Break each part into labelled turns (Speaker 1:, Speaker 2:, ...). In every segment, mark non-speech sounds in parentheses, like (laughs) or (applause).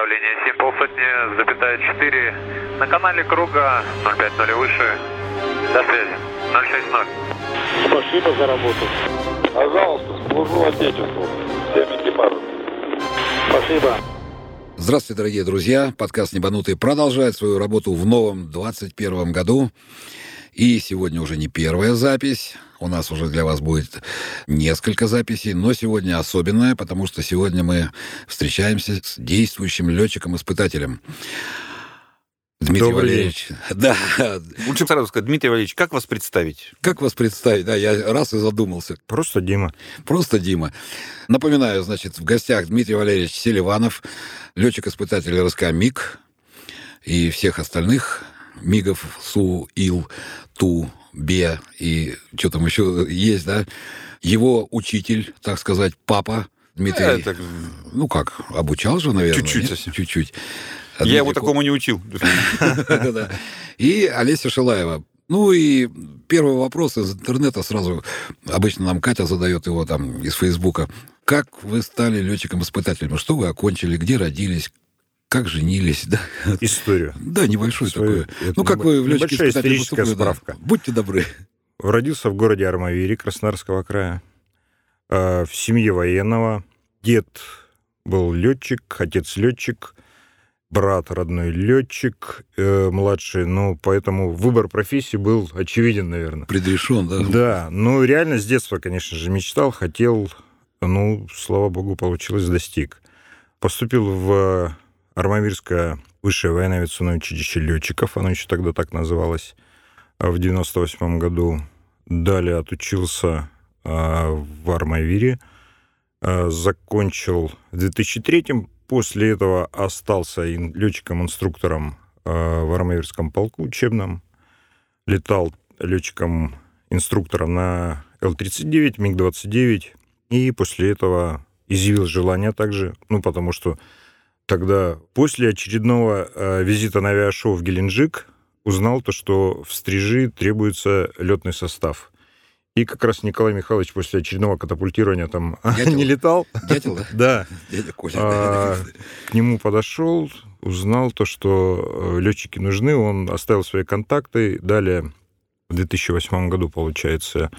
Speaker 1: давление 7 полсотни, запятая 4. На канале круга 050 и выше. До связи. 060.
Speaker 2: Спасибо за работу.
Speaker 3: Пожалуйста, служу Отечеству. Всем экипажам.
Speaker 2: Спасибо.
Speaker 4: Здравствуйте, дорогие друзья. Подкаст «Небанутый» продолжает свою работу в новом 21 году. И сегодня уже не первая запись. У нас уже для вас будет несколько записей, но сегодня особенная, потому что сегодня мы встречаемся с действующим летчиком-испытателем. Дмитрий
Speaker 5: Добрый
Speaker 4: Валерьевич. Да.
Speaker 5: Лучше сразу сказать, Дмитрий Валерьевич, как вас представить?
Speaker 4: Как вас представить? Да, я раз и задумался.
Speaker 5: Просто Дима.
Speaker 4: Просто Дима. Напоминаю, значит, в гостях Дмитрий Валерьевич Селиванов, летчик-испытатель РСК МИГ и всех остальных МИГов СУ, ИЛ, ТУ, БЕ и что там еще есть, да? Его учитель, так сказать, папа Дмитрий.
Speaker 5: Э, так,
Speaker 4: Ну как, обучал же, наверное.
Speaker 5: Чуть-чуть.
Speaker 4: Чуть-чуть. А
Speaker 5: Я его
Speaker 4: Дмитрий
Speaker 5: такому не учил. (laughs)
Speaker 4: И Олеся Шилаева. Ну и первый вопрос из интернета сразу обычно нам Катя задает его там из Фейсбука. Как вы стали летчиком-испытателем? Что вы окончили? Где родились? Как женились? Да,
Speaker 5: Историю.
Speaker 4: да небольшой
Speaker 5: Свою-
Speaker 4: такой. Ну, как вы в
Speaker 5: историческая
Speaker 4: да.
Speaker 5: справка.
Speaker 4: Будьте добры.
Speaker 5: Родился в городе Армавире Краснодарского края. э, В семье военного. Дед был летчик, отец летчик, брат родной летчик, э, младший. Ну, поэтому выбор профессии был очевиден, наверное.
Speaker 4: Предрешен, да?
Speaker 5: Да, ну реально с детства, конечно же, мечтал, хотел, ну, слава богу, получилось, достиг. Поступил в Армавирское высшее военно-авиационное училище летчиков, оно еще тогда так называлось, а в 98 году. Далее отучился а, в Армавире, а, закончил в 2003 После этого остался ин- летчиком-инструктором в Армавирском полку учебном. Летал летчиком-инструктором на Л-39, МиГ-29. И после этого изъявил желание также, ну, потому что тогда после очередного э, визита на авиашоу в Геленджик узнал то, что в Стрижи требуется летный состав. И как раз Николай Михайлович после очередного катапультирования там (laughs)
Speaker 4: Дятел.
Speaker 5: не летал.
Speaker 4: Дятел, да?
Speaker 5: Да.
Speaker 4: Дядя Коля.
Speaker 5: А, к нему подошел, узнал то, что э, летчики нужны, он оставил свои контакты. Далее, в 2008 году, получается,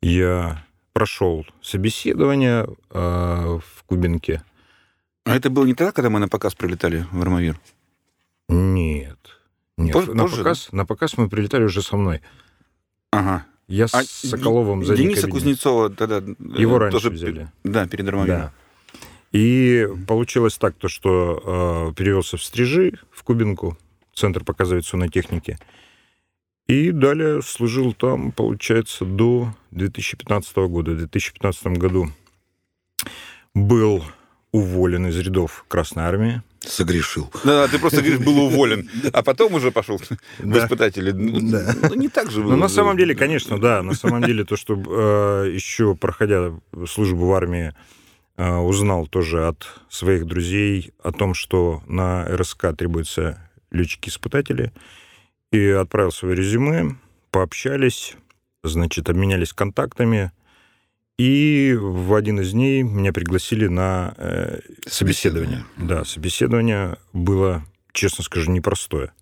Speaker 5: я прошел собеседование а, в Кубинке.
Speaker 6: А это было не тогда, когда мы на показ прилетали в Армавир?
Speaker 5: Нет. Нет,
Speaker 6: Позже-
Speaker 5: на,
Speaker 6: позже,
Speaker 5: показ, на показ мы прилетали уже со мной.
Speaker 6: Ага.
Speaker 5: Я с
Speaker 6: А
Speaker 5: Соколовым за
Speaker 6: Дениса Кузнецова тогда... э,
Speaker 5: Его раньше
Speaker 6: тоже
Speaker 5: взяли.
Speaker 6: Да, перед Армавиром.
Speaker 5: Да. И получилось так, то, что э, перевелся в Стрижи, в Кубинку, Центр показывационной техники. И далее служил там, получается, до 2015 года. В 2015 году был уволен из рядов Красной Армии.
Speaker 4: Согрешил.
Speaker 6: Да, ты просто говоришь, был уволен, а потом уже пошел в
Speaker 5: Да.
Speaker 6: испытатели. Ну,
Speaker 5: Да.
Speaker 6: ну, не так же было.
Speaker 5: Ну, на самом деле, конечно, да. На самом деле, то, что э, еще проходя службу в армии, э, узнал тоже от своих друзей о том, что на РСК требуются летчики-испытатели, и отправил свое резюме, пообщались, значит, обменялись контактами, и в один из дней меня пригласили на э, собеседование. Да, собеседование было, честно скажу, непростое.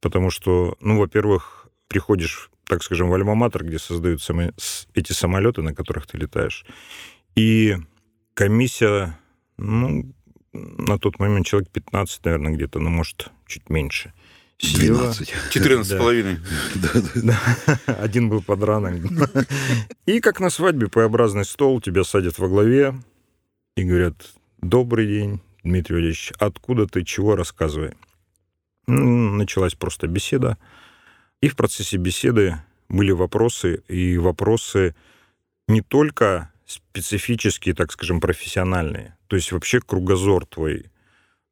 Speaker 5: Потому что, ну, во-первых, приходишь, так скажем, в Альма-Матер, где создают сами- с- эти самолеты, на которых ты летаешь. И комиссия, ну, на тот момент человек 15, наверное, где-то, ну, может, чуть меньше. Сидела.
Speaker 4: 12.
Speaker 6: 14 с половиной.
Speaker 5: Да. (laughs) Один был под ранок. И как на свадьбе, П-образный стол, тебя садят во главе и говорят, добрый день, Дмитрий Валерьевич, откуда ты, чего, рассказывай. Ну, Началась просто беседа. И в процессе беседы были вопросы, и вопросы не только специфические, так скажем, профессиональные. То есть вообще кругозор твой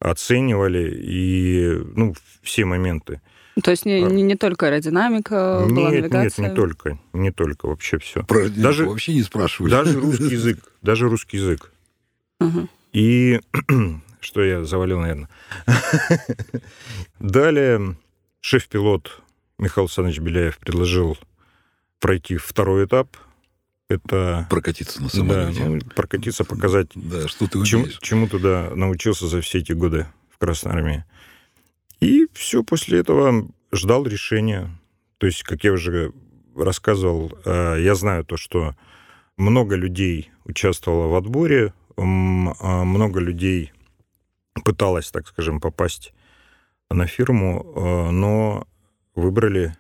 Speaker 5: оценивали и ну, все моменты.
Speaker 7: То есть не, не, не только аэродинамика была,
Speaker 5: нет, нет,
Speaker 7: навигация?
Speaker 5: не только, не только, вообще все.
Speaker 4: Про
Speaker 5: Даже-
Speaker 4: вообще не спрашивали.
Speaker 5: Даже (laughs) русский язык, даже русский язык. И (clears throat) что я завалил, наверное. (laughs) Далее шеф-пилот Михаил Александрович Беляев предложил пройти второй этап. Это
Speaker 4: Прокатиться на
Speaker 5: да,
Speaker 4: самолете.
Speaker 5: ну, прокатиться, показать,
Speaker 4: Да, что ты
Speaker 5: чем- чему туда научился за все эти годы в Красной Армии. И все, после этого ждал решения. То есть, как я уже рассказывал, э, я знаю то, что много людей участвовало в отборе, а много людей пыталось, так скажем, попасть на фирму, э, но выбрали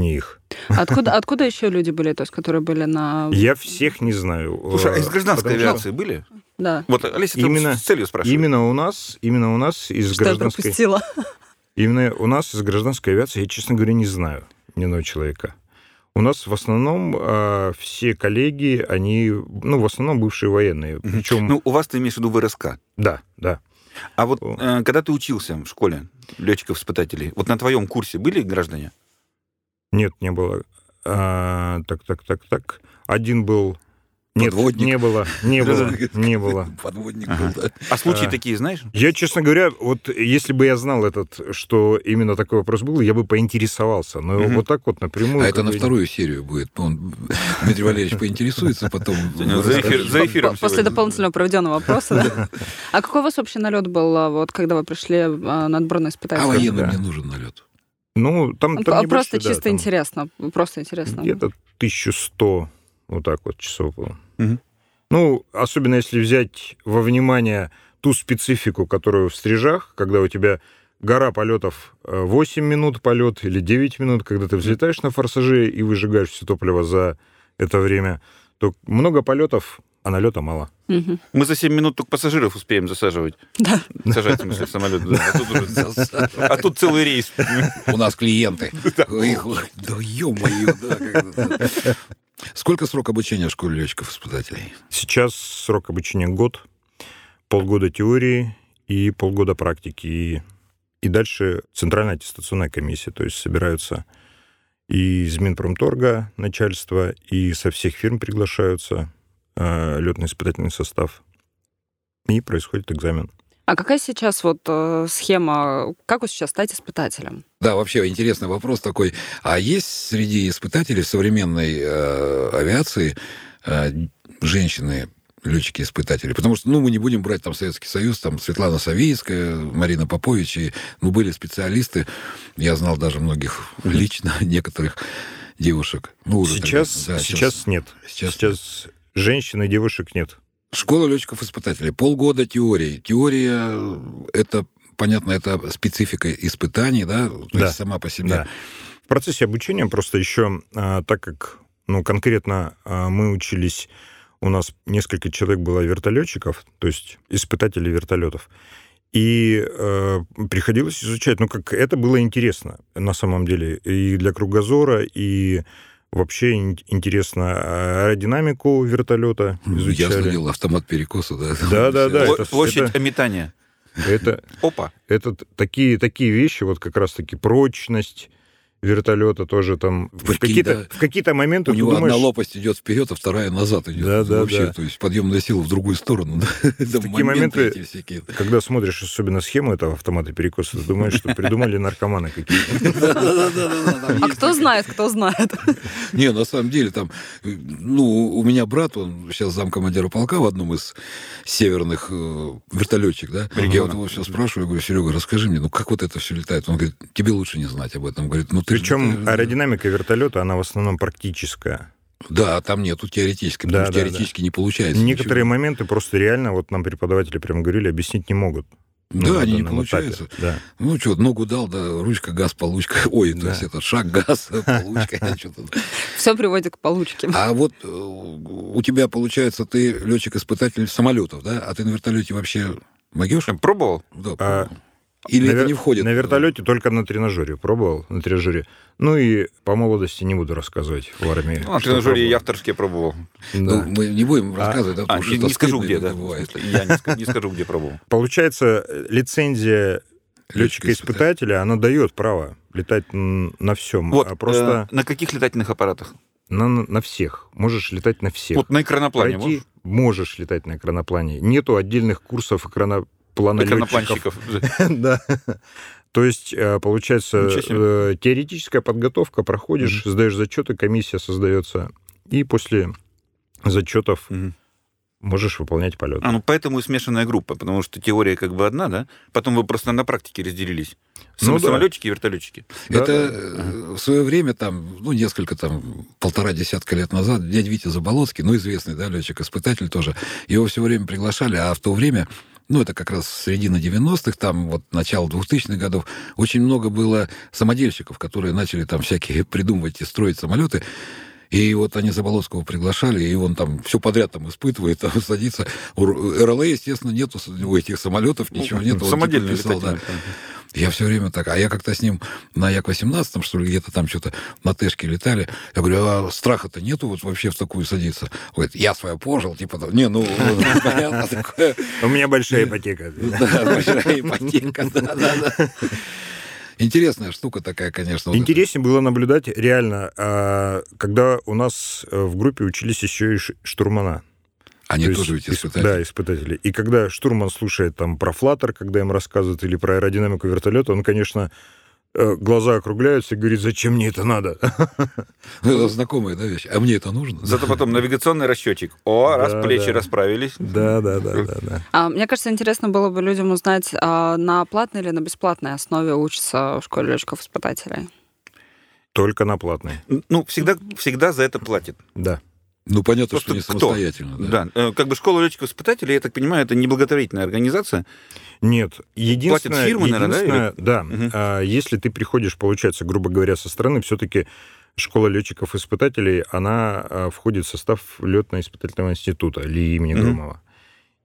Speaker 5: не их.
Speaker 7: Откуда, откуда еще люди были, то есть, которые были на...
Speaker 5: Я всех не знаю.
Speaker 6: Слушай, а из гражданской
Speaker 5: потому что
Speaker 6: авиации были?
Speaker 7: Да.
Speaker 6: Вот Олеся
Speaker 5: Именно-
Speaker 6: с целью спрашивает.
Speaker 5: Именно у нас, именно у нас из
Speaker 7: Что
Speaker 5: гражданской...
Speaker 7: пропустила?
Speaker 5: Именно у нас из гражданской авиации, я, честно говоря, не знаю ни одного человека. У нас в основном э, все коллеги, они, ну, в основном бывшие военные. Причем,
Speaker 6: Ну, у вас ты имеешь в виду ВРСК.
Speaker 5: да, да.
Speaker 6: А вот э, когда ты учился в школе летчиков-испытателей, вот на твоем курсе были граждане?
Speaker 5: Нет, не было. А, так, так, так, так. Один был... Нет,
Speaker 4: Подводник.
Speaker 5: не было, не (laughs) было, не было.
Speaker 4: Подводник
Speaker 6: Ага.
Speaker 4: был, да.
Speaker 6: А случаи
Speaker 5: А.
Speaker 6: такие знаешь?
Speaker 5: Я, честно говоря, вот если бы я знал этот, что именно такой вопрос был, я бы поинтересовался. Но
Speaker 6: Мгм.
Speaker 5: вот так вот напрямую...
Speaker 4: А это на вторую серию будет. Он, Дмитрий Валерьевич поинтересуется, потом... (laughs)
Speaker 6: За эфир- за эфиром
Speaker 7: После
Speaker 6: сегодня.
Speaker 7: дополнительного проведенного вопроса, да? (laughs) А какой у вас общий налет был, а, вот когда вы пришли а, на отборное
Speaker 4: А
Speaker 7: испытание?
Speaker 4: военным
Speaker 5: Да.
Speaker 4: не нужен налет.
Speaker 5: Ну, там, там
Speaker 7: А
Speaker 5: небольшой,
Speaker 7: Просто
Speaker 5: да,
Speaker 7: чисто
Speaker 5: там
Speaker 7: интересно. Просто интересно.
Speaker 5: Где-то 1100 вот так вот часов было.
Speaker 6: Мгм.
Speaker 5: Ну, особенно если взять во внимание ту специфику, которую в стрижах, когда у тебя гора полетов э, 8 минут полет или 9 минут, когда ты взлетаешь на форсаже и выжигаешь все топливо за это время, то много полетов, а налета мало.
Speaker 7: Мгм.
Speaker 6: Мы за 7 минут только пассажиров успеем засаживать.
Speaker 7: Да.
Speaker 6: Сажать, в смысле, в самолет. да. А, тут уже- а тут целый рейс.
Speaker 4: У нас клиенты. Да ё-моё, да. да. Сколько срок обучения в школе летчиков-испытателей?
Speaker 5: Сейчас срок обучения год, полгода теории и полгода практики. И, и дальше центральная аттестационная комиссия, то есть собираются и из Минпромторга начальство, и со всех фирм приглашаются летно-испытательный состав. И происходит экзамен.
Speaker 7: А какая сейчас вот э, схема, как вы сейчас стать испытателем?
Speaker 4: Да, вообще интересный вопрос такой. А есть среди испытателей современной э, авиации э, женщины, летчики-испытатели? Потому что, ну, мы не будем брать там Советский Союз, там Светлана Савийская, Марина Попович, и, ну, были специалисты, я знал даже многих лично, (laughs) некоторых девушек. Ну, уже
Speaker 5: Сейчас,
Speaker 4: тогда, да,
Speaker 5: сейчас, нет.
Speaker 4: сейчас
Speaker 5: Сейчас, женщин и девушек нет.
Speaker 4: Школа летчиков-испытателей. Полгода теории. Теория э, это понятно, это специфика испытаний, да, то
Speaker 5: Да.
Speaker 4: есть сама по себе.
Speaker 5: Да. В процессе обучения просто еще, а, так как, ну, конкретно а, мы учились, у нас несколько человек было вертолетчиков, то есть испытателей вертолетов, и э, приходилось изучать, ну, как это было интересно на самом деле, и для кругозора, и вообще ин- интересно а, аэродинамику вертолета
Speaker 4: Я
Speaker 5: изучали.
Speaker 4: следил автомат перекоса, да.
Speaker 5: Да, да, да. Это-
Speaker 6: Площадь
Speaker 5: это-
Speaker 6: метания.
Speaker 5: Это,
Speaker 6: Опа.
Speaker 5: это такие, такие вещи, вот как раз-таки прочность вертолета тоже там в
Speaker 4: Прикинь,
Speaker 5: какие-то,
Speaker 4: да.
Speaker 5: в какие-то моменты
Speaker 4: У него
Speaker 5: думаешь,
Speaker 4: одна лопасть идет вперед, а вторая назад идет.
Speaker 5: Да, да,
Speaker 4: Вообще,
Speaker 5: да.
Speaker 4: то есть подъемная сила в другую сторону. да.
Speaker 5: Такие моменты- когда смотришь особенно схему этого автомата перекоса, ты думаешь, что придумали наркоманы какие-то. (laughs)
Speaker 7: А кто знает, кто знает.
Speaker 4: Не, на самом деле там, ну, у меня брат, он сейчас замкомандира полка в одном из северных э, вертолетчик, да. Я вот его сейчас спрашиваю, говорю, Серега, расскажи мне, ну как вот это все летает? Он говорит, тебе лучше не знать об этом. Говорит, ну
Speaker 5: Причем
Speaker 4: ты-
Speaker 5: аэродинамика вертолета, она в основном практическая.
Speaker 4: Да, там нету теоретически, потому
Speaker 5: Да,
Speaker 4: что
Speaker 5: да,
Speaker 4: теоретически не получается.
Speaker 5: Некоторые
Speaker 4: ничего.
Speaker 5: моменты просто реально, вот нам преподаватели прямо говорили, объяснить не могут. Ну,
Speaker 4: Да, они не
Speaker 5: этапе.
Speaker 4: получаются.
Speaker 5: Да.
Speaker 4: Ну что, ногу дал, да, ручка, газ, получка. (laughs) Ой, то
Speaker 5: Да.
Speaker 4: есть это шаг, газ, (laughs) получка. (laughs) что-то.
Speaker 7: Все приводит к получке.
Speaker 4: А вот э, у тебя, получается, ты летчик-испытатель самолетов, да? А ты на вертолете вообще могешь?
Speaker 6: Пробовал?
Speaker 4: Да,
Speaker 5: А,
Speaker 4: пробовал. Или
Speaker 5: на
Speaker 4: это не входит?
Speaker 5: На вертолете только на тренажере. Пробовал на тренажере. Ну и по молодости не буду рассказывать в армии.
Speaker 6: Ну, на тренажере я в Торжке пробовал.
Speaker 5: Да.
Speaker 4: Ну, мы не будем рассказывать, да,
Speaker 6: А,
Speaker 4: потому что
Speaker 6: не, не скажу, где, да.
Speaker 4: бывает.
Speaker 6: Я не, (laughs) не скажу, где пробовал.
Speaker 5: Получается, лицензия летчика-испытателя, она дает право летать на всем.
Speaker 6: Вот,
Speaker 5: а просто
Speaker 6: э, на каких летательных аппаратах?
Speaker 5: на, на всех. Можешь летать на всех.
Speaker 6: Вот на экраноплане
Speaker 5: Пройти
Speaker 6: можешь?
Speaker 5: можешь летать на экраноплане. Нету отдельных курсов экранопланолетчиков.
Speaker 6: Экранопланщиков. (laughs)
Speaker 5: Да. То есть, э, получается, э, теоретическая подготовка, проходишь, сдаешь зачеты, комиссия создается, и после зачетов можешь выполнять полет.
Speaker 6: А, ну поэтому и смешанная группа, потому что теория как бы одна, да? Потом вы просто на практике разделились.
Speaker 5: Ну да.
Speaker 6: Самолетчики и вертолетчики.
Speaker 5: Да,
Speaker 4: это
Speaker 5: да.
Speaker 4: э, в свое время, там, ну, несколько, там, полтора десятка лет назад, дядя Витя Заболоцкий, ну, известный, да, летчик-испытатель тоже, его все время приглашали, а в то время, ну, это как раз середина 90-х, там, вот, начало 2000-х годов, очень много было самодельщиков, которые начали там всякие (laughs) придумывать и строить самолеты, и вот они Заболоцкого приглашали, и он там все подряд там испытывает, там (laughs) садится. У РЛА, естественно, нету у этих самолетов, ничего нету. типа
Speaker 6: Самодельные
Speaker 4: писал, да. Я все время так. А я как-то с ним на Як-18, что ли, где-то там что-то на Тэшке летали. Я говорю, а страха-то нету вот вообще в такую садиться? Он говорит, я свое пожил, типа, там, не, ну, (laughs) понятно, такое.
Speaker 5: У меня большая (laughs) ипотека.
Speaker 4: Да, большая ипотека, да, да, да. Интересная штука такая, конечно. вот это.
Speaker 5: Интереснее было наблюдать реально, а, когда у нас э, в группе учились еще и штурмана.
Speaker 4: Они
Speaker 5: То есть
Speaker 4: тоже ведь
Speaker 5: ис-
Speaker 4: испытатели.
Speaker 5: Да, испытатели. И когда штурман слушает там про флаттер, когда им рассказывают, или про аэродинамику вертолета, он, конечно, глаза округляются и говорит, зачем мне это надо?
Speaker 4: Ну, (laughs) это знакомая, да, вещь. А мне это нужно?
Speaker 6: Зато потом навигационный расчетчик. О, раз
Speaker 5: Да,
Speaker 6: плечи
Speaker 5: да.
Speaker 6: расправились.
Speaker 5: Да, да, да, да, да.
Speaker 7: А, мне кажется, интересно было бы людям узнать, а, на платной или на бесплатной основе учатся в школе летчиков-испытателей.
Speaker 5: Только на платной.
Speaker 6: Ну, всегда, всегда за это платят.
Speaker 5: Да.
Speaker 4: Ну, понятно,
Speaker 6: Просто
Speaker 4: что не
Speaker 6: кто?
Speaker 4: самостоятельно. Да.
Speaker 6: Да. э, Как бы школа летчиков-испытателей, я так понимаю, это не благотворительная организация.
Speaker 5: Нет, единственное,
Speaker 6: фирмы, наверное, да,
Speaker 5: единственное, да,
Speaker 6: Мгм.
Speaker 5: а, если ты приходишь, получается, грубо говоря, со стороны, все-таки школа летчиков-испытателей, она а, входит в состав летно-испытательного института ЛИИ имени
Speaker 6: Мгм.
Speaker 5: Громова.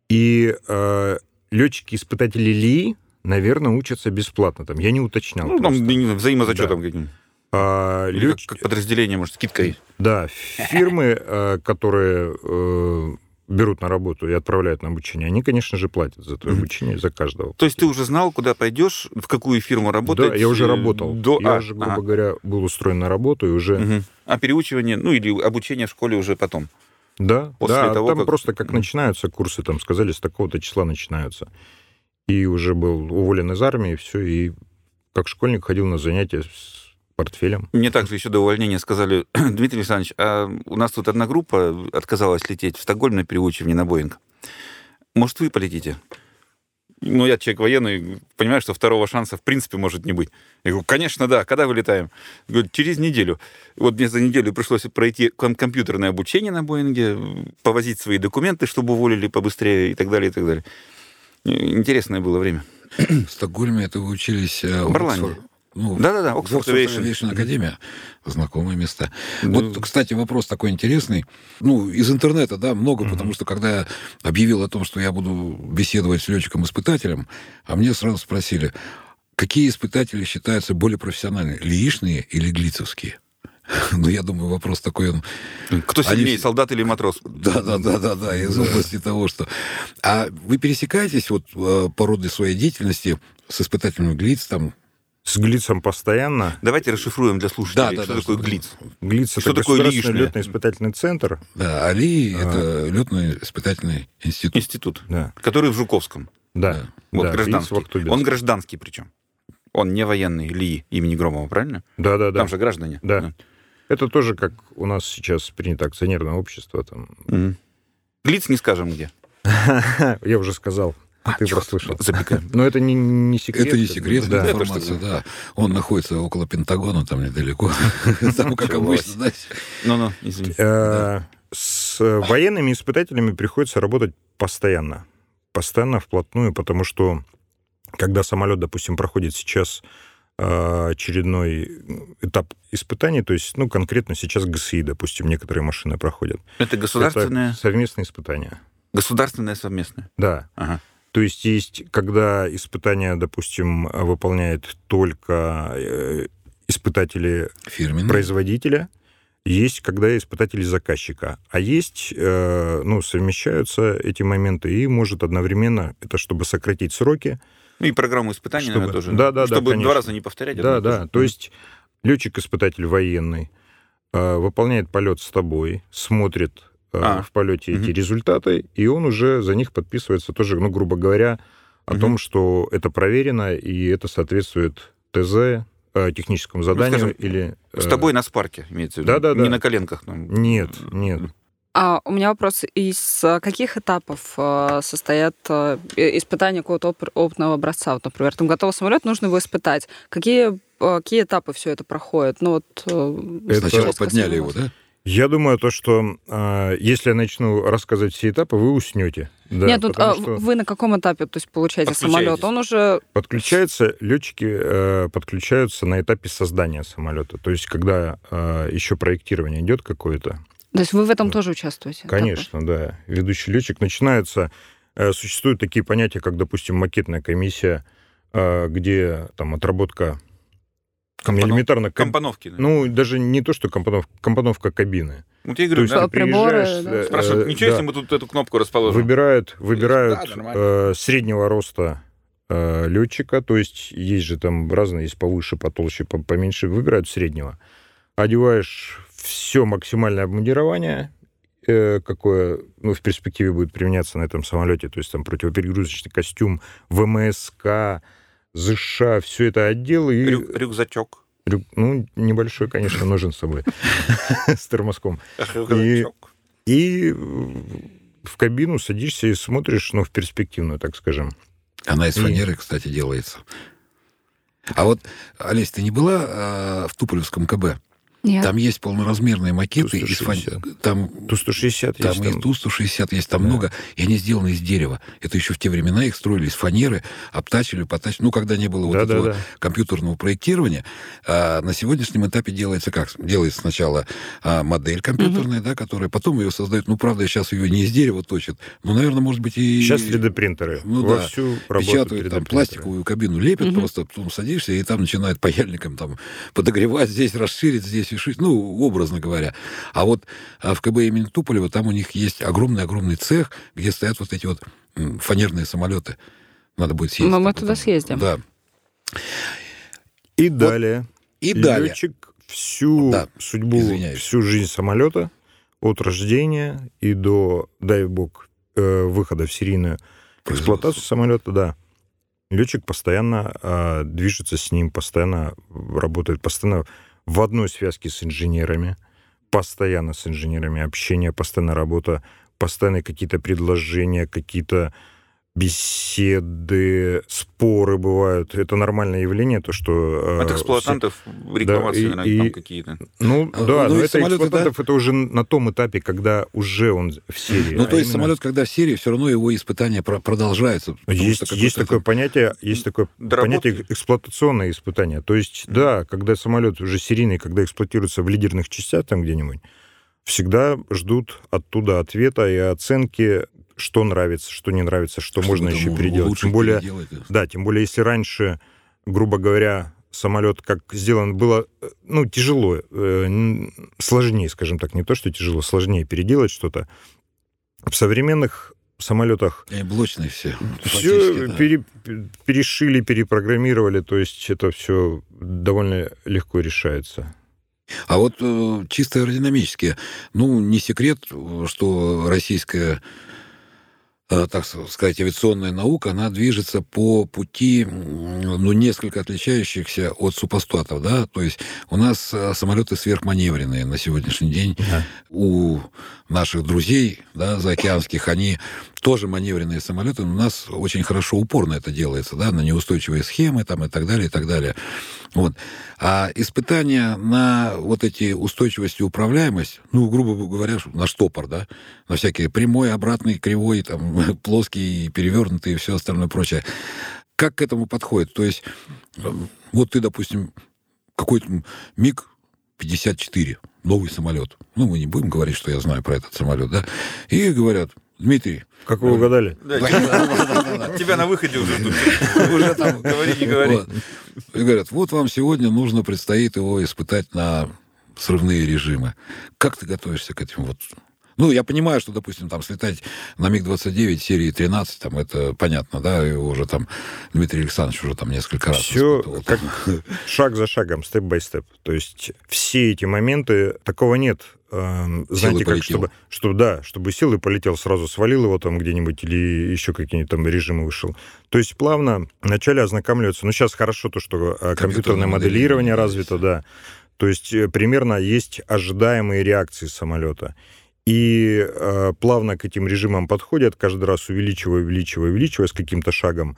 Speaker 5: И а, летчики-испытатели ЛИИ, наверное, учатся бесплатно. Там, я не уточнял.
Speaker 6: Ну, там
Speaker 5: просто.
Speaker 6: знаю, взаимозачетом
Speaker 5: Да.
Speaker 6: каким.
Speaker 5: А,
Speaker 6: Или как,
Speaker 5: лётч-
Speaker 6: как подразделение, может, скидка есть.
Speaker 5: Да, фирмы, (laughs) э, которые э, берут на работу и отправляют на обучение, они, конечно же, платят за твое обучение, за каждого.
Speaker 6: То есть ты уже знал, куда пойдешь, в какую фирму работать?
Speaker 5: Да, я уже
Speaker 6: э,
Speaker 5: работал.
Speaker 6: До...
Speaker 5: Я
Speaker 6: а,
Speaker 5: уже, грубо
Speaker 6: ага.
Speaker 5: говоря, был устроен на работу и уже...
Speaker 6: Мгм. А переучивание, ну или обучение в школе уже потом.
Speaker 5: Да,
Speaker 6: После
Speaker 5: да,
Speaker 6: того,
Speaker 5: там
Speaker 6: как-
Speaker 5: просто как начинаются курсы, там сказали, с такого-то числа начинаются. И уже был уволен из армии, все, и как школьник ходил на занятия с портфелем.
Speaker 6: Мне также еще до увольнения сказали, (clears throat) Дмитрий Александрович, а у нас тут одна группа отказалась лететь в Стокгольм на переучивание на Боинг. Может, вы полетите? Ну, я человек военный, понимаю, что второго шанса в принципе может не быть. Я говорю, конечно, да. Когда вылетаем? Говорю, через неделю. Вот мне за неделю пришлось пройти ком- компьютерное обучение на Боинге, повозить свои документы, чтобы уволили побыстрее и так далее, и так далее. Интересное было время.
Speaker 4: В Стокгольме это вы учились... э,
Speaker 6: В Ирландии.
Speaker 4: Ну,
Speaker 6: Да-да-да, Оксфорд. Aviation
Speaker 4: Академия. Знакомые места.
Speaker 6: Да.
Speaker 4: Вот, кстати, вопрос такой интересный. Ну, из интернета, да, много,
Speaker 5: Мгм.
Speaker 4: потому что когда я объявил о том, что я буду беседовать с летчиком-испытателем, а мне сразу спросили, какие испытатели считаются более профессиональные, лиишные или глицевские? (laughs) Ну, я думаю, вопрос такой, он
Speaker 6: Кто
Speaker 4: Они
Speaker 6: сильнее,
Speaker 4: все-
Speaker 6: солдат или матрос?
Speaker 4: да, да, да, да, да, из области того, что. А вы пересекаетесь вот э, по роду своей деятельности с испытателями ГЛИЦ, там,
Speaker 5: С ГЛИЦем постоянно.
Speaker 6: Давайте расшифруем для слушателей,
Speaker 4: Да, да,
Speaker 6: что
Speaker 4: да,
Speaker 6: такое
Speaker 4: чтобы-
Speaker 6: ГЛИЦ.
Speaker 5: ГЛИЦ
Speaker 6: Что
Speaker 5: это
Speaker 6: такое
Speaker 5: государственный
Speaker 6: лишнее?
Speaker 5: летно-испытательный центр.
Speaker 4: да, АЛИ
Speaker 5: А.
Speaker 4: это летный испытательный институт.
Speaker 6: Институт,
Speaker 5: Да,
Speaker 6: который в Жуковском.
Speaker 5: да.
Speaker 6: Вот
Speaker 5: да,
Speaker 6: гражданский. Он гражданский причем. Он не военный ЛИИ имени Громова, правильно?
Speaker 5: Да, да, да.
Speaker 6: Там же граждане.
Speaker 5: Да. Это тоже как у нас сейчас принято акционерное общество. Там.
Speaker 6: Мгм. ГЛИЦ не скажем где. (laughs)
Speaker 5: Я уже сказал. Ты
Speaker 6: чёрт,
Speaker 5: прослышал.
Speaker 6: Запекаем.
Speaker 5: Но это не, не секрет.
Speaker 4: Это не секретная
Speaker 5: да.
Speaker 4: информация, да. Он находится около Пентагона, там недалеко. (laughs) Там, как обычно, знаете.
Speaker 6: Ну-ну, извини.
Speaker 5: Э, С военными испытателями приходится работать постоянно. Постоянно, вплотную, потому что когда самолет, допустим, проходит сейчас э, очередной этап испытаний, то есть, ну, конкретно сейчас ГСИ, допустим, некоторые машины проходят.
Speaker 6: Это государственное,
Speaker 5: Это совместные испытания.
Speaker 6: государственное совместное.
Speaker 5: Да.
Speaker 6: Ага.
Speaker 5: То есть есть, когда испытания, допустим, выполняет только э, испытатели
Speaker 4: Фирменный.
Speaker 5: производителя, есть, когда испытатели заказчика. А есть, э, ну, совмещаются эти моменты, и может одновременно, это чтобы сократить сроки.
Speaker 6: Ну и программу испытаний,
Speaker 5: Чтобы-
Speaker 6: наверное, тоже.
Speaker 5: Да, да, да,
Speaker 6: Чтобы
Speaker 5: конечно.
Speaker 6: два раза не повторять.
Speaker 5: Да, да. То есть летчик-испытатель военный э, выполняет полет с тобой, смотрит
Speaker 6: А,
Speaker 5: в полете эти
Speaker 6: мгм.
Speaker 5: результаты, и он уже за них подписывается тоже, ну, грубо говоря, о
Speaker 6: Мгм.
Speaker 5: том, что это проверено, и это соответствует ТЗ, э, техническому заданию
Speaker 6: Ну, скажем,
Speaker 5: или...
Speaker 6: С
Speaker 5: э,
Speaker 6: тобой на спарке, имеется в виду.
Speaker 5: да-да-да.
Speaker 6: Не на коленках. там.
Speaker 5: Нет, нет.
Speaker 7: А у меня вопрос, из э, каких этапов э, состоят э, испытания какого-то оп- опытного образца? Вот, например, там готовый самолет, нужно его испытать. Какие, э, какие этапы все это проходит? Ну вот... э,
Speaker 5: Это-
Speaker 4: Сначала подняли его, да?
Speaker 5: Я думаю, то, что э, если я начну рассказывать все этапы, вы уснете. Да,
Speaker 7: Нет, тут а,
Speaker 5: что
Speaker 7: вы на каком этапе то есть, получаете самолет? Он уже...
Speaker 5: подключаются, летчики э, подключаются на этапе создания самолета. То есть, когда э, еще проектирование идет какое-то,
Speaker 7: То есть вы в этом тоже участвуете?
Speaker 5: Конечно, да. Ведущий летчик начинается. э, Существуют такие понятия, как, допустим, макетная комиссия, э, где там отработка
Speaker 6: Компонов-
Speaker 5: элементарно
Speaker 6: Компоновки. да.
Speaker 5: Ну, даже не то, что компоновка, компоновка кабины.
Speaker 6: Вот я и
Speaker 5: То
Speaker 6: говорю,
Speaker 5: есть
Speaker 6: да,
Speaker 5: ты
Speaker 7: приборы,
Speaker 5: приезжаешь,
Speaker 7: да,
Speaker 5: э,
Speaker 6: спрашивают,
Speaker 5: э,
Speaker 6: ничего,
Speaker 5: да,
Speaker 6: если мы тут эту кнопку расположим?
Speaker 5: выбирают, выбирают
Speaker 4: Да, нормально.
Speaker 5: э, среднего роста э, летчика, то есть есть же там разные, есть повыше, потолще, по- поменьше, выбирают среднего. Одеваешь все максимальное обмундирование, э, какое ну, в перспективе будет применяться на этом самолете, то есть там противоперегрузочный костюм, ВМСК, ЗШ, все это отдел и
Speaker 6: Рю- рюкзачок.
Speaker 5: рю- ну небольшой, конечно, нужен с собой (laughs) с термоском.
Speaker 6: Рюкзачок.
Speaker 5: И в кабину садишься и смотришь, ну, в перспективную, так скажем.
Speaker 4: Она из фанеры, кстати, делается. А вот, Олесь, ты не была а, в Туполевском КБ?
Speaker 7: Нет.
Speaker 4: Там есть полноразмерные макеты из
Speaker 5: Ту-160.
Speaker 4: фанеры. Там
Speaker 5: Ту-160
Speaker 4: Там
Speaker 5: есть.
Speaker 4: и
Speaker 5: Там,
Speaker 4: Ту-160 есть, там
Speaker 5: Да.
Speaker 4: много, и они сделаны из дерева. Это еще в те времена их строили из фанеры, обтачивали, потачивали. Ну, когда не было вот
Speaker 5: Да,
Speaker 4: этого
Speaker 5: да.
Speaker 4: компьютерного проектирования. А на сегодняшнем этапе делается как? Делается сначала а, модель компьютерная, да, которая потом ее создают. Ну, правда, сейчас ее не из дерева точат, но, наверное, может быть, и...
Speaker 5: Сейчас 3D-принтеры.
Speaker 4: Ну да,
Speaker 5: работают
Speaker 4: печатают,
Speaker 5: 3D
Speaker 4: там, пластиковую кабину лепят,
Speaker 7: Мгм.
Speaker 4: просто потом садишься, и там начинают паяльником там подогревать, здесь расширить, здесь решить, ну, образно говоря. А вот а, в КБ имени Туполева там у них есть огромный-огромный цех, где стоят вот эти вот фанерные самолеты. Надо будет съездить.
Speaker 7: Но мы
Speaker 4: об этом.
Speaker 7: туда съездим.
Speaker 4: Да.
Speaker 5: И далее.
Speaker 4: И далее.
Speaker 5: Летчик всю
Speaker 4: Да,
Speaker 5: судьбу,
Speaker 4: извиняюсь.
Speaker 5: всю жизнь самолета от рождения и до, дай бог, э, выхода в серийную эксплуатацию самолета, да. Летчик постоянно а, движется с ним, постоянно работает, постоянно в одной связке с инженерами, постоянно с инженерами общение, постоянно работа, постоянно какие-то предложения, какие-то беседы, споры бывают. Это нормальное явление, то, что... э,
Speaker 6: От эксплуатантов рекламации,
Speaker 5: и-
Speaker 6: наверное,
Speaker 5: и-
Speaker 6: там какие-то.
Speaker 5: Ну,
Speaker 4: А,
Speaker 5: да,
Speaker 4: ну,
Speaker 5: но
Speaker 4: и
Speaker 5: это
Speaker 4: самолеты,
Speaker 5: эксплуатантов, это уже на том этапе, когда уже он в серии.
Speaker 4: Ну,
Speaker 5: а
Speaker 4: то есть
Speaker 5: именно-
Speaker 4: самолет, когда в серии, все равно его испытания про- продолжаются.
Speaker 5: Есть,
Speaker 4: что
Speaker 5: есть такое понятие, есть такое
Speaker 6: Доработки.
Speaker 5: понятие эксплуатационное испытание. То есть, да, когда самолет уже серийный, когда эксплуатируется в лидерных частях там где-нибудь, всегда ждут оттуда ответа и оценки, что нравится, что не нравится, что
Speaker 4: чтобы
Speaker 5: можно еще переделать. Тем более,
Speaker 4: переделать.
Speaker 5: да, тем более, если раньше, грубо говоря, самолет как сделан было, э, ну, тяжело, э, сложнее, скажем так, не то, что тяжело, сложнее переделать что-то. В современных самолетах
Speaker 4: Они блочные все.
Speaker 5: все
Speaker 4: да.
Speaker 5: перешили, перепрограммировали, то есть это все довольно легко решается.
Speaker 4: А вот э, чисто аэродинамически, ну, не секрет, э, что российская, э, так сказать, авиационная наука, она движется по пути, ну, несколько отличающихся от супостатов, да, то есть у нас э, самолеты сверхманевренные на сегодняшний день, у наших друзей, да, заокеанских, они тоже маневренные самолеты, но у нас очень хорошо упорно это делается, да, на неустойчивые схемы там и так далее, и так далее. Вот. А испытания на вот эти устойчивость и управляемость, ну, грубо говоря, на штопор, да, на всякие прямой, обратный, кривой, там, (laughs) плоский, перевернутый и все остальное прочее. Как к этому подходит? То есть, э, вот ты, допустим, какой-то МиГ-54, новый самолет. Ну, мы не будем говорить, что я знаю про этот самолет, да? И говорят, Дмитрий,
Speaker 5: Как вы угадали?
Speaker 6: Да,
Speaker 4: Да,
Speaker 6: тебя- на выходе уже
Speaker 4: уже там
Speaker 6: Говори, не говори.
Speaker 4: И говорят, вот вам сегодня нужно предстоит его испытать на срывные режимы. Как ты готовишься к этим вот? Ну, я понимаю, что, допустим, там слетать на МиГ-29 серии 13, там, это понятно, да, его уже там Дмитрий Александрович уже там несколько раз
Speaker 5: Все как (laughs) шаг за шагом, степ-бай-степ. То есть все эти моменты, такого нет. эм, Знаете, как,
Speaker 4: полетел.
Speaker 5: чтобы, чтобы, да, чтобы сел и полетел, сразу свалил его там где-нибудь или еще какие-нибудь там режимы вышел. То есть плавно вначале ознакомливаться. Ну, сейчас хорошо то, что э, компьютерное
Speaker 4: Компьютерное
Speaker 5: моделирование
Speaker 4: моделирование
Speaker 5: развито, да. То есть э, примерно есть ожидаемые реакции самолета. И э, плавно к этим режимам подходят, каждый раз увеличивая, увеличивая, увеличивая с каким-то шагом.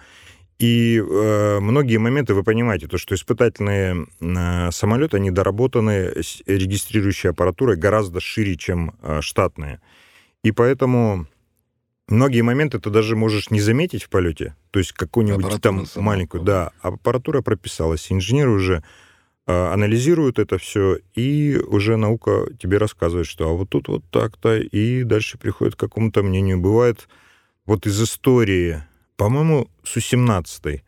Speaker 5: И э, многие моменты вы понимаете, то, что испытательные э, самолеты, они доработаны с регистрирующей аппаратурой гораздо шире, чем э, штатные. И поэтому многие моменты ты даже можешь не заметить в полете, то есть какую-нибудь там маленькую, да, аппаратура прописалась, инженеры уже анализируют это все, и уже наука тебе рассказывает, что а вот тут вот так-то, и дальше приходит к какому-то мнению. Бывает вот из истории, по-моему, Су-17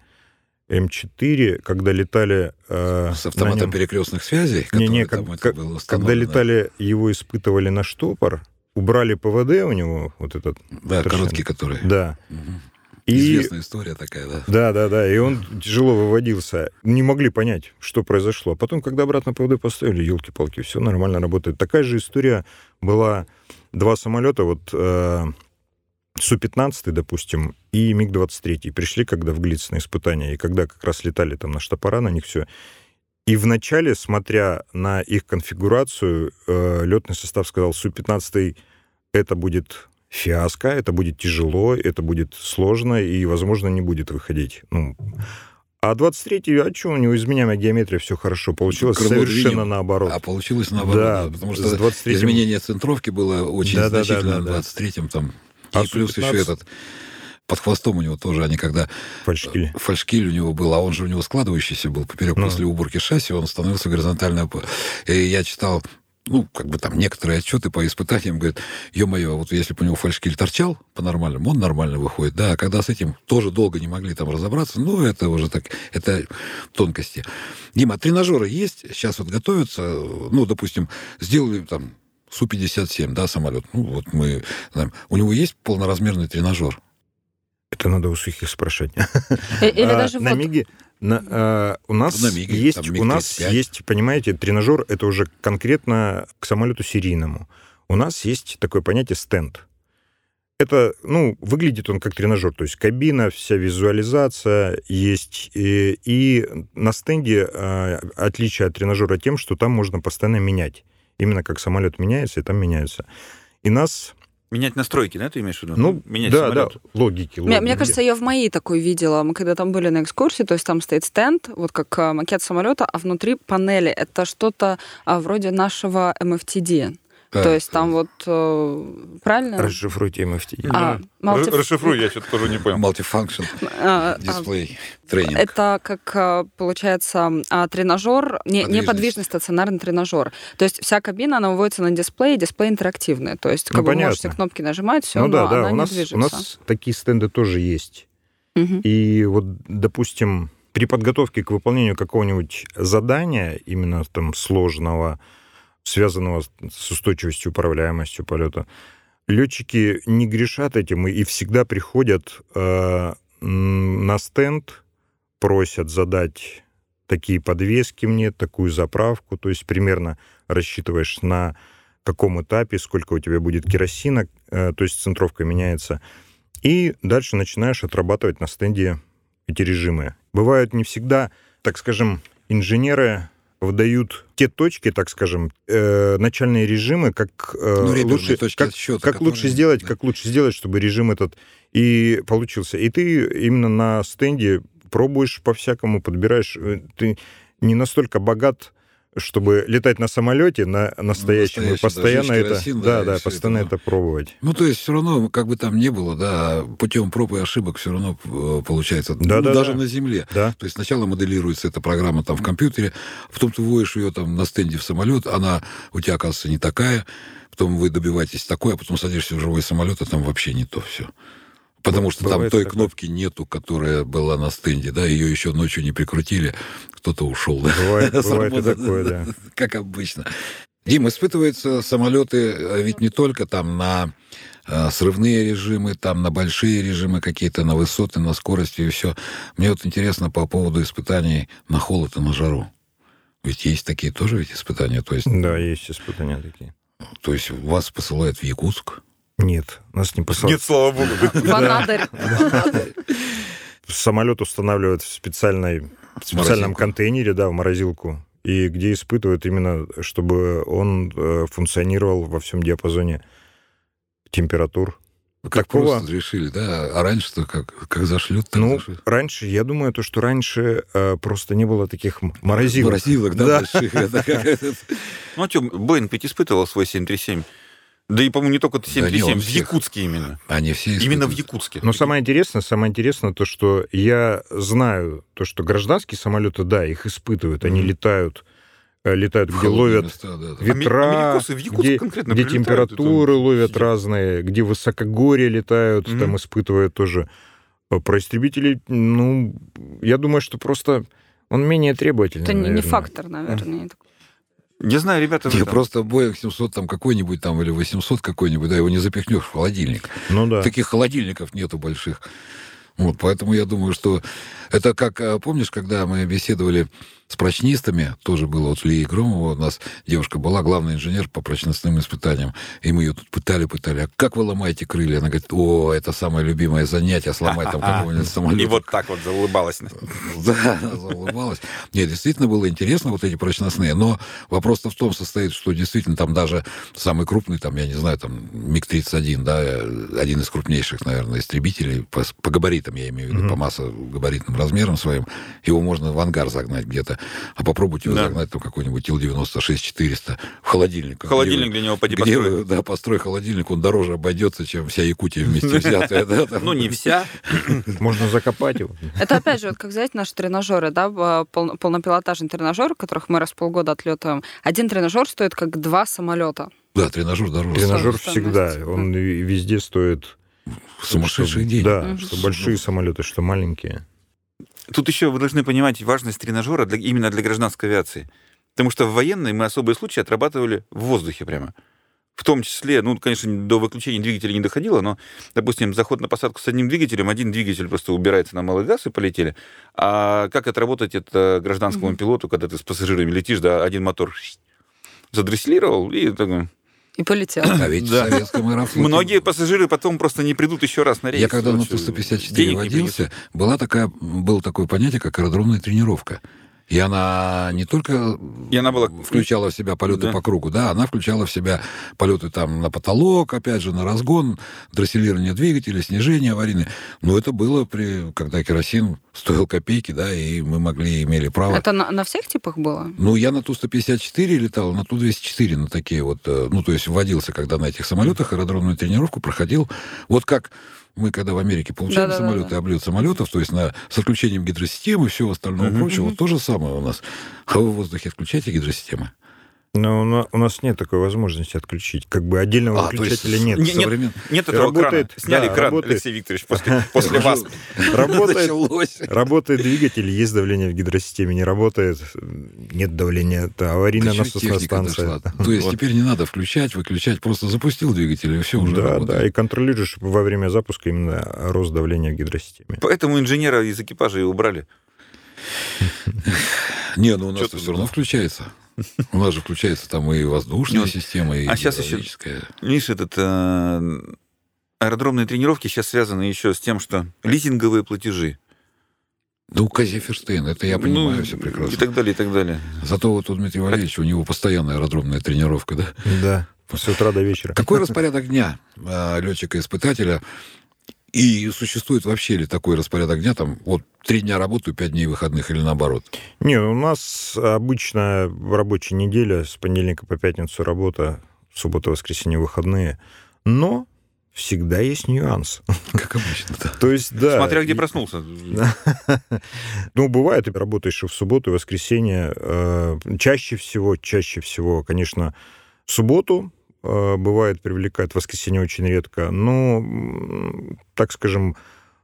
Speaker 5: М4, когда летали... э,
Speaker 4: С автоматом
Speaker 5: нем-
Speaker 4: перекрестных связей, который там
Speaker 5: как- как- когда летали, его испытывали на штопор, убрали ПВД у него, вот этот...
Speaker 4: Да,
Speaker 5: совершенно-
Speaker 4: короткий который.
Speaker 5: Да.
Speaker 4: Мгм.
Speaker 5: И
Speaker 4: Известная история такая, да.
Speaker 5: да, да, да. И он тяжело выводился. Не могли понять, что произошло. Потом, когда обратно ПВД поставили, елки-палки, все нормально работает. Такая же история была. Два самолета, вот э, Су-15, допустим, и МиГ-23 пришли, когда в Глиц на испытания, и когда как раз летали там на штопора, на них все. И вначале, смотря на их конфигурацию, э, летный состав сказал, Су-15 это будет фиаско, это будет тяжело, это будет сложно и, возможно, не будет выходить. Ну, а 23-й, а что, у него изменяемая геометрия, все хорошо. Получилось
Speaker 4: Крыло
Speaker 5: совершенно
Speaker 4: двинем.
Speaker 5: наоборот.
Speaker 4: А получилось наоборот,
Speaker 5: Да,
Speaker 4: да, потому что
Speaker 5: 23-м
Speaker 4: изменение центровки было очень
Speaker 5: Да, да, да,
Speaker 4: значительно
Speaker 5: да, да.
Speaker 4: в 23-м там.
Speaker 5: А
Speaker 4: и плюс
Speaker 5: Су-15?
Speaker 4: еще этот под хвостом у него тоже, они когда
Speaker 5: Фальшкили.
Speaker 4: фальшкиль у него был, а он же у него складывающийся был поперек
Speaker 5: Ну.
Speaker 4: после уборки шасси, он становился горизонтально. И я читал, ну, как бы там некоторые отчеты по испытаниям, говорят, ё-моё, вот если бы у него фальшкиль торчал по-нормальному, он нормально выходит, да, а когда с этим тоже долго не могли там разобраться, ну, это уже так, это тонкости. Дима, а тренажеры есть? Сейчас вот готовятся, ну, допустим, сделали там Су-57, да, самолет. Ну, вот мы знаем. У него есть полноразмерный тренажер?
Speaker 5: Это надо у сухих спрашивать.
Speaker 7: Э, Или
Speaker 5: А,
Speaker 7: даже
Speaker 5: на
Speaker 7: вот...
Speaker 5: Миге на, а, у нас
Speaker 4: На Миге,
Speaker 5: есть,
Speaker 4: там
Speaker 5: у нас
Speaker 4: МиГ-35.
Speaker 5: есть, понимаете, тренажер это уже конкретно к самолету серийному. У нас есть такое понятие стенд. Это, ну, выглядит он как тренажер, то есть кабина, вся визуализация есть. И, и на стенде а, отличие от тренажера тем, что там можно постоянно менять. Именно как самолет меняется, и там меняется. И нас,
Speaker 6: Менять настройки, да, ты имеешь в виду?
Speaker 5: ну,
Speaker 6: менять
Speaker 5: да,
Speaker 6: самолет.
Speaker 5: да, логики,
Speaker 7: Мне, мне
Speaker 5: логики.
Speaker 7: кажется, я в моей такой видела. Мы когда там были на экскурсии, то есть там стоит стенд, вот как а, макет самолета, а внутри панели. Это что-то а, вроде нашего MFTD.
Speaker 4: Да,
Speaker 7: то есть там вот э, правильно?
Speaker 5: Расшифруйте MFT.
Speaker 7: А, multi-
Speaker 3: Расшифруй, я что-то тоже не понял.
Speaker 4: Multifunction (laughs)
Speaker 7: а, а,
Speaker 4: дисплей тренинг.
Speaker 7: Это как а, получается а, тренажер, не, неподвижный стационарный тренажер. То есть вся кабина, она выводится на дисплей, дисплей интерактивный. То есть
Speaker 5: Ну,
Speaker 7: как бы вы
Speaker 5: понятно.
Speaker 7: можете кнопки нажимать, все,
Speaker 5: ну
Speaker 7: но
Speaker 5: да, да,
Speaker 7: она
Speaker 5: у
Speaker 7: не
Speaker 5: нас,
Speaker 7: движется.
Speaker 5: у нас такие стенды тоже есть. И вот, допустим, при подготовке к выполнению какого-нибудь задания, именно там сложного, связанного с- устойчивостью, управляемостью полета, летчики не грешат этим и, всегда приходят э, на стенд, просят задать такие подвески мне, такую заправку, то есть примерно рассчитываешь на каком этапе, сколько у тебя будет керосина, э, то есть центровка меняется, и дальше начинаешь отрабатывать на стенде эти режимы. Бывают не всегда, так скажем, инженеры выдают те точки, так скажем, э, начальные режимы, как э,
Speaker 4: Ну,
Speaker 5: лучше,
Speaker 4: точки
Speaker 5: как,
Speaker 4: отсчета,
Speaker 5: как
Speaker 4: которые-
Speaker 5: лучше сделать,
Speaker 4: да.
Speaker 5: как лучше сделать, чтобы режим этот и получился. И ты именно на стенде пробуешь по-всякому, подбираешь. Э, Ты не настолько богат, чтобы летать на самолете, на настоящем, и постоянно это,
Speaker 4: керосин,
Speaker 5: да,
Speaker 4: да,
Speaker 5: да, постоянно
Speaker 4: это,
Speaker 5: это пробовать.
Speaker 4: Ну, то есть все равно, как бы там ни было, да, путем проб и ошибок все равно э, получается.
Speaker 5: Да,
Speaker 4: ну,
Speaker 5: да,
Speaker 4: даже
Speaker 5: да.
Speaker 4: на Земле.
Speaker 5: Да.
Speaker 4: То есть сначала моделируется эта программа там в компьютере, потом ты вводишь ее там на стенде в самолет, она у тебя оказывается не такая, потом вы добиваетесь такой, а потом садишься в живой самолет, а там вообще не то все. Потому что там
Speaker 5: Бывает
Speaker 4: той
Speaker 5: такое.
Speaker 4: кнопки нету, которая была на стенде, да, ее еще ночью не прикрутили, кто-то ушел. (laughs)
Speaker 5: Бывает, и такое, да. (laughs)
Speaker 4: Как обычно. Дим, испытываются самолеты э, ведь не только там на э, срывные режимы, там на большие режимы какие-то, на высоты, на скорости и все. Мне вот интересно по поводу испытаний на холод и на жару. Ведь есть такие тоже ведь испытания. То есть,
Speaker 5: Да, есть испытания такие.
Speaker 4: то есть вас посылают в Якутск.
Speaker 5: Нет, нас не посылают.
Speaker 3: Нет, слава богу. (laughs)
Speaker 7: В Анадырь.
Speaker 5: Самолет устанавливают в, специальной, в специальном контейнере, да, в морозилку, и где испытывают именно, чтобы он э, функционировал во всем диапазоне температур.
Speaker 4: Как
Speaker 5: Такого-
Speaker 4: просто решили, да? А раньше-то как, как зашлют, так
Speaker 5: Ну,
Speaker 4: зашлют.
Speaker 5: раньше, я думаю, то, что раньше э, просто не было таких морозилок.
Speaker 4: Морозилок, да,
Speaker 5: Да.
Speaker 4: больших.
Speaker 6: Ну, а что, Боинг ведь испытывал свой 737. Да и, по-моему, не только 737,
Speaker 4: он
Speaker 6: в
Speaker 4: всех.
Speaker 6: Якутске именно.
Speaker 4: Они все
Speaker 6: Именно в
Speaker 4: испытывают.
Speaker 6: Якутске.
Speaker 5: Но самое интересное, самое интересное то, что я знаю то, что гражданские самолеты, да, их испытывают, они
Speaker 4: Мгм.
Speaker 5: летают, э, летают,
Speaker 4: В
Speaker 5: где ловят
Speaker 4: места, да, да.
Speaker 5: Ветра,
Speaker 6: Якутск
Speaker 5: где, где температуры
Speaker 6: там
Speaker 5: ловят
Speaker 6: сидят.
Speaker 5: разные, где высокогорье летают,
Speaker 6: Мгм.
Speaker 5: там испытывают тоже. А Про истребителей, ну, я думаю, что просто он менее требовательный.
Speaker 7: Это не, не
Speaker 5: наверное.
Speaker 7: фактор, наверное. Не
Speaker 6: знаю, ребята...
Speaker 4: Не,
Speaker 6: этом-
Speaker 4: просто Боинг 700 там какой-нибудь там или 800 какой-нибудь, да, его не запихнешь в холодильник.
Speaker 5: Ну да.
Speaker 4: Таких холодильников нету больших. Вот, поэтому я думаю, что это как, а, помнишь, когда мы беседовали с прочнистами, тоже было вот Лией Громова, у нас девушка была, главный инженер по прочностным испытаниям, и мы ее тут пытали-пытали, а как вы ломаете крылья? Она говорит, о, это самое любимое занятие, сломать там (laughs) какого-нибудь самолета.
Speaker 6: И вот так вот заулыбалась. (laughs)
Speaker 4: Да, заулыбалась. Нет, действительно было интересно, вот эти прочностные, но вопрос-то в том состоит, что действительно там даже самый крупный, там, я не знаю, там, МиГ-31, да, э, один из крупнейших, наверное, истребителей, по, по габаритам, я имею в виду, по массогабаритным размерам своим, его можно в ангар загнать где-то, а попробуйте его
Speaker 6: Да.
Speaker 4: загнать там какой-нибудь Ил-96-400 в холодильник.
Speaker 6: Холодильник для него поди
Speaker 4: Где,
Speaker 6: построй.
Speaker 4: да, построй холодильник, он дороже обойдется, чем вся Якутия вместе (laughs) взятая.
Speaker 6: Ну, не вся. (laughs)
Speaker 5: Можно закопать его.
Speaker 7: Это опять же, вот как взять наши тренажеры, да, полнопилотажный тренажер, которых мы раз в полгода отлетаем. Один тренажер стоит как два самолета.
Speaker 4: Да, тренажер дороже.
Speaker 5: Тренажер всегда, он везде стоит...
Speaker 4: Сумасшедший
Speaker 5: что-
Speaker 4: день.
Speaker 5: Да, что большие самолеты, что маленькие.
Speaker 6: Тут еще вы должны понимать важность тренажера для- именно для гражданской авиации. Потому что в военной мы особые случаи отрабатывали в воздухе прямо. В том числе, ну, конечно, до выключения двигателя не доходило, но, допустим, заход на посадку с одним двигателем, один двигатель просто убирается на малый газ и полетели. А как отработать это гражданскому
Speaker 7: Мгм.
Speaker 6: пилоту, когда ты с пассажирами летишь, да, один мотор задрессировал, и такой...
Speaker 7: И полетел.
Speaker 4: А ведь
Speaker 6: Да.
Speaker 4: в советском аэрофлоте...
Speaker 6: Многие пассажиры потом просто не придут еще раз на рейс.
Speaker 4: Я когда на
Speaker 6: Вот,
Speaker 4: Ту-154
Speaker 6: денег не
Speaker 4: водился, была такая, было такое понятие, как аэродромная тренировка. И она не только
Speaker 6: И она была-
Speaker 4: включала в себя полеты
Speaker 6: Да.
Speaker 4: по кругу, да, она включала в себя полеты там на потолок, опять же, на разгон, дросселирование двигателя, снижение аварийное. Но это было, при, когда керосин стоил копейки, да, и мы могли, имели право.
Speaker 7: Это на, на всех типах было?
Speaker 4: Ну, я на Ту-154 летал, на Ту-204, на такие вот, э, ну, то есть вводился, когда на этих самолетах аэродромную тренировку проходил. Вот как мы, когда в Америке получали
Speaker 7: Да-да-да-да.
Speaker 4: самолеты, облет самолетов, то есть на, с отключением гидросистемы и всего остального
Speaker 6: Мгм.
Speaker 4: прочего, вот то же самое у нас. А вы в воздухе отключаете гидросистемы?
Speaker 5: Но у на- у нас нет такой возможности отключить. Как бы отдельного
Speaker 4: А, то есть
Speaker 5: выключателя нет.
Speaker 6: Не- нет.
Speaker 4: современ-
Speaker 6: Нет этого
Speaker 5: Работает,
Speaker 6: крана. Сняли
Speaker 5: да,
Speaker 6: кран,
Speaker 5: работает.
Speaker 6: Алексей Викторович, после, (laughs) после вас.
Speaker 5: Работает, работает двигатель, есть давление в гидросистеме, не работает, нет давления, это аварийная насосная станция.
Speaker 4: То есть
Speaker 6: Вот.
Speaker 4: теперь не надо включать, выключать, просто запустил двигатель, и все уже
Speaker 5: Да,
Speaker 4: работает.
Speaker 5: да, и контролируешь во время запуска именно рост давления в гидросистеме.
Speaker 6: Поэтому инженера из экипажа и убрали.
Speaker 4: Не, ну у нас все равно включается. У нас же включается там и воздушная
Speaker 6: Ну,
Speaker 4: система, и
Speaker 6: а
Speaker 4: гидравлическая.
Speaker 6: Видишь, этот, э, аэродромные тренировки сейчас связаны еще с тем, что лизинговые платежи.
Speaker 4: Да у Казиферштейн, это я понимаю
Speaker 6: Ну,
Speaker 4: все
Speaker 6: И
Speaker 4: прекрасно.
Speaker 6: так далее, и так далее.
Speaker 4: Зато вот у Дмитрия Валерьевича, у него постоянная аэродромная тренировка, да?
Speaker 5: Да, с утра до вечера.
Speaker 4: Какой распорядок дня летчика-испытателя? И существует вообще ли такой распорядок дня, там, вот три дня работаю, пять дней выходных или наоборот?
Speaker 5: Не, у нас обычно рабочая неделя с понедельника по пятницу работа, суббота, воскресенье, выходные. Но всегда есть нюанс.
Speaker 4: Как обычно, да.
Speaker 5: То есть, да.
Speaker 6: Смотря где проснулся. (laughs)
Speaker 5: Ну, бывает, ты работаешь и в субботу, и воскресенье. Э, Чаще всего, чаще всего, конечно, в субботу бывает, привлекает, в воскресенье очень редко. Но, м, так скажем,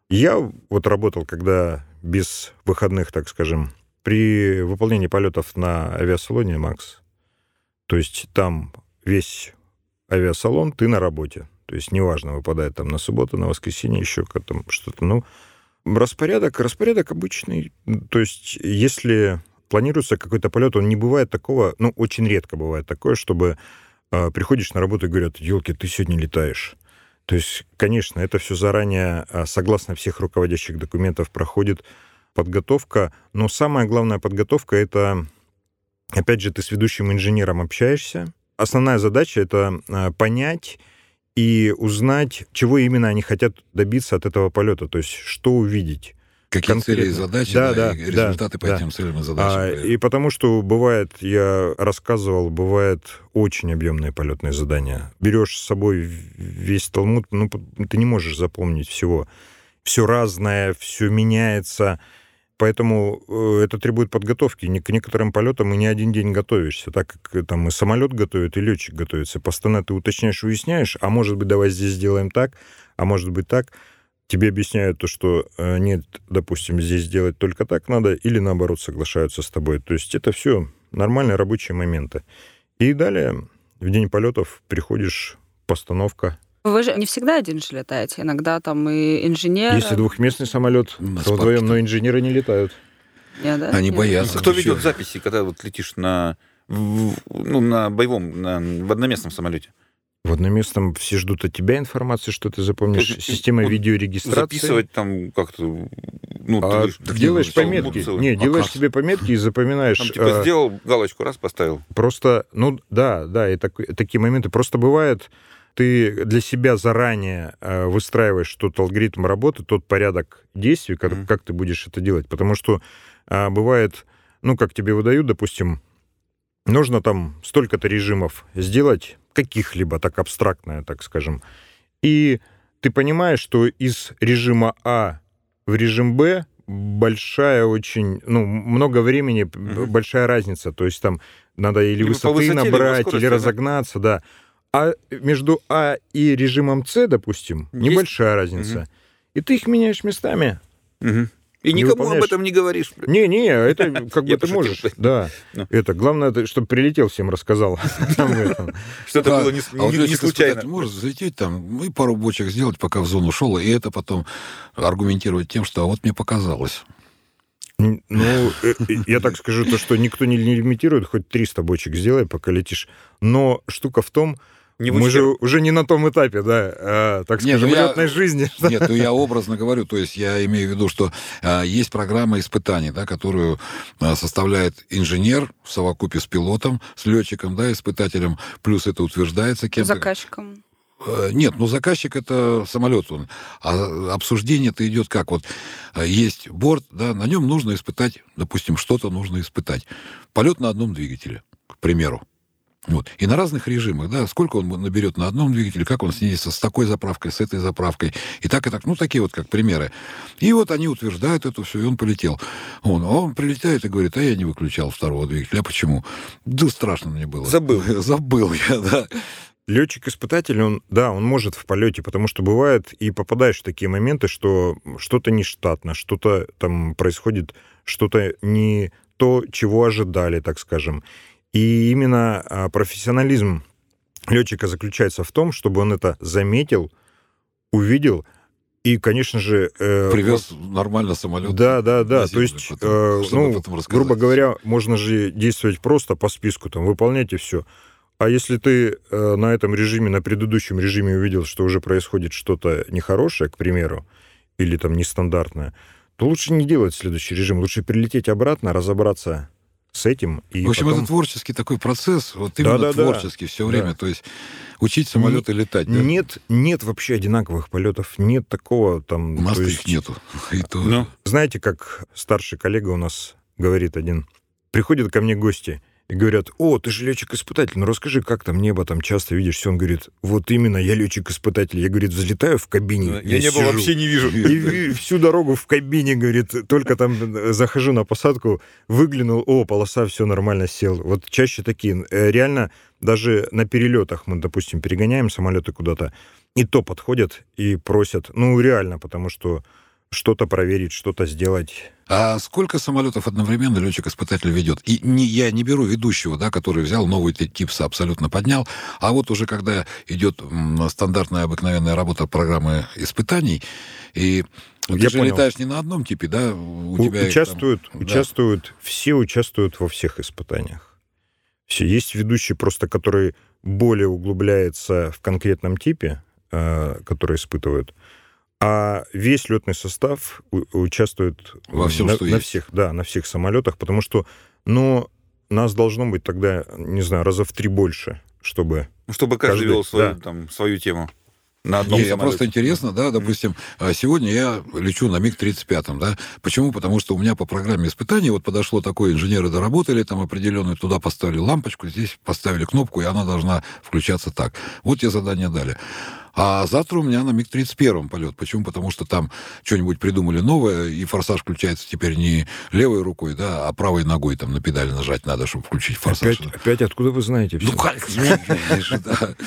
Speaker 5: я вот работал, когда без выходных, так скажем, при выполнении полетов на авиасалоне «Макс». То есть там весь авиасалон, ты на работе. То есть неважно, выпадает там на субботу, на воскресенье, еще там что-то. Ну, распорядок, распорядок обычный. То есть если планируется какой-то полет, он не бывает такого, ну, очень редко бывает такое, чтобы э, приходишь на работу и говорят, елки, ты сегодня летаешь. То есть, конечно, это все заранее, э, согласно всех руководящих документов, проходит подготовка. Но самая главная подготовка — это, опять же, ты с ведущим инженером общаешься. Основная задача — это э, понять и узнать, чего именно они хотят добиться от этого полета, то есть что увидеть.
Speaker 4: Какие цели и
Speaker 5: Конкретно.
Speaker 4: задачи,
Speaker 5: Да,
Speaker 4: да,
Speaker 5: да,
Speaker 4: и
Speaker 5: да,
Speaker 4: результаты по
Speaker 5: да.
Speaker 4: этим целям и
Speaker 5: А,
Speaker 4: задачам.
Speaker 5: и потому что бывает, я рассказывал, бывает очень объемные полетные задания. Берешь с собой весь Талмуд, ну, ты не можешь запомнить всего. Все разное, все меняется. Поэтому э, это требует подготовки. К некоторым полетам и не один день готовишься, так как э, там и самолет готовит, и летчик готовится. Постоянно ты уточняешь, выясняешь, а может быть, давай здесь сделаем так, а может быть так. Тебе объясняют то, что э, нет, допустим, здесь делать только так надо, или наоборот соглашаются с тобой. То есть это все нормальные рабочие моменты. И далее в день полетов приходишь, постановка.
Speaker 7: Вы же не всегда один же летаете, иногда там и инженер.
Speaker 5: Если двухместный самолет, то вдвоем, но инженеры не летают.
Speaker 7: Нет, да?
Speaker 4: Они
Speaker 7: Нет.
Speaker 4: боятся.
Speaker 6: Кто ведет записи, когда вот летишь на, ну, на боевом, на, в одноместном самолете?
Speaker 5: В одноместном все ждут от тебя информации, что ты запомнишь.
Speaker 6: Слушай,
Speaker 5: Система
Speaker 6: вот
Speaker 5: видеорегистрации.
Speaker 6: Записывать там как-то... Ну, ты
Speaker 5: А
Speaker 6: говоришь,
Speaker 4: Так
Speaker 5: делаешь пометки.
Speaker 6: целый.
Speaker 5: Не,
Speaker 4: А
Speaker 5: делаешь
Speaker 4: как?
Speaker 5: себе пометки и запоминаешь.
Speaker 6: там, типа,
Speaker 5: а,
Speaker 6: сделал, галочку раз поставил.
Speaker 5: Просто, ну да, да, и так- такие моменты. Просто бывает, ты для себя заранее э, выстраиваешь тот алгоритм работы, тот порядок действий, как,
Speaker 6: Мгм.
Speaker 5: как ты будешь это делать. Потому что а, бывает, ну, как тебе выдают, допустим, нужно там столько-то режимов сделать, каких-либо, так абстрактное, так скажем. И ты понимаешь, что из режима А в режим Б большая очень, ну, много времени,
Speaker 6: Мгм.
Speaker 5: большая разница. То есть там надо или
Speaker 6: Либо
Speaker 5: высоты
Speaker 6: высоте,
Speaker 5: набрать,
Speaker 6: скорости,
Speaker 5: или
Speaker 6: да.
Speaker 5: разогнаться, да. А между А и режимом С, допустим,
Speaker 6: Есть-
Speaker 5: небольшая разница. И ты их меняешь местами.
Speaker 6: Мгм. И
Speaker 5: Не
Speaker 6: никому об этом не говоришь.
Speaker 5: Не-не, это (laughs) как бы ты можешь. Да.
Speaker 6: Ну.
Speaker 5: Это главное, чтобы прилетел, всем рассказал. (laughs)
Speaker 6: Что
Speaker 4: Да,
Speaker 6: было не,
Speaker 4: а
Speaker 6: не- не случайно.
Speaker 4: испытатель может залететь там и пару бочек сделать, пока в зону шел, и это потом аргументировать тем, что а вот мне показалось.
Speaker 5: Ну, э, э, я так скажу, то, что никто не лимитирует, хоть 300 бочек сделай, пока летишь. Но штука в том,
Speaker 6: Не
Speaker 5: мы же уже не на том этапе, да, а, так
Speaker 4: Не,
Speaker 5: скажем,
Speaker 4: ну я-
Speaker 5: летной жизни. (laughs)
Speaker 4: Нет, ну я образно говорю, то есть я имею в виду, что а, есть программа испытаний, да, которую а, составляет инженер в совокупе с пилотом, с летчиком, да, испытателем, плюс это утверждается кем-то.
Speaker 7: Заказчиком.
Speaker 4: Э, Нет, ну заказчик это самолет он. А обсуждение-то идет как? Вот э, есть борт, да, на нем нужно испытать, допустим, что-то нужно испытать. Полет на одном двигателе, к примеру. Вот. И на разных режимах, да, сколько он наберет на одном двигателе, как он снизится с такой заправкой, с этой заправкой, и так, и так, ну, такие вот как примеры. И вот они утверждают это все, и он полетел. Он, а он прилетает и говорит, а я не выключал второго двигателя. А почему? Да страшно мне было.
Speaker 6: Забыл. (laughs)
Speaker 4: Забыл я, да.
Speaker 5: Летчик-испытатель, он, да, он может в полете, потому что бывает и попадаешь в такие моменты, что что-то нештатно, что-то там происходит, что-то не то, чего ожидали, так скажем. И именно а, профессионализм летчика заключается в том, чтобы он это заметил, увидел и, конечно же... э,
Speaker 4: Привез нормально самолет.
Speaker 5: да, да, да. То есть,
Speaker 4: потом,
Speaker 5: э, ну, грубо говоря, можно же действовать просто по списку, там, выполняйте все. А если ты э, на этом режиме, на предыдущем режиме увидел, что уже происходит что-то нехорошее, к примеру, или там нестандартное, то лучше не делать следующий режим, лучше прилететь обратно, разобраться с этим и
Speaker 4: В общем,
Speaker 5: потом...
Speaker 4: это творческий такой процесс, вот именно
Speaker 5: Да-да-да.
Speaker 4: творческий все время.
Speaker 5: Да.
Speaker 4: То есть учить самолеты летать. да?
Speaker 5: Нет, нет вообще одинаковых полетов, нет такого там...
Speaker 4: У нас их нету. (laughs) И то-
Speaker 6: Ну,
Speaker 5: Знаете, как старший коллега у нас говорит один, приходят ко мне гости и говорят, о, ты же летчик-испытатель, ну расскажи, как там небо, там часто видишь все. Он говорит, вот именно, я летчик-испытатель. Я, говорит, взлетаю в кабине.
Speaker 6: я небо
Speaker 5: сижу,
Speaker 6: вообще не вижу.
Speaker 5: И всю дорогу в кабине, говорит, только там э, захожу на посадку, выглянул, о, полоса, все нормально, сел. Вот чаще такие. Э, Реально, даже на перелетах мы, допустим, перегоняем самолеты куда-то, и то подходят и просят, ну, реально, потому что что-то проверить, что-то сделать.
Speaker 4: А сколько самолетов одновременно летчик-испытатель ведет? И не, я не беру ведущего, да, который взял новый т- типс, абсолютно поднял, а вот уже когда идет стандартная обыкновенная работа программы испытаний, и ты
Speaker 5: Я
Speaker 4: же
Speaker 5: понял.
Speaker 4: летаешь не на одном типе, да? У,
Speaker 5: У-
Speaker 4: тебя их там-
Speaker 5: участвуют,
Speaker 4: да.
Speaker 5: участвуют, все участвуют во всех испытаниях. Все. Есть ведущий просто, который более углубляется в конкретном типе, э, который испытывают, а весь летный состав участвует
Speaker 4: Во всем,
Speaker 5: на,
Speaker 4: что
Speaker 5: на
Speaker 4: есть.
Speaker 5: всех, да, на всех самолетах, потому что, ну, нас должно быть тогда, не знаю, раза в три больше, чтобы
Speaker 6: чтобы каждый
Speaker 5: Каждый,
Speaker 6: вел свою,
Speaker 5: да.
Speaker 6: там, свою тему. На одном
Speaker 4: Не, я
Speaker 6: самолете.
Speaker 4: просто интересно, да, допустим, а, сегодня я лечу на МиГ-35, да. Почему? Потому что у меня по программе испытаний вот подошло такое, инженеры доработали там определенную, туда поставили лампочку, здесь поставили кнопку, и она должна включаться так. Вот тебе задание дали. А завтра у меня на МиГ-31 полет. Почему? Потому что там что-нибудь придумали новое, и форсаж включается теперь не левой рукой, да, а правой ногой там на педаль нажать надо, чтобы включить форсаж.
Speaker 5: Опять, опять откуда вы знаете все?
Speaker 4: Ну как? (laughs)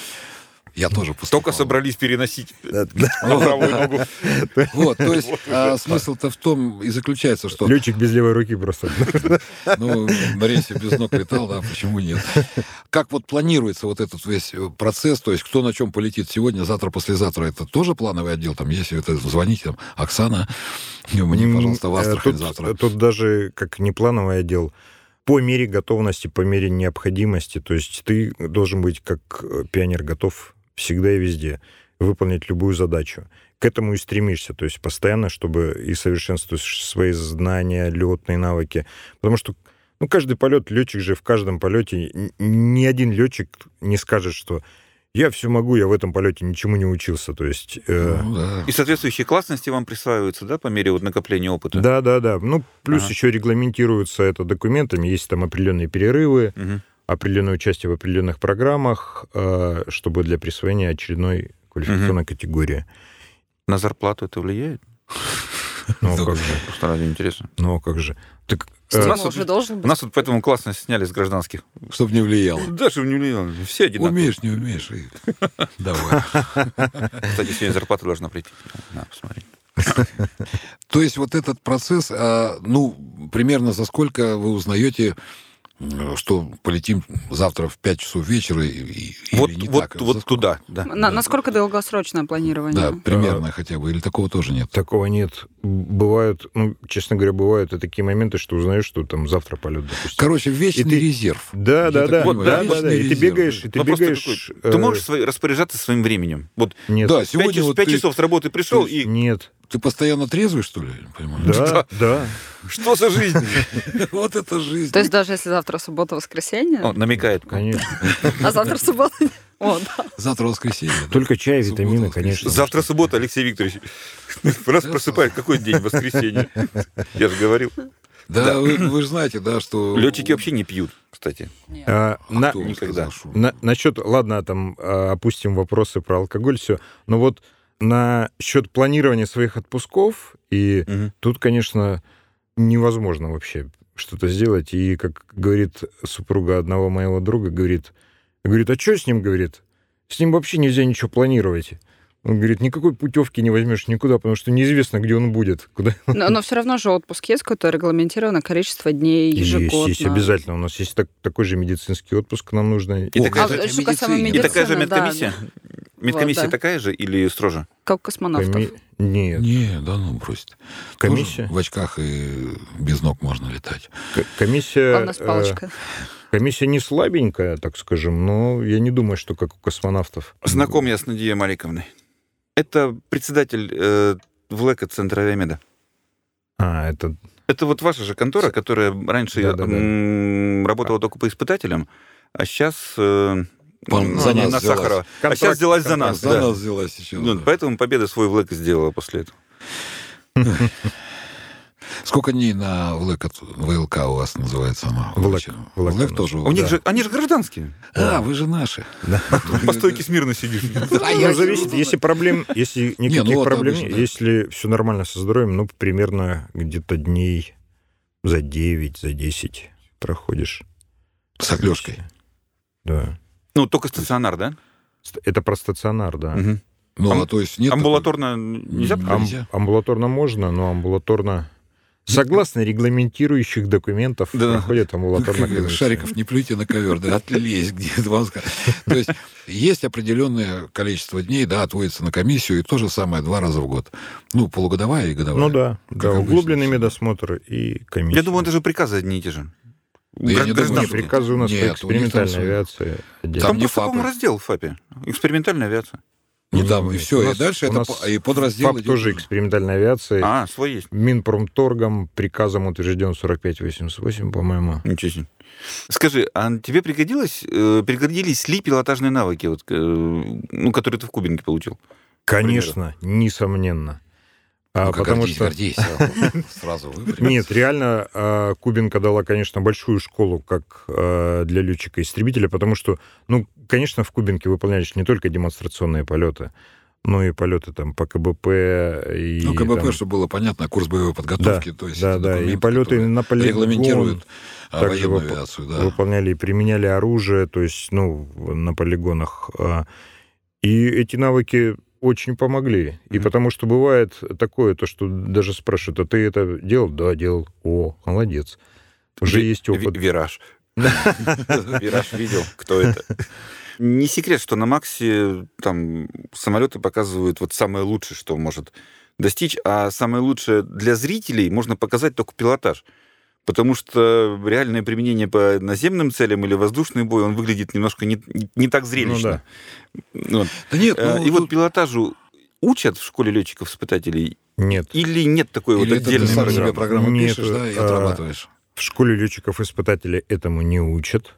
Speaker 4: Я тоже поступал.
Speaker 6: Только собрались переносить на правую ногу. (laughs)
Speaker 4: Вот, то есть а, смысл-то в том и заключается, что
Speaker 5: Летчик без левой руки просто.
Speaker 4: ну, на рейсе без ног летал, да, почему нет? Как вот планируется вот этот весь э, процесс, то есть кто на чем полетит сегодня, завтра, послезавтра, это тоже плановый отдел? Там, если это звоните, там, Оксана, мне, пожалуйста, в Астрахань завтра.
Speaker 5: Тут даже как не плановый отдел, по мере готовности, по мере необходимости. То есть ты должен быть как э, пионер готов всегда и везде выполнить любую задачу. К этому и стремишься, то есть постоянно, чтобы и совершенствуешь свои знания, летные навыки. Потому что ну, каждый полет, летчик же в каждом полете, ни один летчик не скажет, что я все могу, я в этом полете ничему не учился. То есть э,
Speaker 4: Ну, да.
Speaker 6: И соответствующие классности вам присваиваются, да, по мере вот накопления опыта?
Speaker 5: Да, да, да. Ну, плюс
Speaker 6: Ага.
Speaker 5: еще регламентируется это документами. Есть там определенные перерывы,
Speaker 6: Мгм.
Speaker 5: Определенное участие в определенных программах, э, чтобы для присвоения очередной квалификационной категории.
Speaker 6: На зарплату это влияет?
Speaker 5: Ну,
Speaker 4: Да.
Speaker 5: как же.
Speaker 6: Просто ради интереса.
Speaker 5: Ну, а как же. Так, э,
Speaker 6: нас,
Speaker 7: уже
Speaker 6: вот,
Speaker 7: должен быть.
Speaker 6: нас вот поэтому классно сняли с гражданских.
Speaker 4: Чтобы не влияло.
Speaker 6: Да, чтобы не влияло. Все одинаковые.
Speaker 4: Умеешь, не умеешь. и (laughs) Давай.
Speaker 6: Кстати, сегодня зарплата должна прийти. На, посмотри.
Speaker 4: То есть вот этот процесс, а, ну, примерно за сколько вы узнаете, что полетим завтра в 5 часов вечера и- и-
Speaker 6: Вот,
Speaker 4: или не
Speaker 6: вот,
Speaker 4: так? За
Speaker 6: вот
Speaker 4: сколько?
Speaker 6: туда, да.
Speaker 7: На- насколько долгосрочное планирование?
Speaker 4: Да, примерно хотя бы. Или такого тоже нет?
Speaker 5: такого нет. Бывают, ну, честно говоря, бывают и такие моменты, что узнаешь, что там завтра полет, допустим.
Speaker 4: Короче, вечный
Speaker 5: И ты-
Speaker 4: резерв.
Speaker 5: Да,
Speaker 4: Я
Speaker 5: да, да,
Speaker 4: понимаю,
Speaker 5: да, да, да. И ты бегаешь, и ты
Speaker 6: Вопрос
Speaker 5: бегаешь.
Speaker 6: такой. Ты
Speaker 5: э,
Speaker 6: можешь распоряжаться своим временем? Вот
Speaker 5: Нет,
Speaker 4: Да, сегодня
Speaker 6: часов,
Speaker 4: вот
Speaker 6: пять
Speaker 4: ты,
Speaker 6: часов с работы пришел, и
Speaker 5: нет.
Speaker 4: Ты постоянно трезвый, что ли? Понимаю.
Speaker 5: Да, да.
Speaker 6: что за жизнь? (laughs)
Speaker 4: Вот это жизнь.
Speaker 7: То есть даже если завтра суббота, воскресенье,
Speaker 6: Он намекает.
Speaker 5: Конечно.
Speaker 7: а завтра суббота... (laughs) О, да.
Speaker 4: Завтра воскресенье. да.
Speaker 5: Только чай, витамины, конечно.
Speaker 6: Завтра суббота, Алексей Викторович. (laughs) Раз просыпает, какой день воскресенье? Я же говорил.
Speaker 4: Да, Вы, вы же знаете, да, что...
Speaker 6: Летчики вообще не пьют, кстати.
Speaker 5: А, на-
Speaker 4: Кто вам
Speaker 6: никогда.
Speaker 4: сказал,
Speaker 5: На, насчет, ладно, там а, опустим вопросы про алкоголь, все. Но вот на счет планирования своих отпусков, и
Speaker 6: Мгм.
Speaker 5: тут, конечно, невозможно вообще что-то сделать. И, как говорит супруга одного моего друга, говорит, говорит, а что с ним, говорит? С ним вообще нельзя ничего планировать. Он говорит, никакой путевки не возьмешь никуда, потому что неизвестно, где он будет. Куда...
Speaker 7: Но, все равно же отпуск есть какое-то регламентированное количество дней
Speaker 5: Есть,
Speaker 7: ежегодно.
Speaker 5: есть обязательно. У нас есть так- такой же медицинский отпуск нам нужно.
Speaker 6: И
Speaker 4: О,
Speaker 6: такая
Speaker 7: А,
Speaker 6: же-
Speaker 4: медицина.
Speaker 6: И такая же
Speaker 7: медицины, да,
Speaker 6: медкомиссия?
Speaker 7: Вот, да.
Speaker 6: такая же или строже?
Speaker 7: Как у космонавтов.
Speaker 5: Коми- Нет.
Speaker 4: Не, да ну бросит.
Speaker 5: Комиссия?
Speaker 4: Тоже в очках и без ног можно летать.
Speaker 5: К- Комиссия,
Speaker 7: Главное, с
Speaker 5: э,
Speaker 7: палочкой.
Speaker 5: комиссия не слабенькая, так скажем, но я не думаю, что как у космонавтов.
Speaker 6: Знаком я с Надией Маликовной. Это председатель э, ВЛЭКа Центра Авиамеда.
Speaker 5: А, это...
Speaker 6: Это вот ваша же контора, которая раньше
Speaker 5: Да-да-да.
Speaker 6: м, работала только по испытателям, а сейчас э,
Speaker 4: Он
Speaker 6: м,
Speaker 4: за нас
Speaker 6: на
Speaker 4: взялась.
Speaker 6: Сахарова. А сейчас взялась за нас.
Speaker 4: За
Speaker 6: да.
Speaker 4: нас взялась сейчас.
Speaker 6: Ну,
Speaker 4: да.
Speaker 6: Поэтому Победа свой ВЛЭК сделала после этого. (laughs)
Speaker 4: Сколько дней на ВЛК, ВЛК у вас называется она?
Speaker 5: ВЛК,
Speaker 4: ВЛК,
Speaker 5: ВЛК.
Speaker 4: тоже.
Speaker 6: У них
Speaker 4: да.
Speaker 6: же, они же гражданские.
Speaker 4: А, вы же наши. (laughs)
Speaker 6: По стойке смирно сидишь. (laughs)
Speaker 4: А
Speaker 5: Ну,
Speaker 4: я
Speaker 5: зависит, если проблем, если никаких
Speaker 4: ну,
Speaker 5: проблем,
Speaker 4: да.
Speaker 5: если все нормально со здоровьем, ну, примерно где-то дней за 9, за 10 проходишь.
Speaker 4: С оклешкой.
Speaker 5: Да.
Speaker 6: Ну, только стационар, да?
Speaker 5: Это про стационар, да.
Speaker 6: Мгм.
Speaker 4: Ну,
Speaker 6: Ам-
Speaker 4: а то есть нет...
Speaker 6: Амбулаторно нельзя?
Speaker 4: М,
Speaker 5: Ам-
Speaker 4: Нельзя.
Speaker 5: амбулаторно можно, но амбулаторно... Согласно регламентирующих документов,
Speaker 6: Да.
Speaker 5: проходит амбулаторная комиссия.
Speaker 4: Шариков не плюйте на ковер, да, отлились где-то вам сказали. То есть есть определенное количество дней, да, отводится на комиссию, и то же самое два раза в год. Ну, полугодовая и годовая.
Speaker 5: Ну да, да, углубленный медосмотр и комиссия.
Speaker 6: Я думаю, даже приказы одни и те же.
Speaker 4: Да я не думаю,
Speaker 5: Не,
Speaker 4: что-
Speaker 5: приказы у нас
Speaker 4: Нет,
Speaker 5: по
Speaker 4: там
Speaker 5: экспериментальной
Speaker 4: свои.
Speaker 5: авиации. отдельно.
Speaker 4: Там
Speaker 6: Там
Speaker 4: не
Speaker 6: просто, по-моему,
Speaker 4: ФАПы.
Speaker 6: раздел в ФАПе. Экспериментальная авиация.
Speaker 4: Ну,
Speaker 5: Нет,
Speaker 4: там и
Speaker 5: нет,
Speaker 4: все, и дальше
Speaker 5: у
Speaker 4: это
Speaker 5: нас
Speaker 4: по- и подраздел
Speaker 5: ФАП
Speaker 4: идет
Speaker 5: тоже
Speaker 4: уже.
Speaker 5: экспериментальной авиации.
Speaker 6: А, свой есть.
Speaker 5: Минпромторгом приказом утвержден 4588, по-моему.
Speaker 6: Ничего себе. Скажи, а тебе пригодилось, э, пригодились ли пилотажные навыки, вот, э, ну, которые ты в Кубинке получил?
Speaker 5: Конечно, несомненно. А,
Speaker 4: Ну-ка,
Speaker 5: потому
Speaker 4: гордись,
Speaker 5: что...
Speaker 4: гордись. (laughs) Сразу.
Speaker 5: Нет, реально а, Кубинка дала, конечно, большую школу как а, для летчика-истребителя, потому что, ну, конечно, в Кубинке выполнялись не только демонстрационные полеты, но и полеты там по КБП и
Speaker 4: Ну, КБП,
Speaker 5: там-
Speaker 4: чтобы было понятно, курс боевой подготовки, то есть
Speaker 5: да, да, и полеты на полигон
Speaker 4: регламентирует а,
Speaker 5: также
Speaker 4: военную авиацию, да.
Speaker 5: выполняли и применяли оружие, то есть, ну, на полигонах. И эти навыки очень помогли. И
Speaker 6: Мгм.
Speaker 5: потому что бывает такое, то, что даже спрашивают, а ты это делал? Да, делал. О, молодец. Уже
Speaker 6: Ви-
Speaker 5: есть опыт.
Speaker 6: Вираж. (laughs) Вираж видел, кто это. Не секрет, что на Максе там самолеты показывают вот самое лучшее, что может достичь, а самое лучшее для зрителей можно показать только пилотаж. Потому что реальное применение по наземным целям или воздушный бой, он выглядит немножко не, не так зрелищно. Вот.
Speaker 4: Да нет,
Speaker 6: Э,
Speaker 4: ну,
Speaker 6: И вот
Speaker 4: тут-
Speaker 6: пилотажу учат в школе летчиков-испытателей
Speaker 5: Нет.
Speaker 6: или нет такой
Speaker 4: или
Speaker 6: вот
Speaker 4: это ты
Speaker 6: отдельной
Speaker 4: сам себе
Speaker 6: программы?
Speaker 4: программу
Speaker 5: Нет,
Speaker 4: пишешь, да, и
Speaker 5: а,
Speaker 4: отрабатываешь.
Speaker 5: В школе летчиков-испытателей этому не учат.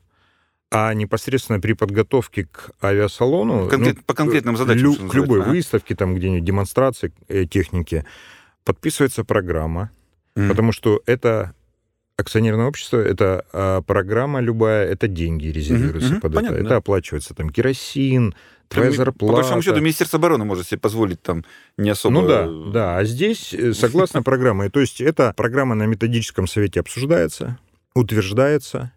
Speaker 5: А непосредственно при подготовке к авиасалону...
Speaker 6: Конкрет-
Speaker 5: ну,
Speaker 6: по конкретным задачам,
Speaker 5: лю- к любой
Speaker 6: ага.
Speaker 5: выставке, там где-нибудь демонстрации э, техники, подписывается программа,
Speaker 6: Мгм.
Speaker 5: потому что это акционерное общество, это а, программа любая, это деньги резервируются
Speaker 6: мгм,
Speaker 5: под
Speaker 6: понятно,
Speaker 5: это.
Speaker 6: да.
Speaker 5: Это оплачивается там керосин, твоя
Speaker 6: Там,
Speaker 5: зарплата.
Speaker 6: По большому счету, Министерство обороны может себе позволить там не особо...
Speaker 5: Ну да, да. А здесь, э, согласно (laughs) программе, то есть эта программа на методическом совете обсуждается, утверждается,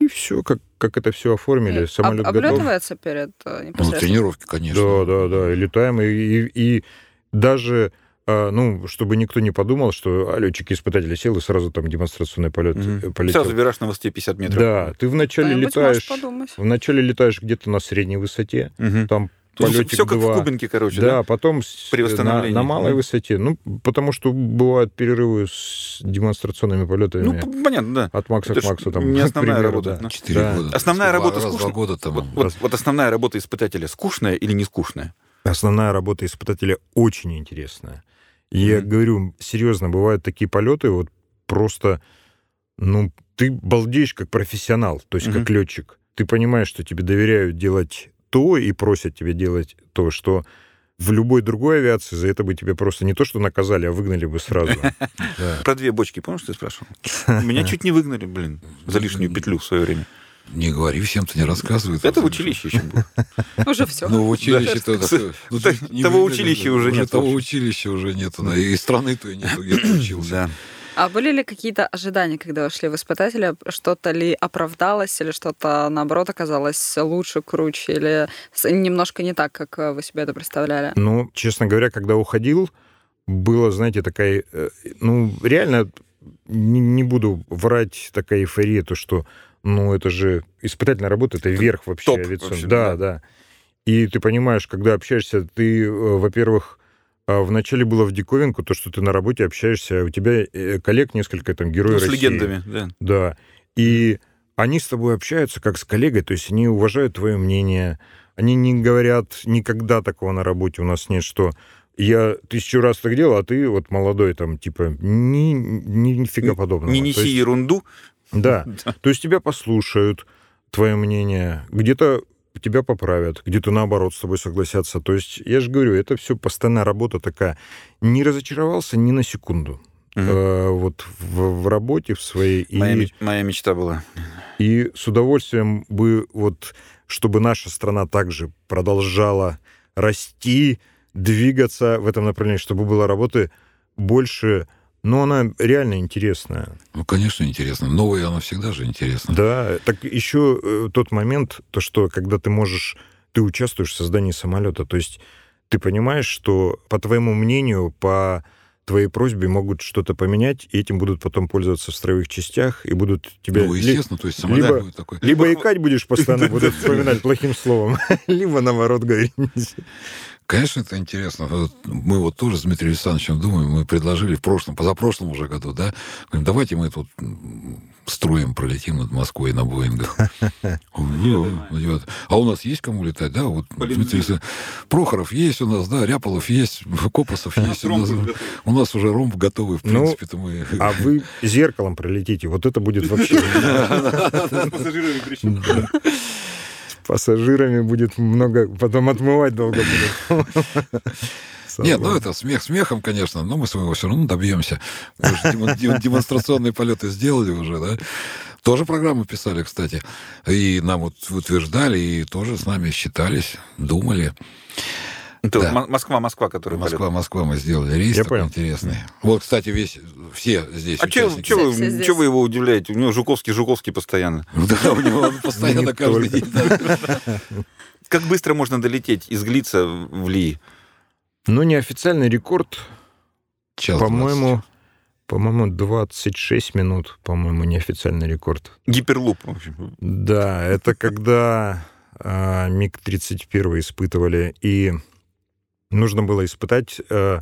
Speaker 5: и все, как, как это все оформили.
Speaker 7: Об-
Speaker 5: Самолет готов.
Speaker 7: облетывается перед э,
Speaker 4: Ну,
Speaker 7: непосредственно?
Speaker 4: тренировки, конечно.
Speaker 5: Да, да, да. И летаем, и, и- и даже, ну, чтобы никто не подумал, что а, летчик-испытатель сел и сразу там демонстрационный полет э, полетел.
Speaker 6: Сразу вираж на высоте 50 метров.
Speaker 5: Да, ты вначале
Speaker 7: Кто-нибудь
Speaker 5: летаешь, вначале летаешь где-то на средней высоте,
Speaker 6: Мгм.
Speaker 5: там
Speaker 6: То есть
Speaker 5: полетик
Speaker 6: все как
Speaker 5: два.
Speaker 6: в Кубинке, короче,
Speaker 5: да,
Speaker 6: да?
Speaker 5: потом
Speaker 6: При
Speaker 5: на,
Speaker 6: восстановлении.
Speaker 5: на малой высоте. Ну, потому что бывают перерывы с демонстрационными полетами.
Speaker 6: Ну, понятно, да.
Speaker 5: от Макса
Speaker 6: это
Speaker 5: к Максу там.
Speaker 6: не (laughs) основная
Speaker 5: примеру,
Speaker 6: работа,
Speaker 5: да.
Speaker 6: да.
Speaker 5: Да.
Speaker 4: года.
Speaker 6: Основная работа скучная.
Speaker 4: года там.
Speaker 6: Вот, вот- вот основная работа испытателя скучная или не скучная?
Speaker 5: Основная работа испытателя очень интересная. Я
Speaker 6: Мгм.
Speaker 5: говорю, серьезно, бывают такие полеты, вот просто, ну, ты балдеешь как профессионал, то есть
Speaker 6: Мгм.
Speaker 5: как летчик. Ты понимаешь, что тебе доверяют делать то и просят тебе делать то, что в любой другой авиации за это бы тебя просто не то что наказали, а выгнали бы сразу. (laughs)
Speaker 6: Про две бочки, помнишь, ты спрашивал? Меня чуть не выгнали, блин, за лишнюю петлю в свое время.
Speaker 4: Не говори, всем-то не рассказывают.
Speaker 6: Это в училище еще было.
Speaker 7: Уже все.
Speaker 4: Ну, в училище-то... Ну, ты
Speaker 6: того училища уже нет
Speaker 4: Того училища уже нету, да, и страны-то и нету, где ты (clears throat) учился.
Speaker 6: Да.
Speaker 7: А были ли какие-то ожидания, когда вы шли в испытателя? Что-то ли оправдалось, или что-то, наоборот, оказалось лучше, круче, или немножко не так, как э, вы себе это представляли?
Speaker 5: Ну, честно говоря, когда уходил, было, знаете, такая, э, ну, реально, не, не буду врать, такая эйфория, то, что, ну, это же испытательная работа, это верх вообще
Speaker 6: топ
Speaker 5: авиационный.
Speaker 6: вообще,
Speaker 5: да,
Speaker 6: да.
Speaker 5: да. И ты понимаешь, когда общаешься, ты, э, во-первых, а, вначале было в диковинку то, что ты на работе общаешься, у тебя э, коллег несколько, там,
Speaker 6: Ну,
Speaker 5: героев
Speaker 6: с
Speaker 5: России.
Speaker 6: легендами, да.
Speaker 5: Да. И они с тобой общаются как с коллегой, то есть они уважают твое мнение, они не говорят никогда такого на работе у нас нет, что я тысячу раз так делал, а ты вот молодой там, типа, ни, ни, нифига подобного.
Speaker 6: Не неси
Speaker 5: есть-
Speaker 6: ерунду. (laughs)
Speaker 5: Да. То есть тебя послушают, твое мнение, где-то тебя поправят, где-то наоборот с тобой согласятся. То есть, я же говорю, это все постоянная работа такая. Не разочаровался ни на секунду. Э, вот в, в работе в своей.
Speaker 6: моя мечта была.
Speaker 5: и с удовольствием бы вот, чтобы наша страна также продолжала расти, двигаться в этом направлении, чтобы было работы больше, но она реально интересная.
Speaker 4: Ну, конечно, интересно. Новое оно всегда же интересно.
Speaker 5: Да, так еще э, тот момент, то, что когда ты можешь, ты участвуешь в создании самолета, то есть ты понимаешь, что по твоему мнению, по твоей просьбе могут что-то поменять, и этим будут потом пользоваться в строевых частях, и будут тебя...
Speaker 4: Ну,
Speaker 5: ли-
Speaker 4: естественно, то есть самолет
Speaker 5: либо-
Speaker 4: будет такой.
Speaker 5: Либо икать будешь постоянно, (laughs) будут вспоминать плохим словом, (laughs) либо наоборот говорить.
Speaker 4: Конечно, это интересно. Мы вот тоже с Дмитрием Александровичем думаем, мы предложили в прошлом, позапрошлом уже году, да, говорим, давайте мы тут строим, пролетим над Москвой на Боингах. Он, «Ну, идет. А у нас есть кому летать, да? Вот Дмитрий Прохоров есть у нас, да, Ряполов есть, Копосов есть. У нас, у нас уже ромб готовый, в
Speaker 5: Ну,
Speaker 4: принципе-то мы...
Speaker 5: А вы зеркалом пролетите, вот это будет вообще... (laughs) пассажирами будет много, потом отмывать долго будет. (laughs)
Speaker 4: Нет, ну это смех смехом, конечно, но мы своего все равно добьемся. Демонстрационные полеты сделали уже, да? Тоже программу писали, кстати. И нам вот утверждали, и тоже с нами считались, думали.
Speaker 6: Это
Speaker 4: Да.
Speaker 6: Мо- Москва-Москва, который
Speaker 4: Москва, Москва, мы сделали рейс
Speaker 5: Я
Speaker 4: такой
Speaker 5: понял.
Speaker 4: интересный. Вот, кстати, весь, все здесь
Speaker 6: А что
Speaker 4: участники.
Speaker 6: вы,
Speaker 7: Все здесь.
Speaker 6: чё вы его удивляете? У него Жуковский, Жуковский постоянно. (laughs)
Speaker 4: Да, у него он постоянно каждый день. (laughs)
Speaker 6: Как быстро можно долететь из Глица в Ли?
Speaker 5: Ну, неофициальный рекорд, по-моему, по-моему, 26 минут, по-моему, неофициальный рекорд.
Speaker 6: Гиперлуп, в общем.
Speaker 5: Да, это когда а, МиГ-31 испытывали, и нужно было испытать а,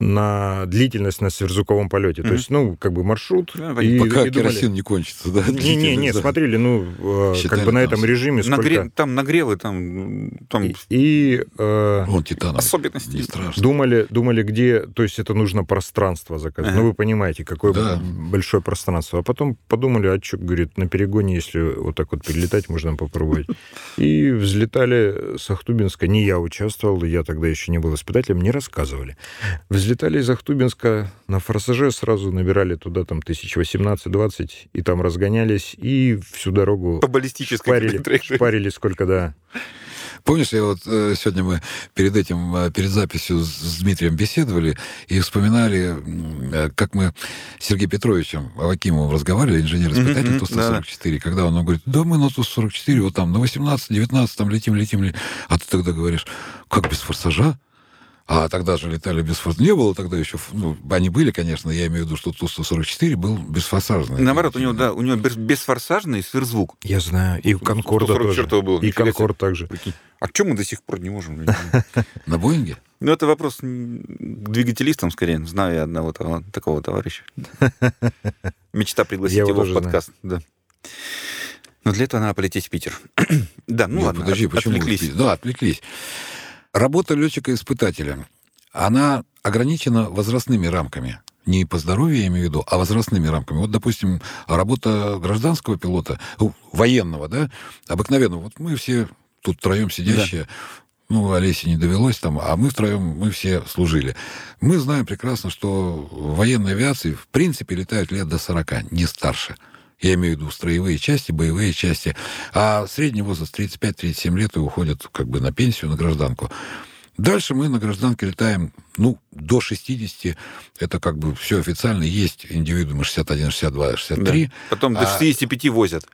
Speaker 5: на длительность на сверхзвуковом полете. То
Speaker 6: Мгм.
Speaker 5: есть, ну, как бы маршрут.
Speaker 6: Да,
Speaker 5: и,
Speaker 4: Пока
Speaker 5: и думали-
Speaker 4: керосин не кончится, да?
Speaker 5: Не-не-не,
Speaker 4: Да.
Speaker 5: смотрели, ну, э,
Speaker 4: Считали
Speaker 5: как бы на этом режиме сколько...
Speaker 6: Нагре- Там нагрелы, там, там
Speaker 5: И, и, э,
Speaker 4: Вон титановый.
Speaker 6: особенности.
Speaker 4: Не страшно.
Speaker 5: думали, думали, где... То есть это нужно пространство заказать.
Speaker 6: Ага.
Speaker 5: Ну, вы понимаете, какое
Speaker 4: Да.
Speaker 5: большое пространство. А потом подумали, а что, говорит, на перегоне, если вот так вот перелетать, можно попробовать. И взлетали с Ахтубинска. Не я участвовал, я тогда еще не был испытателем, мне рассказывали. Взлетали из Ахтубинска на форсаже, сразу набирали туда там 1018-20, и там разгонялись, и всю дорогу
Speaker 6: По баллистической
Speaker 5: шпарили, шпарили сколько, да.
Speaker 4: Помнишь, я вот э, сегодня мы перед этим, э, перед записью с, Дмитрием беседовали и вспоминали, э, как мы с Сергеем Петровичем Авакимовым разговаривали, инженер-испытатель
Speaker 6: Мгм,
Speaker 4: Ту-144, когда он говорит, да мы на Ту-144, вот там на 18-19 там летим, летим, летим. А ты тогда говоришь, как без форсажа? А тогда же летали без форсажа. Не было тогда еще, ну, они были, конечно, я имею в виду, что Ту-144 был бесфорсажный.
Speaker 6: Наоборот, у него, да, у него бес- бесфорсажный сверхзвук.
Speaker 5: Я знаю, и у Конкорда тоже.
Speaker 6: 144 был.
Speaker 5: И. Конкорд также.
Speaker 6: А что мы до сих пор не можем?
Speaker 4: На Боинге?
Speaker 6: Ну, это вопрос к двигателистам, скорее. Знаю я одного того- такого товарища. Мечта пригласить
Speaker 5: Я его
Speaker 6: его в подкаст. Да. Но для этого надо полететь в Питер. (clears throat) Да, ну
Speaker 4: Нет,
Speaker 6: ладно,
Speaker 4: подожди,
Speaker 6: от-
Speaker 4: почему?
Speaker 6: отвлеклись.
Speaker 4: Да, отвлеклись. Работа летчика-испытателя, она ограничена возрастными рамками. Не по здоровью, я имею в виду, а возрастными рамками. Вот, допустим, работа гражданского пилота, ну, военного, да, обыкновенного. Вот мы все тут втроем сидящие, ну, Олесе не довелось там, а мы втроем, мы все служили. Мы знаем прекрасно, что в военной авиации, в принципе, летают лет до 40, не старше. Я имею в виду строевые части, боевые части. А средний возраст 35-37 лет и уходят как бы на пенсию, на гражданку. Дальше мы на гражданке летаем, ну, до 60. Это как бы все официально. Есть индивидуумы 61, 62, 63.
Speaker 6: Да. Потом до
Speaker 4: А-
Speaker 6: 65 возят.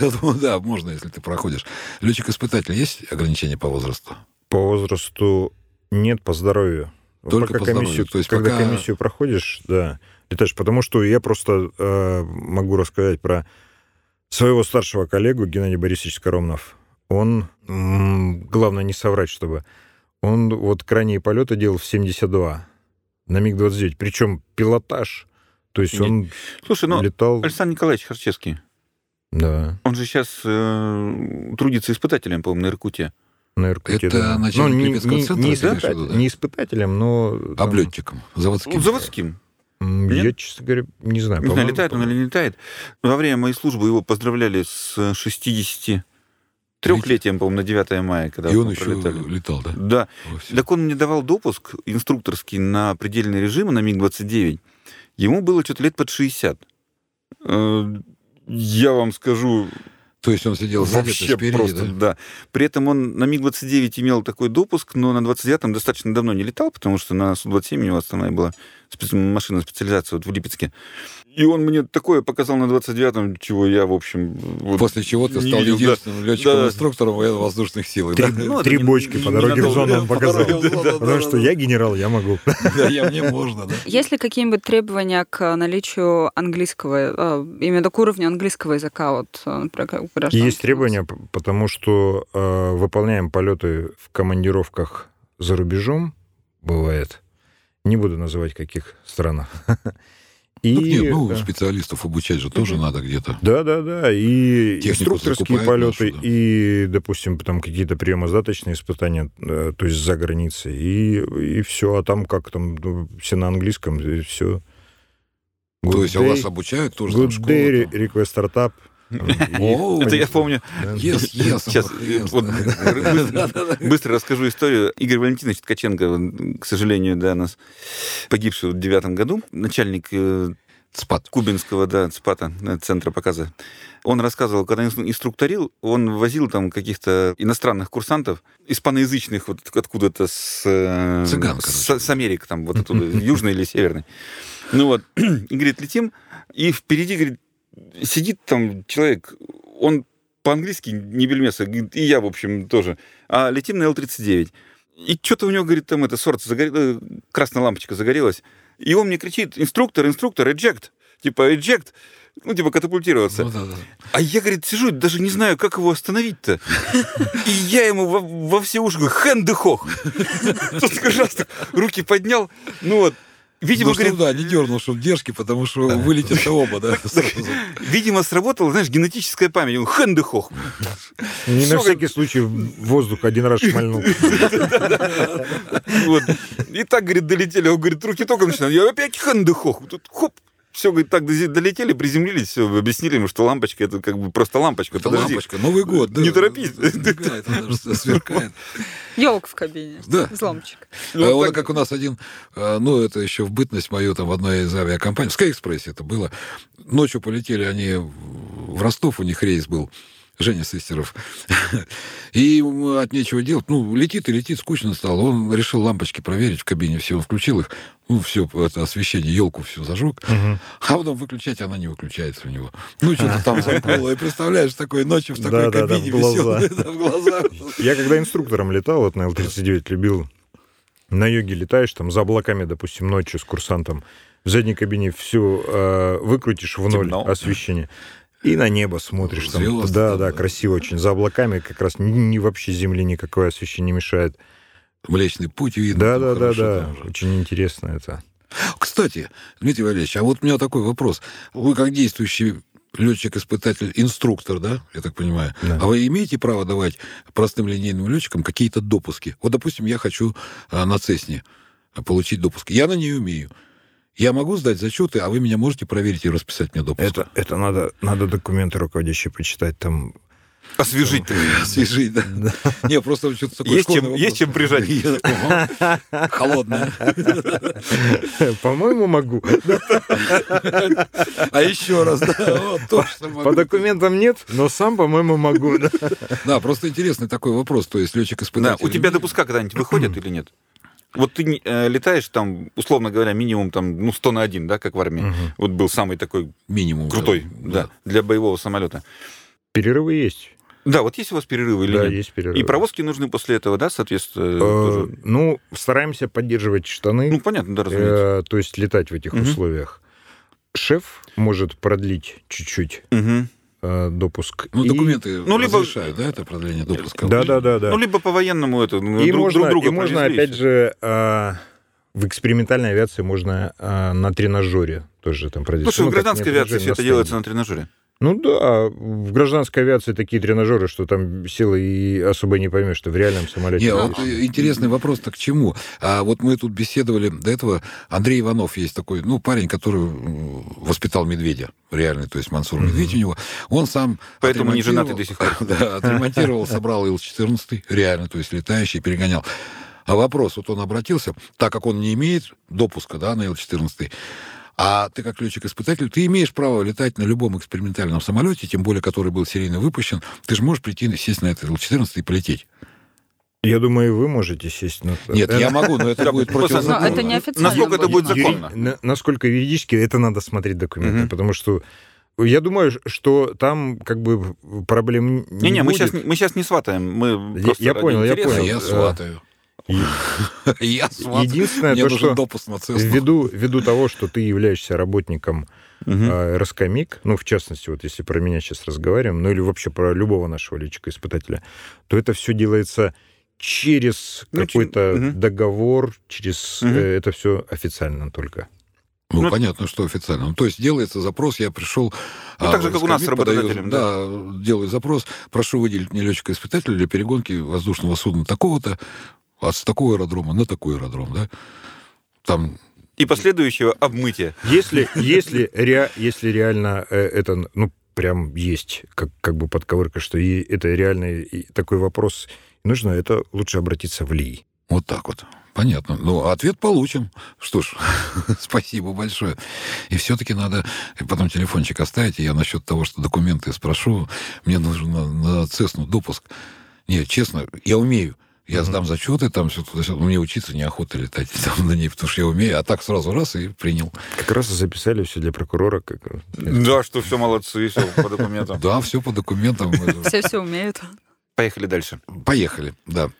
Speaker 4: Я (laughs) думаю, да, можно, если ты проходишь. Летчик-испытатель есть ограничения по возрасту?
Speaker 5: По возрасту нет, по здоровью.
Speaker 4: Только
Speaker 5: пока
Speaker 4: по здоровью.
Speaker 5: комиссию,
Speaker 4: То есть
Speaker 5: когда
Speaker 4: пока-
Speaker 5: комиссию проходишь, да, летаешь. Потому что я просто э, могу рассказать про своего старшего коллегу Геннадий Борисович Скоромнов. Он, главное не соврать, чтобы... Он вот крайние полеты делал в 72 на МиГ-29. Причем пилотаж. То есть он
Speaker 6: Слушай, ну,
Speaker 5: летал...
Speaker 6: Александр Николаевич Харчевский,
Speaker 5: Да,
Speaker 6: он же сейчас э, трудится испытателем, по-моему, на Иркуте.
Speaker 5: на Иркуте.
Speaker 4: Это
Speaker 5: да.
Speaker 4: начальник
Speaker 5: Ну, не, не- не испытатель-
Speaker 4: да?
Speaker 5: не испытателем, но... там-
Speaker 4: Облетчиком, заводским.
Speaker 6: Ну, заводским. Нет?
Speaker 5: Я, честно говоря, не знаю.
Speaker 6: Не знаю, летает он или не летает. Во время моей службы его поздравляли с 63-летием, по-моему, на 9 мая, когда
Speaker 4: И он еще
Speaker 6: пролетали.
Speaker 4: летал, да?
Speaker 6: Да.
Speaker 4: Во всё.
Speaker 6: Так он мне давал допуск инструкторский на предельный режим на МиГ-29. Ему было что-то лет под 60. Э, Я вам скажу,
Speaker 4: То есть он сидел сзади,
Speaker 6: вообще
Speaker 4: спереди,
Speaker 6: просто,
Speaker 4: да?
Speaker 6: да. При этом он на МиГ-29 имел такой допуск, но на 29-м достаточно давно не летал, потому что на Су-27 у него основная была специ- машина специализации вот в Липецке. И он мне такое показал на 29-м, чего я, в общем... вот
Speaker 4: После чего ты
Speaker 6: не
Speaker 4: стал
Speaker 6: видел, да.
Speaker 4: единственным
Speaker 6: Да.
Speaker 4: летчиком-инструктором военно-воздушных сил.
Speaker 5: Три,
Speaker 4: да?
Speaker 6: Ну,
Speaker 5: три
Speaker 6: не-
Speaker 5: бочки
Speaker 6: не
Speaker 5: по дороге в
Speaker 6: надолго.
Speaker 5: зону он
Speaker 4: По
Speaker 5: показал.
Speaker 4: в зону, да,
Speaker 5: Потому
Speaker 4: да,
Speaker 5: что
Speaker 4: да.
Speaker 5: я генерал, я могу. (laughs)
Speaker 4: Да, я мне можно, да?
Speaker 7: Есть ли какие-нибудь требования к наличию английского, э, именно к уровню английского языка? Вот, э, например, в?
Speaker 5: Есть требования, потому что э, выполняем полеты в командировках за рубежом, бывает. Не буду называть каких странах. (laughs) И,
Speaker 4: Ну, нет, ну,
Speaker 5: э,
Speaker 4: специалистов обучать же тоже надо где-то.
Speaker 5: Да, да, да. И
Speaker 4: Технику
Speaker 5: инструкторские полеты,
Speaker 4: нашу, да.
Speaker 5: и, допустим, там какие-то приемо-сдаточные испытания, э, то есть за границей, и, и все. А там как там, ну, все на английском, и все.
Speaker 4: То есть а вас обучают тоже там
Speaker 5: Good
Speaker 4: школа?
Speaker 5: day,
Speaker 4: там?
Speaker 5: request startup.
Speaker 6: Это я помню. Сейчас вот, (laughs) быстро, расскажу историю. Игорь Валентинович Ткаченко, к сожалению, да, нас погибший в девятом году, начальник э,
Speaker 4: Спад.
Speaker 6: Кубинского, да, ЦПАТа, э, центра показа. Он рассказывал, когда инс- инструкторил, он возил там каких-то иностранных курсантов, испаноязычных вот откуда-то с, э,
Speaker 4: Цыган,
Speaker 6: с, с Америки, там вот оттуда, южной или северной. Ну вот, (clears throat) и, говорит, летим, и впереди, говорит, сидит там человек, он по-английски не бельмеса, и я, в общем, тоже. А летим на Л-39. И что-то у него, говорит, там это, сорт, загоре... э, красная лампочка загорелась. И он мне кричит, инструктор, инструктор, eject. Типа, eject. Ну, типа, катапультироваться.
Speaker 4: Ну, да, да.
Speaker 6: А я, говорит, сижу, даже не знаю, как его остановить-то. И я ему во, во все уши говорю, раз (laughs) так руки поднял. Ну вот, видимо,
Speaker 4: Ну,
Speaker 6: говорит,
Speaker 4: да, не дернул, чтобы держки, потому что вылетит оба, да, (laughs)
Speaker 6: видимо, сработала, знаешь, генетическая память. Он хэндехох.
Speaker 5: Не
Speaker 6: Всё
Speaker 5: на всякий случай воздух один раз шмальнул. (laughs)
Speaker 6: И так, говорит, долетели. Он говорит, руки только начинают. Я опять хэндехох. Тут хоп. Все, говорит, так долетели, приземлились, все, объяснили ему, что лампочка это как бы просто лампочка.
Speaker 4: Это
Speaker 6: Подожди.
Speaker 4: лампочка. Новый год, да.
Speaker 6: Не торопись.
Speaker 4: Мигает, она же сверкает.
Speaker 7: Елка в кабине.
Speaker 4: Да.
Speaker 7: Взломчик.
Speaker 6: Ну,
Speaker 4: А вот
Speaker 6: так-
Speaker 4: как у нас один, э, ну, это еще в бытность мою, там, в одной из авиакомпаний, в Sky это было. Ночью полетели они в Ростов, у них рейс был. Женя Сыстеров. (laughs) И от нечего делать. Ну, летит и летит, скучно стало. Он решил лампочки проверить в кабине. Все, он включил их. Ну, все, это освещение, елку все зажег. А потом выключать, она не выключается у него. Ну, что-то там (laughs) замкнуло. И представляешь, такой ночью в такой кабине
Speaker 5: в глаза.
Speaker 4: веселый, да, в глаза.
Speaker 5: Я когда инструктором летал, вот на Л-39 любил, на йоге летаешь, там за облаками, допустим, ночью с курсантом, в задней кабине все выкрутишь в ноль
Speaker 6: Темно.
Speaker 5: освещение. И на небо смотришь. Там,
Speaker 4: Звезды
Speaker 5: да, да,
Speaker 4: да.
Speaker 5: красиво очень. За облаками как раз ни, ни вообще земли никакое освещение не мешает.
Speaker 4: Млечный путь видно.
Speaker 5: Да, да, да, да. Очень интересно это.
Speaker 4: Кстати, Дмитрий Валерьевич, а вот у меня такой вопрос. Вы как действующий летчик-испытатель, инструктор, да, я так понимаю,
Speaker 5: Да.
Speaker 4: а вы имеете право давать простым линейным летчикам какие-то допуски? Вот, допустим, я хочу а, на Цесне получить допуск. Я на ней умею. Я могу сдать зачеты, а вы меня можете проверить и расписать мне допуск?
Speaker 5: Это, это надо, надо документы руководящие почитать. Там
Speaker 6: Освежить.
Speaker 4: Освежить, да. Не, просто что-то такое
Speaker 6: Есть чем-
Speaker 4: школьный
Speaker 6: есть чем
Speaker 4: вопрос.
Speaker 6: прижать.
Speaker 4: Холодная.
Speaker 5: По-моему, могу.
Speaker 4: А еще раз, да, вот, точно могу.
Speaker 5: По документам нет, но сам, по-моему, могу. да.
Speaker 4: Да, просто интересный такой вопрос. То есть летчик
Speaker 6: Да,
Speaker 4: испытатель.
Speaker 6: у тебя допуска когда-нибудь выходят (clears throat) или нет? Вот ты э, летаешь там, условно говоря, минимум там, ну, 100 на 1, да, как в армии.
Speaker 5: Мгм.
Speaker 6: Вот был самый такой
Speaker 4: минимум.
Speaker 6: крутой, да, для боевого самолета.
Speaker 5: Перерывы есть.
Speaker 6: Да, вот есть у вас перерывы или
Speaker 5: Да,
Speaker 6: нет?
Speaker 5: есть перерывы.
Speaker 6: И провозки нужны после этого, да, соответственно?
Speaker 5: Э,
Speaker 6: тоже?
Speaker 5: Ну, стараемся поддерживать штаны,
Speaker 6: Ну, понятно, да, разумеется.
Speaker 5: э, то есть летать в этих
Speaker 6: Мгм.
Speaker 5: условиях. Шеф может продлить чуть-чуть
Speaker 6: Мгм.
Speaker 5: Э, допуск.
Speaker 4: Ну,
Speaker 5: И-
Speaker 4: документы
Speaker 6: ну, либо-
Speaker 4: разрешают, да, это продление допуска?
Speaker 5: Да, да, да, да.
Speaker 6: Ну, либо по-военному это, ну,
Speaker 5: и
Speaker 6: друг,
Speaker 5: можно,
Speaker 6: друг друга
Speaker 5: и можно
Speaker 6: повезли, и
Speaker 5: опять же, э, в экспериментальной авиации можно э, на тренажере тоже там продлить.
Speaker 6: Слушай,
Speaker 5: Ну,
Speaker 6: в гражданской авиации все это делается на тренажере.
Speaker 5: Ну да, в гражданской авиации такие тренажеры, что там силы и особо не поймешь, что в реальном самолете.
Speaker 4: Не,
Speaker 5: есть.
Speaker 4: вот э, интересный вопрос-то к чему? А вот мы тут беседовали до этого. Андрей Иванов есть такой, ну, парень, который м, воспитал медведя, реальный, то есть Мансур Медведь у него. Он сам
Speaker 6: Поэтому не женатый до сих (laughs) пор.
Speaker 4: Да, отремонтировал, собрал Ил-14, реально, то есть летающий, перегонял. А вопрос, вот он обратился, так как он не имеет допуска, да, на Ил-14, а ты как летчик-испытатель, ты имеешь право летать на любом экспериментальном самолете, тем более, который был серийно выпущен. Ты же можешь прийти, сесть на этот Ил-14 и полететь.
Speaker 5: Я думаю, и вы можете сесть на...
Speaker 4: Нет, я могу, но это будет
Speaker 6: просто-
Speaker 7: Но
Speaker 4: противозаконно.
Speaker 7: это не официально.
Speaker 6: Насколько это будет законно?
Speaker 5: На- насколько юридически, это надо смотреть документы, потому что я думаю, что там как бы проблем не
Speaker 6: Не-не, мы
Speaker 5: будет.
Speaker 6: сейчас, мы сейчас не сватаем, мы
Speaker 5: Я-
Speaker 6: просто
Speaker 5: я понял, я понял.
Speaker 4: Я
Speaker 5: Э,
Speaker 4: сватаю. (laughs) Я.
Speaker 5: Единственное, то, что
Speaker 4: допуск на
Speaker 5: ввиду, ввиду того, что ты являешься работником э, Роскомик, ну, в частности, вот если про меня сейчас разговариваем, ну, или вообще про любого нашего летчика-испытателя, то это все делается через
Speaker 6: Ну,
Speaker 5: какой-то
Speaker 6: мгм.
Speaker 5: договор, через...
Speaker 6: Мгм.
Speaker 5: э, это все официально только.
Speaker 4: Ну,
Speaker 6: Ну,
Speaker 4: понятно, что официально. Ну, то есть делается запрос, я пришел...
Speaker 6: Ну, так же, как у нас с работодателем,
Speaker 4: Да, делаю запрос, прошу выделить мне летчика-испытателя для перегонки воздушного судна такого-то, а с такого аэродрома на такой аэродром, да? Там
Speaker 6: И последующего обмытия.
Speaker 5: Если, если, ре- если реально э, это, ну, прям есть как, как бы подковырка, что и это реально и такой вопрос нужно, это лучше обратиться в ЛИ.
Speaker 4: Вот так вот. Понятно. Ну, ответ получим. Что ж, (laughs) спасибо большое. И все-таки надо потом телефончик оставить, и я насчет того, что документы спрошу. Мне нужен на, на Цесну допуск. Нет, честно, я умею. Я mm-hmm. сдам зачеты, там все туда -сюда. Мне учиться неохота летать (laughs) там на ней, потому что я умею. А так сразу раз и принял.
Speaker 5: Как раз записали все для прокурора. Как...
Speaker 6: Да, что все молодцы, все по документам.
Speaker 4: Да, все по документам. (laughs)
Speaker 7: Все все умеют.
Speaker 6: Поехали дальше.
Speaker 4: Поехали, да.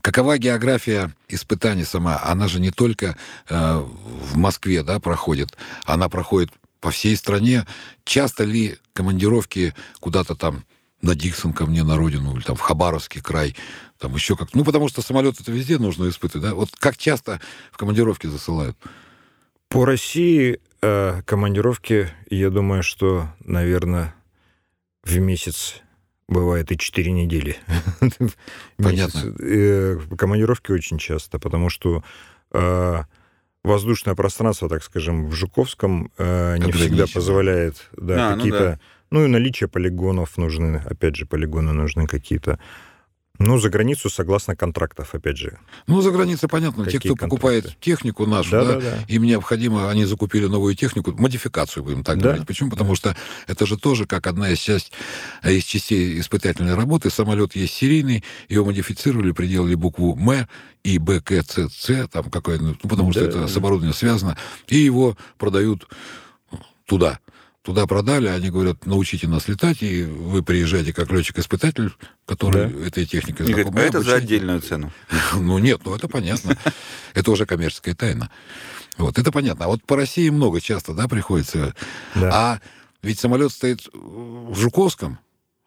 Speaker 4: Какова география испытаний сама? Она же не только э, в Москве да, проходит, она проходит по всей стране. Часто ли командировки куда-то там на Диксон ко мне на родину, или там в Хабаровский край, там еще как Ну, потому что самолет это везде нужно испытывать, да? Вот как часто в командировки засылают?
Speaker 5: По России э, командировки, я думаю, что, наверное, в месяц бывает и 4 недели. (laughs)
Speaker 4: Понятно.
Speaker 5: Э, командировки очень часто, потому что э, воздушное пространство, так скажем, в Жуковском э, не всегда позволяет да, а, ну какие-то... Ну, да. ну и наличие полигонов нужны, опять же, полигоны нужны какие-то. Ну, за границу согласно контрактов, опять же.
Speaker 4: Ну, за границей, понятно. Какие Те, кто контракты? покупает технику нашу, да, да, да, им необходимо, они закупили новую технику, модификацию, будем так да. говорить. Почему? Потому что это же тоже как одна из, часть, из частей испытательной работы. Самолет есть серийный, его модифицировали, приделали букву М и БКЦЦ, там какой ну, потому да, что это да. с оборудованием связано, и его продают туда туда продали, они говорят, научите нас летать, и вы приезжаете как летчик-испытатель, который да. этой техникой
Speaker 6: знаком. Говорит, а это за отдельную (laughs) цену?
Speaker 4: Ну нет, ну это понятно. (laughs) Это уже коммерческая тайна. Вот, это понятно. А вот по России много часто, да, приходится. А ведь самолет стоит в Жуковском,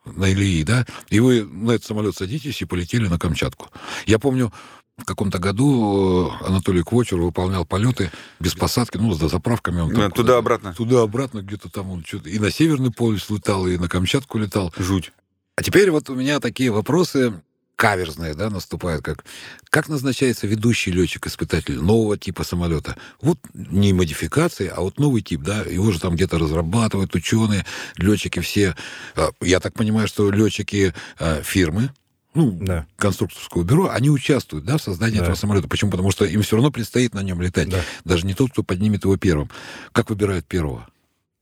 Speaker 4: на Ильи, да, и вы на этот самолет садитесь и полетели на Камчатку. Я помню, в каком-то году э, Анатолий Квочер выполнял полеты без посадки, ну, с заправками. Он
Speaker 6: да, туда-обратно.
Speaker 4: Туда-обратно где-то там он что-то... И на Северный полюс летал, и на Камчатку летал.
Speaker 6: Жуть.
Speaker 4: А теперь вот у меня такие вопросы каверзные, да, наступают, как как назначается ведущий летчик-испытатель нового типа самолета? Вот не модификации, а вот новый тип, да, его же там где-то разрабатывают ученые, летчики все. А, я так понимаю, что летчики а, фирмы, ну, да. конструкторского бюро, они участвуют да, в создании да. этого самолета. Почему? Потому что им все равно предстоит на нем летать. Да. Даже не тот, кто поднимет его первым. Как выбирают первого?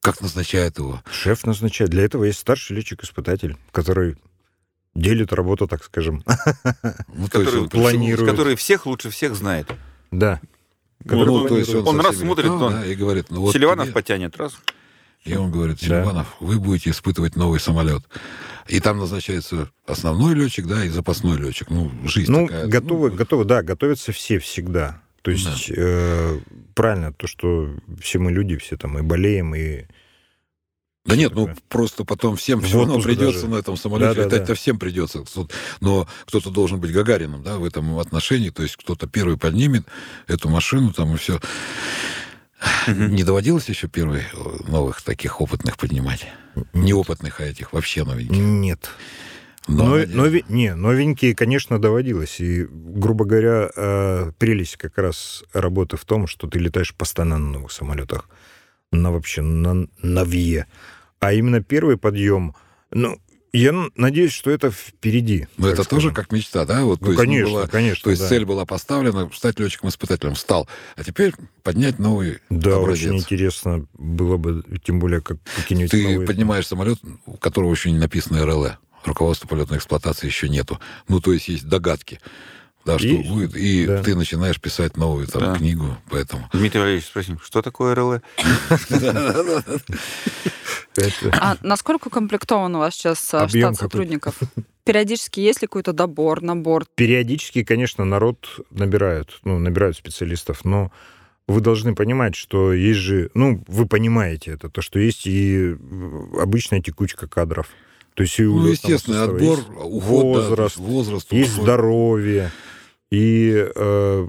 Speaker 4: Как назначают его?
Speaker 5: Шеф назначает. Для этого есть старший летчик-испытатель, который делит работу, так скажем.
Speaker 6: Ну, который планирует. Который всех лучше всех знает.
Speaker 5: Да.
Speaker 6: Ну, то есть он, он раз смотрит, а, он, да, и говорит, ну, вот Селиванов тебе... потянет, раз.
Speaker 4: И он говорит, Селиванов, да. вы будете испытывать новый самолет. И там назначается основной летчик, да, и запасной летчик. Ну, жизнь
Speaker 5: ну,
Speaker 4: такая.
Speaker 5: Готовы, ну, готовы, да, готовятся все всегда. То есть да. э, правильно то, что все мы люди, все там и болеем, и
Speaker 4: да нет, ну просто потом всем все равно придется даже. на этом самолете да, летать-то да, да. всем придется. Но кто-то должен быть Гагарином, да, в этом отношении. То есть кто-то первый поднимет эту машину там и все. Не доводилось еще первых э, новых таких опытных поднимать? Неопытных, а этих вообще новеньких?
Speaker 5: Нет. Но, нови... Не, новенькие, конечно, доводилось. И, грубо говоря, э, прелесть как раз работы в том, что ты летаешь постоянно на новых самолетах. На вообще, на, на ВИЕ. А именно первый подъем, ну, я надеюсь, что это впереди.
Speaker 4: Но это скажем. тоже как мечта, да? Вот,
Speaker 5: ну, то конечно, есть, была, конечно.
Speaker 4: То есть
Speaker 5: да.
Speaker 4: цель была поставлена, стать летчиком-испытателем. Стал. А теперь поднять новый
Speaker 5: Да,
Speaker 4: образец.
Speaker 5: очень интересно было бы, тем более, как какие-нибудь
Speaker 4: Ты
Speaker 5: новые...
Speaker 4: поднимаешь самолет, у которого еще не написано РЛЭ. Руководства полетной эксплуатации еще нету. Ну, то есть есть догадки да, что и, будет, и да. ты начинаешь писать новую там, да. книгу, поэтому...
Speaker 6: Дмитрий Валерьевич, спросим, что такое РЛЭ?
Speaker 7: А насколько укомплектован у вас сейчас а, штат сотрудников? Периодически есть ли какой-то добор, набор?
Speaker 5: Периодически, конечно, народ набирают, ну, набирают специалистов, но вы должны понимать, что есть же, ну, вы понимаете это, то, что есть и обычная текучка кадров. То есть и
Speaker 4: ну, естественно, отбор, уход,
Speaker 5: возраст, да, возраст есть уход. здоровье, и э,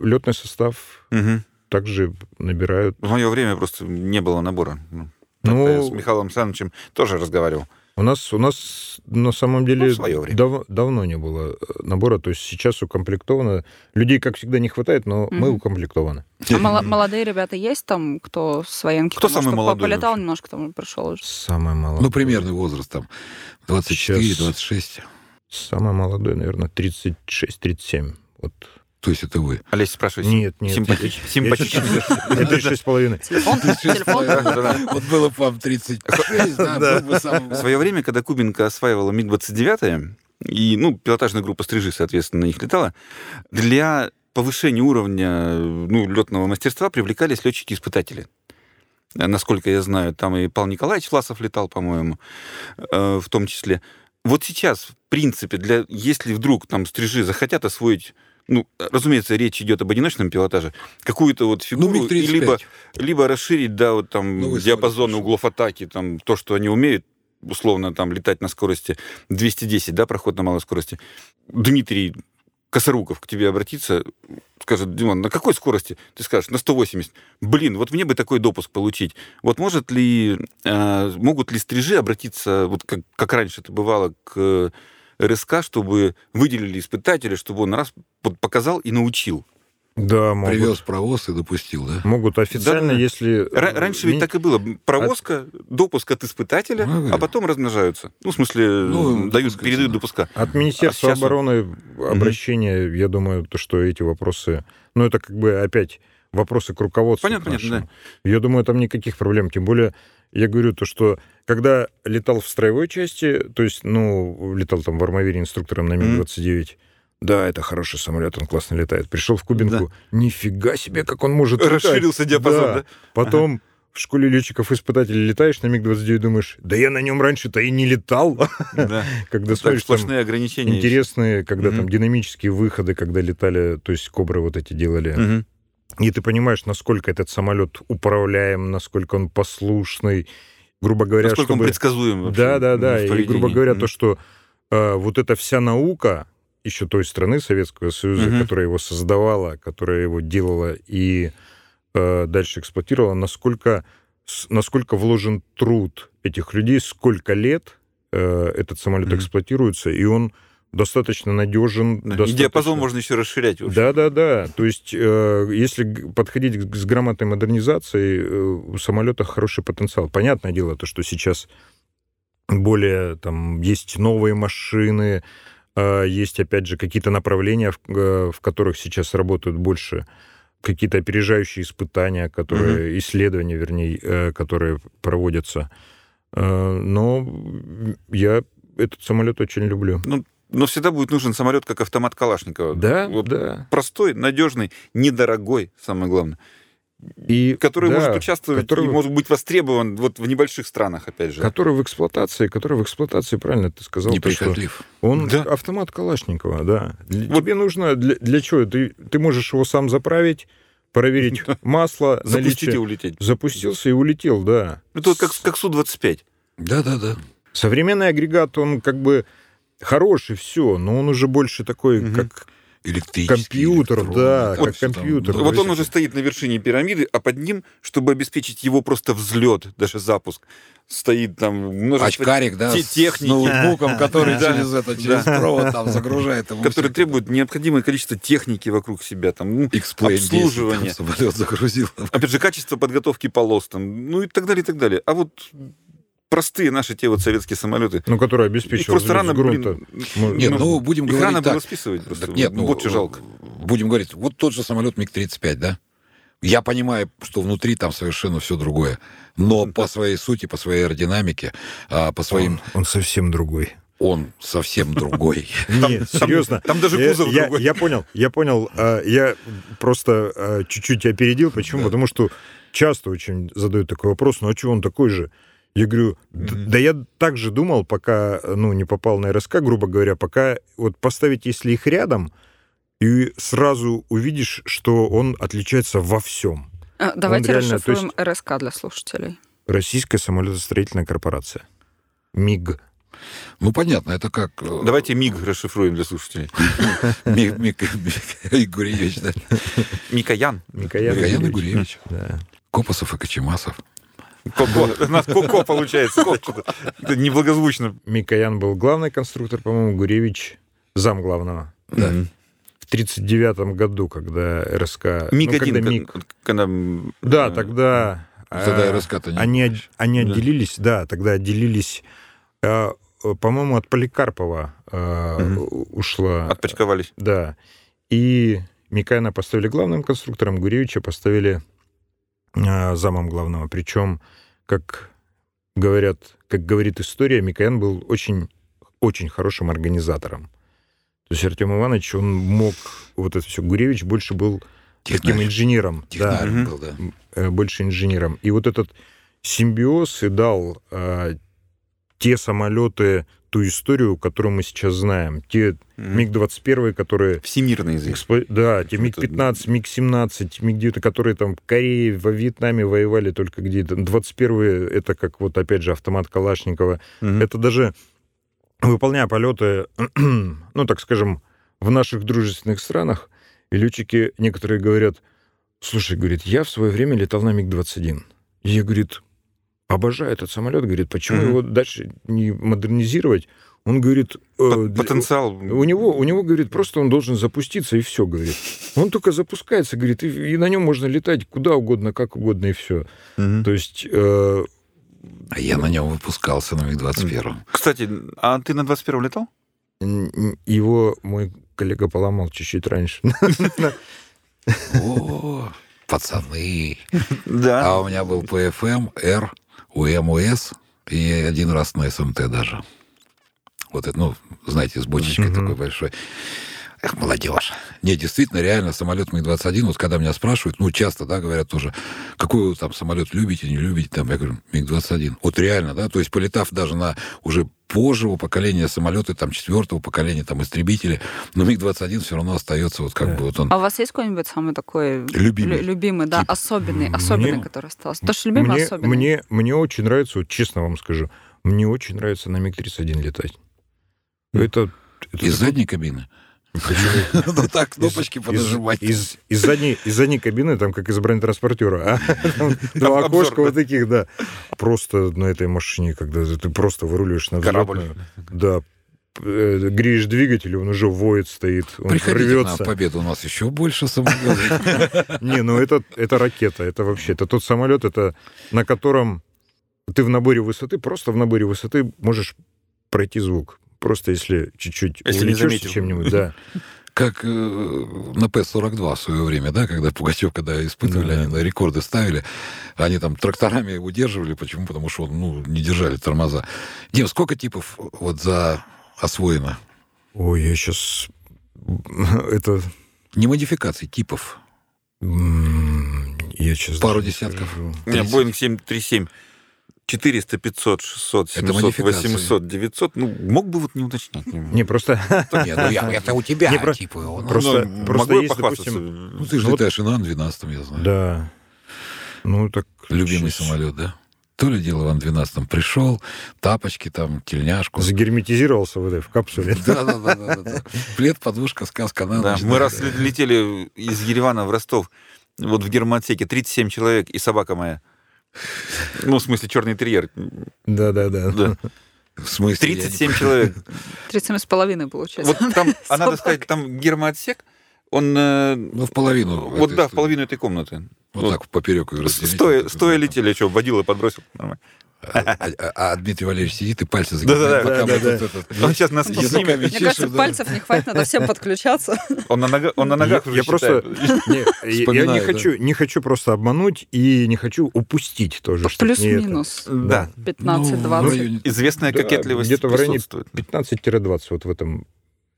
Speaker 5: летный состав угу. также набирают.
Speaker 6: В мое время просто не было набора. Ну, ну с Михаилом Александровичем тоже разговаривал.
Speaker 5: У нас, у нас на самом деле
Speaker 6: Ну,
Speaker 5: дав- давно не было э, набора, то есть сейчас укомплектовано. Людей, как всегда, не хватает, но мы
Speaker 7: Мгм.
Speaker 5: укомплектованы.
Speaker 7: А молодые ребята есть там, кто с военки?
Speaker 6: Кто самый молодой
Speaker 7: Полетал
Speaker 6: вообще?
Speaker 7: немножко, там пришел уже.
Speaker 5: Самое молодое.
Speaker 4: Ну, примерный возраст там 24-26.
Speaker 5: Самое молодое, наверное, 36-37. Вот.
Speaker 4: То есть это вы.
Speaker 6: Олесь спрашивает.
Speaker 5: Нет, нет.
Speaker 6: Симпатич-
Speaker 5: я-
Speaker 6: Симпатично.
Speaker 5: Я 36,5.
Speaker 7: Телефон, телефон.
Speaker 4: Вот было бы вам 36, да, был бы самым...
Speaker 6: В свое время, когда Кубинка осваивала МиГ-29, и, ну, пилотажная группа «Стрижи», соответственно, на них летала, для повышения уровня ну, летного мастерства привлекались летчики-испытатели. Э, Насколько я знаю, там и Павел Николаевич Власов летал, по-моему, э, в том числе. Вот сейчас, в принципе, для, если вдруг там стрижи захотят освоить ну, разумеется, речь идет об одиночном пилотаже, какую-то вот
Speaker 4: Ну,
Speaker 6: фигуру, и либо,
Speaker 4: МиГ-35.
Speaker 6: либо расширить, да, вот там
Speaker 4: Ну,
Speaker 6: диапазон
Speaker 4: смотрите,
Speaker 6: углов атаки, там то, что они умеют, условно, там летать на скорости 210, да, проход на малой скорости. Дмитрий Косоруков к тебе обратится, скажет, Димон, на какой скорости? Ты скажешь, на 180. Блин, вот мне бы такой допуск получить. Вот может ли, э, могут ли стрижи обратиться, вот как, как раньше это бывало, к РСК, чтобы выделили испытателя, чтобы он раз показал и научил?
Speaker 5: Да, могут.
Speaker 4: Привез провоз и допустил, да?
Speaker 5: Могут официально,
Speaker 6: Да-да.
Speaker 5: если...
Speaker 6: Ра- Раньше ведь так и было. Провозка, допуск от испытателя,
Speaker 4: Ну,
Speaker 6: а потом размножаются. Ну, в смысле,
Speaker 4: Ну,
Speaker 6: дают, передают
Speaker 4: да.
Speaker 6: допуска.
Speaker 5: От Министерства
Speaker 6: А сейчас он-
Speaker 5: обороны обращение, я думаю, то, что эти вопросы... Ну, это как бы опять вопросы к руководству.
Speaker 6: Понятно,
Speaker 5: к
Speaker 6: понятно,
Speaker 5: нашему. Я думаю, там никаких проблем. Тем более, я говорю то, что когда летал в строевой части, то есть, ну, летал там в армавире инструктором на МиГ-29, да, это хороший самолет, он классно летает. Пришел в Кубинку, нифига себе, как он может летать.
Speaker 6: Расширился диапазон, да?
Speaker 5: Потом в школе летчиков-испытателей летаешь на МиГ-29 думаешь, да я на нем раньше-то и не летал.
Speaker 6: Да. (laughs)
Speaker 5: Когда
Speaker 6: Так,
Speaker 5: смотришь, там
Speaker 6: сплошные ограничения.
Speaker 5: интересные, когда
Speaker 6: Мгм.
Speaker 5: там динамические выходы, когда летали, то есть кобры вот эти делали.
Speaker 6: Мгм.
Speaker 5: И ты понимаешь, насколько этот самолет управляем, насколько он послушный, грубо говоря,
Speaker 6: Насколько он
Speaker 5: чтобы...
Speaker 6: предсказуем вообще
Speaker 5: Да, да, да. И, грубо говоря,
Speaker 6: Мгм.
Speaker 5: то, что э, вот эта вся наука еще той страны Советского Союза,
Speaker 6: Мгм.
Speaker 5: которая его создавала, которая его делала и э, дальше эксплуатировала, насколько, насколько вложен труд этих людей, сколько лет э, этот самолет
Speaker 6: Мгм.
Speaker 5: эксплуатируется, и он достаточно надежен.
Speaker 6: Да, И
Speaker 5: достаточно-
Speaker 6: диапазон можно еще расширять. в общем.
Speaker 5: да, да, да. То есть, э, если подходить к- с грамотной модернизацией, э, у самолета хороший потенциал. Понятное дело, то, что сейчас более там есть новые машины, э, есть опять же какие-то направления, в, э, в которых сейчас работают больше какие-то опережающие испытания, которые исследования, вернее, э, которые проводятся. Э, Но я этот самолет очень люблю.
Speaker 6: Но всегда будет нужен самолет как автомат Калашникова.
Speaker 5: Да,
Speaker 6: Вот
Speaker 5: да.
Speaker 6: Простой, надежный, недорогой, самое главное.
Speaker 5: И
Speaker 6: Который
Speaker 5: да,
Speaker 6: может участвовать
Speaker 5: который-
Speaker 6: и может быть востребован вот в небольших странах, опять же.
Speaker 5: который в эксплуатации, который в эксплуатации, правильно ты сказал, то, что он
Speaker 6: Да.
Speaker 5: автомат Калашникова, да.
Speaker 6: Вот.
Speaker 5: Тебе нужно для, для чего? Ты, ты можешь его сам заправить, проверить (laughs) масло,
Speaker 6: Запустить и
Speaker 5: наличие.
Speaker 6: улететь.
Speaker 5: Запустился и улетел, да.
Speaker 6: Это вот как, как Су-25.
Speaker 4: Да-да-да.
Speaker 5: Современный агрегат, он как бы хороший, все, но он уже больше такой,
Speaker 6: Мгм.
Speaker 5: как
Speaker 4: Электрический.
Speaker 5: Компьютер, да,
Speaker 4: там
Speaker 5: как
Speaker 4: всё там
Speaker 5: компьютер.
Speaker 6: Вот он уже стоит на вершине пирамиды, а под ним, чтобы обеспечить его просто взлет, даже запуск, стоит там множество
Speaker 4: Очкарик, да,
Speaker 6: те-
Speaker 4: с
Speaker 6: техники.
Speaker 4: ноутбуком, который
Speaker 6: Да,
Speaker 4: через это, через
Speaker 6: да.
Speaker 4: провод там загружает ему
Speaker 6: который
Speaker 4: всё.
Speaker 6: требует необходимое количество техники вокруг себя, там, ну,
Speaker 4: 10 там
Speaker 6: обслуживание.
Speaker 4: самолет загрузил.
Speaker 6: опять же, качество подготовки полос, там, ну и так далее, и так далее. А вот простые наши те вот советские самолеты,
Speaker 5: ну, который
Speaker 6: их
Speaker 5: обеспечивал
Speaker 6: просто рано, блин,
Speaker 5: Мо-
Speaker 4: Нет,
Speaker 6: ну,
Speaker 4: ну, будем
Speaker 6: их
Speaker 4: говорить
Speaker 6: рано было
Speaker 4: так.
Speaker 6: списывать просто.
Speaker 4: Так нет,
Speaker 6: ну,
Speaker 4: ну,
Speaker 6: вот жалко.
Speaker 4: Будем говорить, вот тот же самолет МиГ-35, да? Я понимаю, что внутри там совершенно все другое. Но по своей сути, по своей аэродинамике, а, по своим...
Speaker 5: Он, он совсем другой.
Speaker 4: Он совсем другой. (laughs)
Speaker 5: Нет, серьезно.
Speaker 6: там даже кузов другой.
Speaker 5: Я понял, я понял. А, Я просто а, чуть-чуть опередил. Почему?
Speaker 4: Да.
Speaker 5: Потому что часто очень задают такой вопрос, ну а что он такой же? Я говорю, «Д- да я так же думал, пока, ну, не попал на РСК, грубо говоря, пока вот поставить, если их рядом, и сразу увидишь, что он отличается во всем.
Speaker 7: А, Давайте
Speaker 5: реально,
Speaker 7: расшифруем РСК для слушателей.
Speaker 5: Российская самолетостроительная корпорация. МИГ.
Speaker 4: Ну, понятно, это как... э,
Speaker 6: Давайте МИГ расшифруем для слушателей. (laughs)
Speaker 4: Ми- Ми- Ми- Гуревич, да?
Speaker 6: Микоян.
Speaker 5: Микоян. Да.
Speaker 4: Копосов и Кочемасов.
Speaker 6: Коко. У нас Коко получается. Это неблагозвучно.
Speaker 5: Микоян был главный конструктор, по-моему, Гуревич зам главного.
Speaker 6: Да.
Speaker 5: В 1939 году, когда РСК... ну,
Speaker 6: Миг-1,
Speaker 5: когда
Speaker 6: когда-
Speaker 5: МиГ-
Speaker 6: когда...
Speaker 5: Да, тогда...
Speaker 4: Тогда
Speaker 5: э,
Speaker 4: РСК-то не
Speaker 5: Они,
Speaker 4: было
Speaker 5: они отделились, да, тогда отделились, э, по-моему, от Поликарпова э,
Speaker 6: Мгм.
Speaker 5: у- ушла...
Speaker 6: Отпочковались.
Speaker 5: Да. И Микаина поставили главным конструктором, Гуревича поставили замом главного. Причем, как говорят, как говорит история, Микоян был очень, очень хорошим организатором. То есть Артем Иванович, он мог вот это все. Гуревич больше был таким
Speaker 4: Технарь.
Speaker 5: инженером. да
Speaker 4: Технарь был, да.
Speaker 5: э, больше инженером. И вот этот симбиоз и дал э, те самолеты, ту историю, которую мы сейчас знаем. Те
Speaker 6: Мгм.
Speaker 5: МиГ-21, которые...
Speaker 6: Всемирный язык.
Speaker 5: экспло- Да, те
Speaker 6: Это-
Speaker 5: МиГ-15, МиГ-17, МиГ-9, которые там в Корее, во Вьетнаме воевали только где-то. 21 это как вот опять же автомат Калашникова.
Speaker 6: Мгм.
Speaker 5: Это даже выполняя полеты, ну, так скажем, в наших дружественных странах, и летчики некоторые говорят, слушай, говорит, я в свое время летал на МиГ-21. И я, говорит, обожаю этот самолет, говорит, почему
Speaker 6: Мгм.
Speaker 5: его дальше не модернизировать? Он говорит... э,
Speaker 6: Потенциал.
Speaker 5: у него, у него, говорит, просто он должен запуститься, и все, говорит. Он только запускается, говорит, и, и на нем можно летать куда угодно, как угодно, и все.
Speaker 6: Мгм.
Speaker 5: То есть э,
Speaker 4: А я на нем выпускался на МиГ-21.
Speaker 6: Кстати, а ты на 21 летал?
Speaker 5: его мой коллега поломал чуть-чуть раньше.
Speaker 4: О, пацаны.
Speaker 6: Да.
Speaker 4: А у меня был ПФМ, Р, УМУС и один раз на СМТ даже. Вот это, ну, знаете, с бочечкой
Speaker 5: Мгм.
Speaker 4: такой большой. Эх, молодежь. Не, действительно, реально, самолет МиГ-21, вот когда меня спрашивают, ну, часто, да, говорят тоже, какой вы там самолет любите, не любите, там, я говорю, МиГ-21. Вот реально, да, то есть полетав даже на уже позжего поколения самолеты, там, четвертого поколения, там, истребители, но МиГ-21 все равно остается вот как
Speaker 5: Да.
Speaker 4: бы вот он
Speaker 7: А у вас есть какой-нибудь самый такой
Speaker 4: любимый.
Speaker 7: лю- любимый, да,
Speaker 4: Тип.
Speaker 7: особенный,
Speaker 5: Мне-
Speaker 7: особенный, который остался? То, что любимый,
Speaker 5: мне,
Speaker 7: особенный.
Speaker 5: мне, мне очень нравится, вот честно вам скажу, мне очень нравится на МиГ-31 летать. Это... это
Speaker 4: Из
Speaker 5: такой-
Speaker 4: задней кабины. Ну так, кнопочки понажимать.
Speaker 5: Из, из задней, из задней кабины, там как из бронетранспортера. а? Там Два окошка вот таких, да. Просто на этой машине, когда ты просто выруливаешь на
Speaker 6: Корабль.
Speaker 5: взлетную, Да. э, Греешь двигатель, он уже воет, стоит, он
Speaker 4: Приходите на
Speaker 5: рвется.
Speaker 4: победу, у нас еще больше самолетов. (laughs)
Speaker 5: Не, ну это, это ракета, это вообще, это тот самолет, это на котором ты в наборе высоты, просто в наборе высоты можешь пройти звук. Просто если чуть-чуть
Speaker 6: Если не
Speaker 5: увлечешься чем-нибудь, да. (laughs)
Speaker 4: Как э, на П-42 в свое время, да, когда Пугачев, когда испытывали,
Speaker 5: Да,
Speaker 4: они на рекорды ставили, они там тракторами удерживали. Почему? Потому что ну, не держали тормоза. Дим, сколько типов вот за освоено?
Speaker 5: Ой, я сейчас... (laughs) Это...
Speaker 4: Не модификаций, типов.
Speaker 5: м, Я сейчас...
Speaker 4: Пару десятков.
Speaker 6: У меня
Speaker 4: 30.
Speaker 6: Боинг 737. 400, 500, 600,
Speaker 4: Это
Speaker 6: 700,
Speaker 4: модификации.
Speaker 6: 800, 900. Ну, мог бы вот не уточнять.
Speaker 5: Не, просто...
Speaker 4: Не, ну я, это у тебя,
Speaker 5: Не,
Speaker 4: типа. он-
Speaker 5: просто-
Speaker 6: Ну,
Speaker 5: просто
Speaker 6: могу
Speaker 5: есть,
Speaker 6: похвастаться?
Speaker 4: Ну, ты же
Speaker 5: ну вот-
Speaker 4: летаешь и на Ан-12, я знаю.
Speaker 5: Да. Ну, так...
Speaker 4: Любимый самолет, да? То ли дело в Ан-12 пришел, тапочки там, тельняшку.
Speaker 5: Загерметизировался в этой, в капсуле. (laughs)
Speaker 4: Да, да, да, да, да. Плед, подушка, сказка на ночь.
Speaker 6: мы раз ле- летели из Еревана в Ростов, вот в гермоотсеке 37 человек и собака моя. Ну, в смысле, черный терьер.
Speaker 5: Да-да-да.
Speaker 6: Да.
Speaker 4: В смысле? я не
Speaker 6: 37 человек.
Speaker 7: 37 с половиной получается.
Speaker 6: Вот там, а надо сказать, там гермоотсек, он... э,
Speaker 4: Ну, в половину.
Speaker 6: Вот
Speaker 4: этой
Speaker 6: да, в половину этой комнаты.
Speaker 4: Вот,
Speaker 6: Вот.
Speaker 4: так, поперек разделить.
Speaker 6: Стоя, стоя летели, что, водила подбросил. Нормально.
Speaker 4: А, а- а Дмитрий Валерьевич сидит и пальцы загибает.
Speaker 5: да-да-да.
Speaker 6: Он сейчас нас снимет.
Speaker 7: Мне кажется,
Speaker 4: да.
Speaker 7: пальцев не хватит, надо всем подключаться.
Speaker 6: Он на, нога- он на ногах
Speaker 5: Я-
Speaker 6: уже (laughs)
Speaker 5: я просто- я- не
Speaker 4: да.
Speaker 5: хочу, не хочу просто обмануть и не хочу упустить тоже.
Speaker 7: Плюс-минус.
Speaker 6: Да.
Speaker 4: Ну, в
Speaker 7: 15-20.
Speaker 4: районе-
Speaker 6: Известная
Speaker 5: Да,
Speaker 6: кокетливость
Speaker 5: где-то в районе
Speaker 6: присутствует.
Speaker 5: 15-20 вот в этом,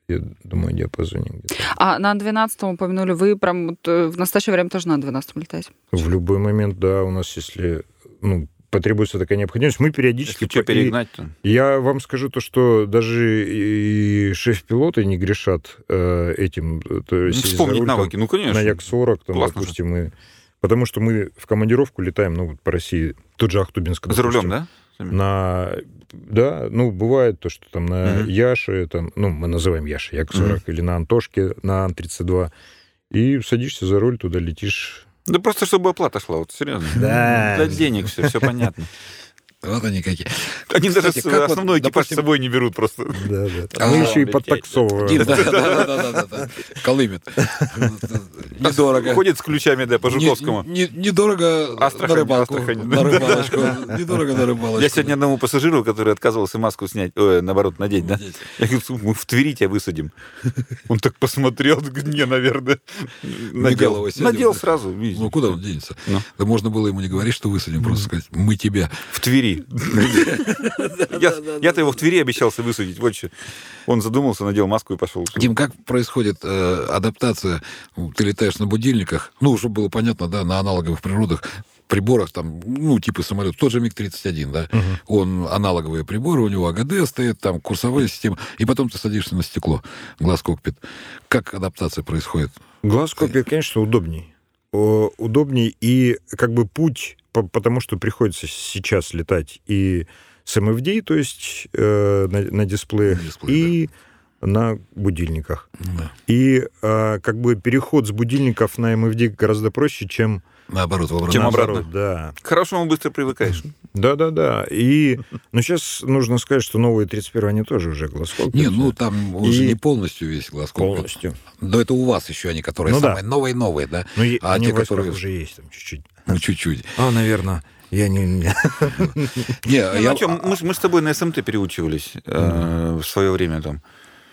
Speaker 5: я думаю, диапазоне. где-то.
Speaker 7: А на 12 упомянули, вы прям вот, э, в настоящее время тоже на 12 летаете?
Speaker 5: В любой момент, да, у нас, если ну, потребуется такая необходимость, мы периодически...
Speaker 6: Если что,
Speaker 5: по- и-
Speaker 6: перегнать, то...
Speaker 5: Я вам скажу то, что даже и шеф-пилоты не грешат э, этим. э, То
Speaker 6: Ну,
Speaker 5: есть за
Speaker 6: Вспомнить
Speaker 5: руль, там,
Speaker 6: навыки, ну, конечно.
Speaker 5: на Як-40, там,
Speaker 6: Классно
Speaker 5: допустим, мы... Потому что мы в командировку летаем, ну, вот по России, тот же Ахтубинск.
Speaker 6: За рулем, да?
Speaker 5: На... Да, ну, бывает то, что там на
Speaker 6: Мгм.
Speaker 5: Яше, там, ну, мы называем Яше, Як-40, или на Антошке, на Ан-32, и садишься за руль, туда летишь
Speaker 6: Да просто чтобы оплата шла, вот серьезно.
Speaker 5: Да.
Speaker 6: Для денег все, все понятно.
Speaker 4: Вот они какие.
Speaker 6: Они даже
Speaker 4: Кстати, как вот,
Speaker 6: основной экипаж
Speaker 4: допустим,
Speaker 6: с собой не берут просто.
Speaker 5: Да, да.
Speaker 4: А,
Speaker 5: Мы еще и подтаксовываем. (laughs)
Speaker 4: Да, да, да. Колымет. Недорого.
Speaker 6: Ходит с ключами, да, по Жуковскому.
Speaker 4: Не- не- Недорого
Speaker 6: Астрахань,
Speaker 4: на рыбалку.
Speaker 6: Астрахань.
Speaker 4: На рыбалочку. (laughs) Недорого на рыбалочку.
Speaker 6: Я сегодня одному пассажиру, который отказывался маску снять, наоборот, надеть, да? Я говорю, «Слушай, мы в Твери тебя высадим. Он так посмотрел, (laughs) не, наверное. Надел, надел сразу.
Speaker 4: Ну, куда он денется?
Speaker 6: Ну.
Speaker 4: Да можно было ему не говорить, что высадим, просто сказать, мы тебя.
Speaker 6: В Твери. (laughs) Я- Я-то его в Твери обещался высадить. Вот что. Он задумался, надел маску и пошел.
Speaker 4: Дим, как происходит э, адаптация? Ты летаешь на будильниках, ну, чтобы было понятно, да, на аналоговых природах, приборах, там, ну, типа самолет, тот же МиГ-31, да, он аналоговые приборы, у него АГД стоит, там, курсовая система, и потом ты садишься на стекло, глаз кокпит. Как адаптация происходит?
Speaker 5: Глаз копит, конечно, удобней. О, Удобней и как бы путь, потому что приходится сейчас летать и с MFD, то есть э, на, на дисплеях,
Speaker 4: На дисплее,
Speaker 5: и на будильниках.
Speaker 4: Да.
Speaker 5: И э, как бы переход с будильников на MFD гораздо проще, чем
Speaker 4: Наоборот, в обратную
Speaker 6: Чем
Speaker 5: наоборот,
Speaker 6: обратно.
Speaker 5: Да.
Speaker 6: К хорошему быстро привыкаешь.
Speaker 5: Да-да-да. И, ну, сейчас нужно сказать, что новые 31 они тоже уже глаз
Speaker 4: Не, ну там уже
Speaker 5: И-
Speaker 4: не полностью весь глаз кокпит.
Speaker 5: полностью.
Speaker 4: Да это у вас еще они, которые
Speaker 5: Ну да.
Speaker 4: самые новые-новые, да?
Speaker 5: Ну, и
Speaker 4: А
Speaker 5: они
Speaker 4: те, которые-
Speaker 5: уже есть там чуть-чуть.
Speaker 4: Ну, (laughs) чуть-чуть.
Speaker 5: А, наверное, я не...
Speaker 4: Не, (laughs)
Speaker 6: Ну,
Speaker 4: я...
Speaker 6: а чё, мы, мы с тобой на СМТ переучивались э, в свое время там.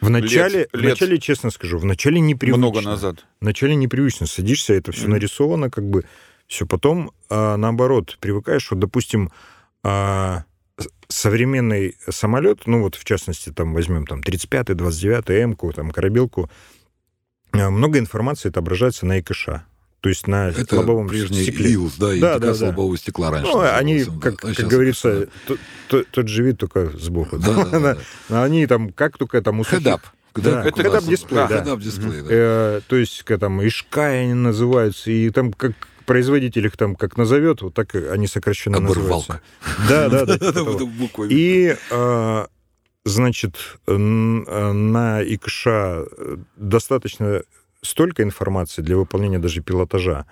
Speaker 5: В начале,
Speaker 6: Лет-
Speaker 5: в
Speaker 6: лет
Speaker 5: начале, честно скажу, в начале непривычно.
Speaker 6: Много назад.
Speaker 5: Вначале непривычно. Садишься, это все нарисовано, как бы все. Потом, а, наоборот, привыкаешь, вот, допустим, а, современный самолет, ну вот в частности, там возьмем там 35-й, 29-й, М-ку, там корабелку, а, много информации отображается на ИКШ. То есть на
Speaker 4: Это
Speaker 5: лобовом
Speaker 4: прежний
Speaker 5: стекле.
Speaker 4: ИЛС, да, и
Speaker 5: Да, да, да.
Speaker 4: лобового стекла раньше.
Speaker 5: Ну, они, как,
Speaker 4: да. А
Speaker 5: как говорится,
Speaker 4: это
Speaker 5: то- то- тот же вид, только сбоку.
Speaker 4: Да, да, (laughs) да, да.
Speaker 5: Они там, как только там у сухих-. Да,
Speaker 6: Это
Speaker 5: head-up дисплей, да.
Speaker 4: Head-up дисплей, да.
Speaker 5: Э, то есть, как там, Ишкай они называются, и там как производитель их там как назовет, вот так и они сокращенно
Speaker 4: Оборвалка.
Speaker 5: называются. (laughs) Да, да, да. И, а, значит, а, на ИКШ э, достаточно столько информации для выполнения даже пилотажа,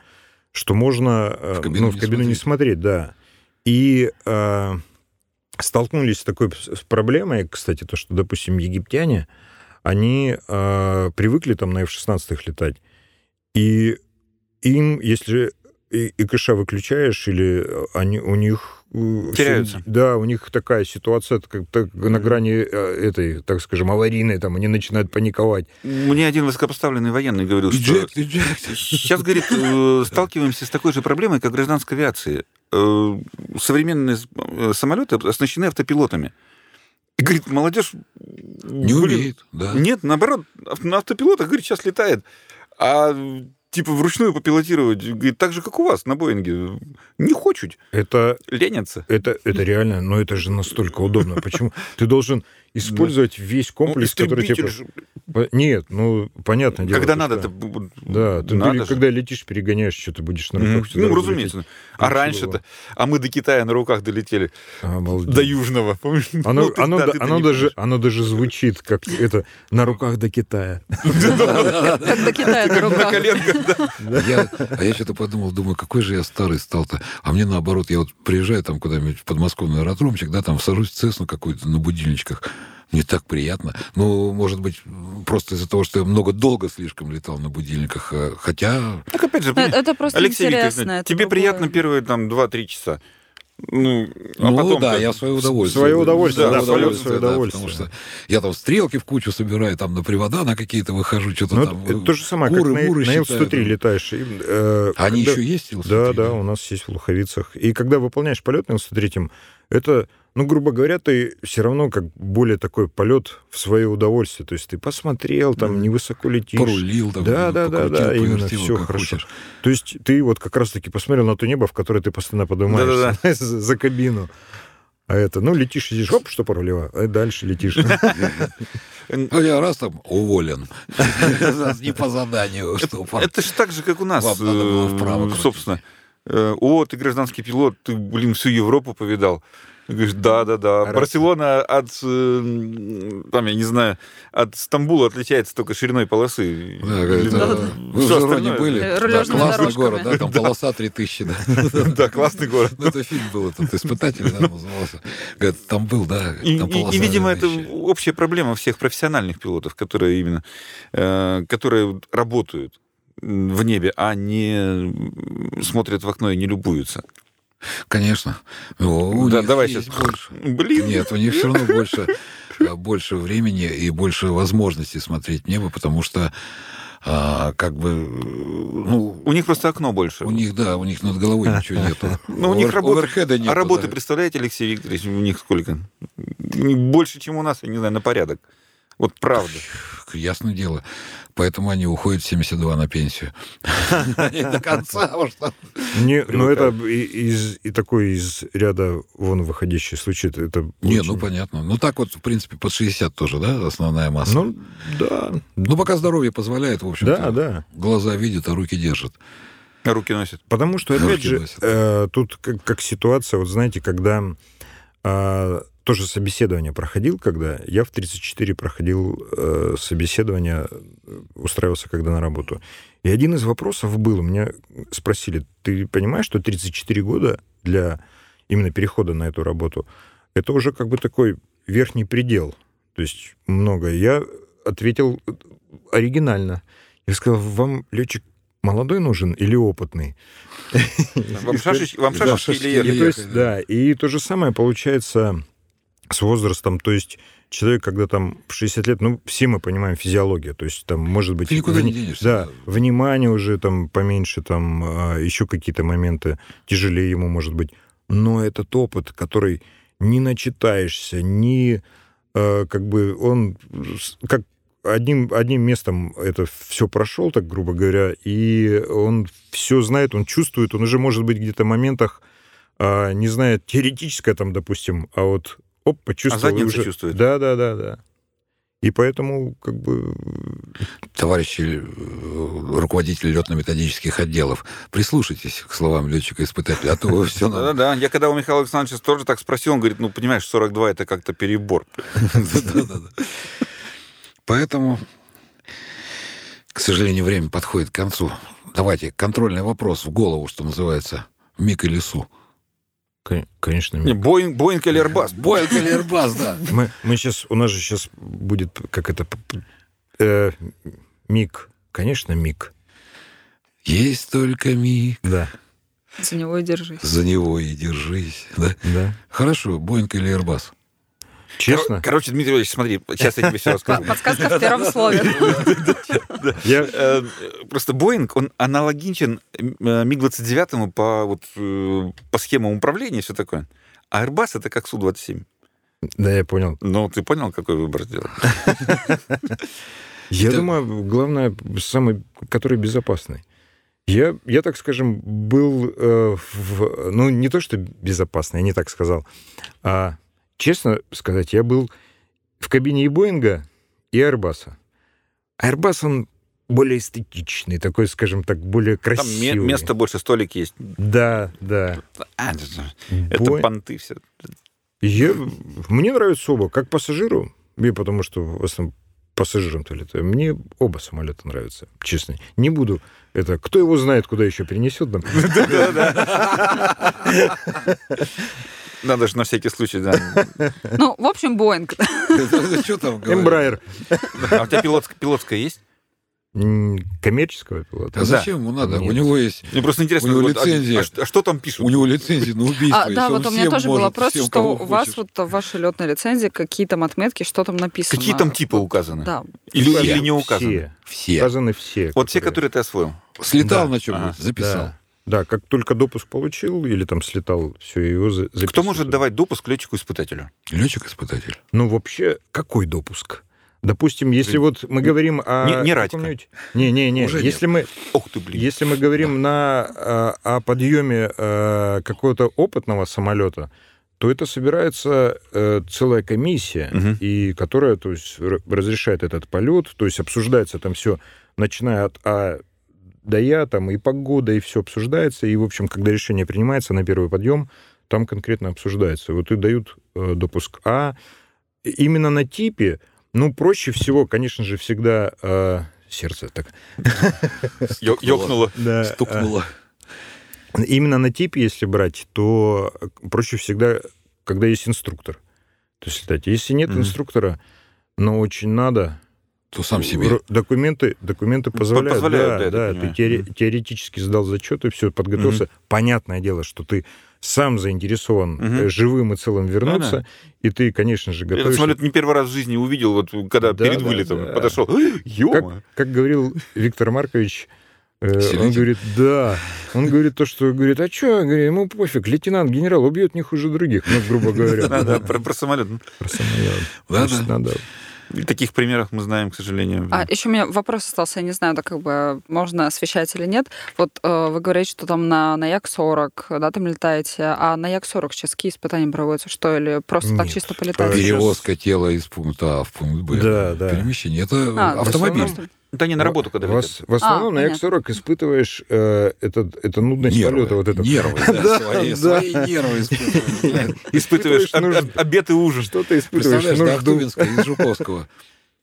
Speaker 5: что можно э,
Speaker 4: В кабину
Speaker 5: ну, в
Speaker 4: не
Speaker 5: кабину не смотреть, да. И а, столкнулись с такой с проблемой, кстати, то, что, допустим, египтяне, они а, привыкли там на F-16 летать, и им, если и, ИКШ выключаешь, или они, у них... э,
Speaker 6: Теряются.
Speaker 5: всё- да, у них такая ситуация как, так, на грани э, этой, так скажем, аварийной, там они начинают паниковать.
Speaker 6: Мне один высокопоставленный военный говорил, что
Speaker 4: Иджект, иджект.
Speaker 6: сейчас, говорит, э, сталкиваемся с такой же проблемой, как в гражданской авиации. Э, Современные э, самолеты оснащены автопилотами. И, говорит, молодежь...
Speaker 4: Не умеет, да.
Speaker 6: Нет, наоборот, на автопилотах, говорит, сейчас летает. А типа вручную попилотировать, говорит, так же, как у вас на Боинге. Не хочут,
Speaker 5: Это,
Speaker 6: ленятся.
Speaker 5: это, это реально, но это же настолько удобно. Почему? Ты должен использовать весь комплекс,
Speaker 6: Ну,
Speaker 5: который тебе...
Speaker 6: же,
Speaker 5: Нет, ну, понятное дело.
Speaker 6: Когда
Speaker 5: ты
Speaker 6: надо,
Speaker 5: что.
Speaker 6: то бу-
Speaker 5: Да, ты
Speaker 6: надо же.
Speaker 5: когда летишь, перегоняешь, что ты будешь на руках. всю
Speaker 6: Ну, разумеется.
Speaker 5: лететь.
Speaker 6: А раньше-то, а мы до Китая на руках долетели,
Speaker 5: Обалдеть.
Speaker 6: до Южного, помнишь? (laughs)
Speaker 5: Оно,
Speaker 6: Ну, ты-
Speaker 5: оно,
Speaker 6: да,
Speaker 5: да- оно даже, оно даже звучит как это на руках до Китая. (laughs)
Speaker 7: Как до Китая на руках.
Speaker 6: да.
Speaker 4: А я что-то подумал, думаю, какой же я старый стал-то. А мне наоборот, я вот приезжаю там куда-нибудь в подмосковный аэродромчик, да, там сажусь в Цесну какую-то на будильничках. Мне так приятно. Ну, может быть, просто из-за того, что я много долго слишком летал на будильниках. э, Хотя,
Speaker 6: Так опять же,
Speaker 7: Это это просто
Speaker 6: Алексей
Speaker 7: интересно. Это
Speaker 6: тебе
Speaker 7: другое.
Speaker 6: приятно первые там 2-3 часа. Ну, а
Speaker 4: ну
Speaker 6: потом
Speaker 4: да,
Speaker 6: как?
Speaker 4: я свое удовольствие.
Speaker 5: свое удовольствие,
Speaker 6: да,
Speaker 4: свое
Speaker 6: абсолютно
Speaker 5: свое
Speaker 4: да,
Speaker 5: удовольствие.
Speaker 4: Потому что я там стрелки в кучу собираю, там на привода на какие-то выхожу, что-то
Speaker 5: Ну,
Speaker 4: там.
Speaker 5: это то же самое,
Speaker 4: куры,
Speaker 5: как на,
Speaker 4: муры
Speaker 5: на Ил-103
Speaker 4: там.
Speaker 5: летаешь. и, э,
Speaker 4: Они
Speaker 5: когда-
Speaker 4: еще есть Ил-103?
Speaker 5: Да, да, у нас есть в Луховицах. И когда выполняешь полет на Ил-103, это, ну, грубо говоря, ты все равно как более такой полет в свое удовольствие. То есть ты посмотрел, там,
Speaker 4: Мгм.
Speaker 5: невысоко летишь.
Speaker 4: Порулил там,
Speaker 5: Да, да, да, да, именно все
Speaker 4: как
Speaker 5: хорошо.
Speaker 4: хочешь.
Speaker 5: То есть ты вот как раз-таки посмотрел на то небо, в которое ты постоянно поднимаешься (laughs) за, за кабину. А это, ну, летишь, сидишь, оп, что порулила, а дальше летишь. (laughs)
Speaker 4: Ну, я раз там уволен. (laughs) Не по заданию,
Speaker 6: Это же так же, как у нас, э, собственно. Э, О, ты гражданский пилот, ты, блин, всю Европу повидал. Говоришь, да, да, да.
Speaker 5: Раз.
Speaker 6: Барселона от, э, там, я не знаю, от Стамбула отличается только шириной полосы.
Speaker 4: Да, говорит,
Speaker 6: Длина-
Speaker 4: а, вы в Жироне
Speaker 6: остальное-
Speaker 4: были?
Speaker 7: Э,
Speaker 4: Да, классный
Speaker 7: дорожками.
Speaker 4: город, да, там (laughs) полоса 3000, да. (laughs)
Speaker 6: Да, классный город.
Speaker 4: Ну, это фильм был, этот испытатель, да, назывался. Говорит, там был, да,
Speaker 6: И,
Speaker 4: там
Speaker 6: и-
Speaker 4: полоса
Speaker 6: и, видимо, это
Speaker 4: 3000.
Speaker 6: общая проблема всех профессиональных пилотов, которые именно, э, которые работают в небе, а не смотрят в окно и не любуются.
Speaker 4: Конечно. У
Speaker 6: Да, давай сейчас.
Speaker 4: больше.
Speaker 6: Блин.
Speaker 4: Нет, у них все равно больше, а, больше времени и больше возможностей смотреть небо, потому что а, как бы, ну,
Speaker 6: У них просто окно больше.
Speaker 4: у них, да, у них над головой ничего нету. (laughs)
Speaker 6: Ну, у них работы,
Speaker 4: нету,
Speaker 6: а работы, представляете, Алексей Викторович, у них сколько? Больше, чем у нас, я не знаю, на порядок. Вот правда.
Speaker 4: Ясное дело. Поэтому они уходят в 72 на пенсию. (laughs) Не до конца.
Speaker 5: Не, ну это и, такой из ряда вон выходящий случай. Это,
Speaker 4: Не, ну понятно. Ну так вот, в принципе, под 60 тоже, да, основная масса.
Speaker 5: Ну, да.
Speaker 4: Ну, пока здоровье позволяет, в общем-то.
Speaker 5: Да, да.
Speaker 4: Глаза видят, а руки держат.
Speaker 6: Руки носят.
Speaker 5: Потому что, опять же, э, тут как, как ситуация, вот знаете, когда а, тоже собеседование проходил, когда я в 34 проходил э, собеседование, э, устраивался когда на работу. И один из вопросов был, меня спросили, ты понимаешь, что 34 года для именно перехода на эту работу, это уже как бы такой верхний предел, то есть много. Я ответил оригинально. Я сказал, вам летчик молодой нужен или опытный?
Speaker 6: Вам шашечки, или
Speaker 5: да, и то же самое получается с возрастом, то есть человек, когда там в 60 лет, ну, все мы понимаем физиологию, то есть там может быть...
Speaker 4: Ты никуда
Speaker 5: вни-
Speaker 4: не денешься.
Speaker 5: Да, внимание уже там поменьше, там а, еще какие-то моменты тяжелее ему может быть. Но этот опыт, который не начитаешься, не э, как бы он как одним, одним местом это все прошел, так грубо говоря, и он все знает, он чувствует, он уже может быть где-то в моментах а, не знает теоретическое там, допустим, а вот оп, почувствовал. и
Speaker 6: задницей
Speaker 5: уже...
Speaker 6: чувствует.
Speaker 5: Да, да, да, да. И поэтому, как бы,
Speaker 4: Товарищи э, руководители летно-методических отделов, прислушайтесь к словам летчика-испытателя, а то вы все...
Speaker 6: Да-да-да. Я когда у Михаила Александровича тоже так спросил, он говорит, ну, понимаешь, 42 это как-то перебор.
Speaker 4: Да-да-да. Поэтому, к сожалению, время подходит к концу. Давайте контрольный вопрос в голову, что называется, в миг и лесу.
Speaker 5: Кон- конечно,
Speaker 6: Не, Боинг, Боинг или Airbus? (laughs)
Speaker 4: Боинг или Airbus, да.
Speaker 5: Мы, мы сейчас, у нас же сейчас будет, как это, э, миг, конечно, миг,
Speaker 4: Есть только миг,
Speaker 5: да,
Speaker 7: За него и держись.
Speaker 4: за него и держись. Да?
Speaker 5: да.
Speaker 4: Хорошо, Боинг или Airbus?
Speaker 5: Честно,
Speaker 6: Кор- Короче, Дмитрий Ильич, смотри, сейчас я тебе все расскажу.
Speaker 7: Подсказка в первом слове. (laughs)
Speaker 5: я,
Speaker 6: Э, Просто Боинг, он аналогичен э, МиГ-29 по, вот, э, по схемам управления и все такое. А Airbus это как Су-27.
Speaker 5: да, я понял.
Speaker 6: Ну, ты понял, какой выбор сделать?
Speaker 5: Я думаю, главное, самый, который безопасный. Я, я, так скажем, был э, в... Ну, не то, что безопасный, я не так сказал. А, честно сказать, я был в кабине и Боинга, и Airbus. Airbus, он более эстетичный, такой, скажем так, более
Speaker 6: Там
Speaker 5: красивый.
Speaker 6: места больше, столик есть.
Speaker 5: Да, да.
Speaker 6: А, это
Speaker 5: Бой-
Speaker 6: понты все.
Speaker 5: Я, мне нравится оба, как пассажиру, и потому что в основном пассажирам-то летаю. Мне оба самолета нравятся, честно. Не буду это... Кто его знает, куда еще перенесет? нам? (laughs) (laughs)
Speaker 6: Надо же на всякий случай, да. (laughs)
Speaker 7: Ну, в общем, Боинг.
Speaker 4: Что там?
Speaker 5: Эмбрайер.
Speaker 6: А у тебя пилотская, есть?
Speaker 5: Коммерческого пилота.
Speaker 4: А зачем ему надо?
Speaker 5: Нет.
Speaker 4: У него есть...
Speaker 6: Мне просто интересно,
Speaker 4: У него
Speaker 6: вот, а-
Speaker 4: лицензия.
Speaker 6: а, что- а что там пишут?
Speaker 4: У него лицензия на убийство.
Speaker 7: А, да, вот у меня тоже был вопрос,
Speaker 4: всем,
Speaker 7: что у вас
Speaker 4: хочешь.
Speaker 7: вот в вашей летной лицензии какие там отметки, что там написано.
Speaker 6: Какие там типы
Speaker 7: Вот,
Speaker 6: указаны?
Speaker 7: Да.
Speaker 6: Или,
Speaker 4: Все.
Speaker 6: или не указаны?
Speaker 5: Все.
Speaker 4: Все.
Speaker 5: Указаны все.
Speaker 6: Вот все, которые ты освоил.
Speaker 4: Слетал
Speaker 5: Да.
Speaker 4: на чем
Speaker 6: Ага.
Speaker 4: записал.
Speaker 5: Да. Да, как только допуск получил или там слетал, все, его за-
Speaker 6: Кто может давать допуск летчику-испытателю?
Speaker 4: Летчик-испытатель.
Speaker 5: Ну, вообще, какой допуск? Допустим, если вот мы говорим о...
Speaker 6: Не- не Радика.
Speaker 5: каком-нибудь- Не-не-не,
Speaker 4: Уже
Speaker 5: если мы...
Speaker 6: Ох ты, блин.
Speaker 5: Если мы говорим на, э, о подъеме э, какого-то опытного самолета, то это собирается э, целая комиссия,
Speaker 6: Мгм.
Speaker 5: и которая то есть, разрешает этот полет, то есть обсуждается там все, начиная от А до Я, там и погода, и все обсуждается, и, в общем, когда решение принимается на первый подъем, там конкретно обсуждается. Вот и дают э, допуск А. Именно на типе, ну, проще всего, конечно же, всегда э, сердце так. (laughs)
Speaker 6: Ёкнуло. (laughs)
Speaker 5: Да,
Speaker 4: Стукнуло.
Speaker 5: э, Именно на типе, если брать, то проще всегда, когда есть инструктор. То есть летать. Если нет инструктора, но очень надо,
Speaker 4: То сам себе.
Speaker 5: Документы, документы позволяют.
Speaker 6: позволяют, да,
Speaker 5: да,
Speaker 6: я
Speaker 5: да, ты теоре- теоретически сдал зачет и все, подготовился. Понятное дело, что ты сам заинтересован э, живым и целым вернуться,
Speaker 6: Ну
Speaker 5: и ты, конечно же, готовишься.
Speaker 6: самолет не первый раз в жизни увидел, вот когда
Speaker 5: Да,
Speaker 6: перед
Speaker 5: да,
Speaker 6: вылетом
Speaker 5: да.
Speaker 6: подошел.
Speaker 5: Как, как говорил Виктор Маркович, э, он говорит, да. Он говорит то, что говорит, а что? ему пофиг, лейтенант, генерал убьет не хуже других, ну, грубо (laughs) говоря.
Speaker 6: Да, да, про, самолет.
Speaker 5: Про самолет.
Speaker 4: Да,
Speaker 6: Таких примеров мы знаем, к сожалению.
Speaker 7: А еще у меня вопрос остался, я не знаю, да как бы можно освещать или нет. Вот э, вы говорите, что там на, на Як-40, да, там летаете, а на Як-40 сейчас какие испытания проводятся? Что, или просто так
Speaker 5: Нет,
Speaker 7: чисто
Speaker 5: э,
Speaker 7: полетать?
Speaker 5: сейчас-
Speaker 4: Перевозка тела из пункта А в пункт Б.
Speaker 5: Да, да.
Speaker 4: Перемещение. Это
Speaker 7: А,
Speaker 4: автомобиль.
Speaker 6: Да не на работу, когда
Speaker 5: в,
Speaker 6: летят.
Speaker 5: ос- в основном
Speaker 7: А,
Speaker 5: на Як-40 испытываешь э, этот, это нудность
Speaker 4: Нервы.
Speaker 5: полета. Вот это.
Speaker 4: Нервы, (laughs) да, свои, нервы испытываешь. (laughs)
Speaker 6: Испытываешь обед и ужин.
Speaker 5: Что ты испытываешь?
Speaker 4: Представляешь. Дубинская из Жуковского.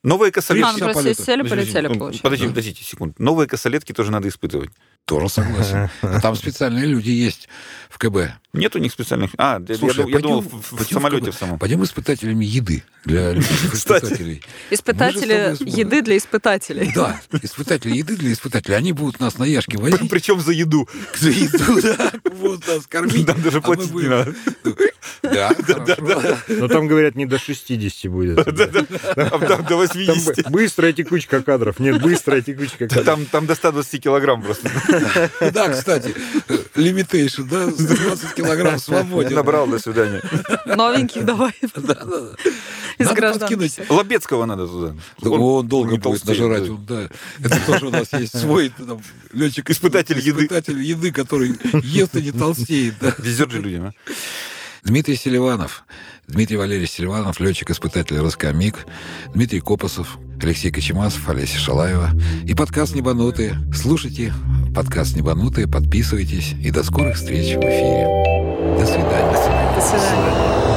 Speaker 6: Новые
Speaker 7: А,
Speaker 6: косолетки.
Speaker 7: ну, просто сели,
Speaker 6: Подождите,
Speaker 7: полетели, получается.
Speaker 6: Подождите, подождите секунду. Новые косолетки тоже надо испытывать.
Speaker 4: Тоже согласен. А там специальные люди есть в КБ.
Speaker 6: Нет у них специальных... А, я-
Speaker 4: Слушай,
Speaker 6: я, я думал,
Speaker 4: пойдем-
Speaker 6: в, в
Speaker 4: пойдем
Speaker 6: самолете
Speaker 4: КБ.
Speaker 6: в самом.
Speaker 4: Пойдем испытателями еды для (laughs) испытателей.
Speaker 7: Испытатели еды для испытателей.
Speaker 4: Да, испытатели еды для испытателей. Они будут нас на яшке возить (laughs)
Speaker 6: Причем за еду.
Speaker 4: за еду, (laughs) да, будут нас кормить.
Speaker 6: Нам даже
Speaker 4: а
Speaker 6: платить не надо.
Speaker 4: Да, хорошо.
Speaker 5: Но там, говорят, не до 60 будет.
Speaker 6: А До до
Speaker 5: Там
Speaker 6: 80.
Speaker 5: бы- быстрая текучка кадров. Нет, быстрая текучка кадров.
Speaker 6: Там, там до 120 килограмм просто. (laughs)
Speaker 4: Да, кстати, лимитейшн, да, 120 килограмм свободен.
Speaker 6: Набрал, до свидания.
Speaker 7: Новеньких давай. (laughs)
Speaker 4: Да, да, да.
Speaker 7: Из граждан.
Speaker 6: Лобецкого надо туда.
Speaker 4: Да Он долго будет
Speaker 6: толстеет,
Speaker 4: нажирать. он, да. Это тоже у нас есть свой там, летчик
Speaker 6: Испытатель еды.
Speaker 4: Испытатель еды, который ест и не толстеет. да.
Speaker 6: Везет же людям, а?
Speaker 4: Дмитрий Селиванов, Дмитрий Валерьевич Селиванов, летчик-испытатель РСК-МиГ, Дмитрий Копосов, Алексей Кочемасов, Олеся Шалаева и подкаст «Небанутые». Слушайте подкаст «Небанутые», подписывайтесь и до скорых встреч в эфире. До свидания.
Speaker 7: До свидания.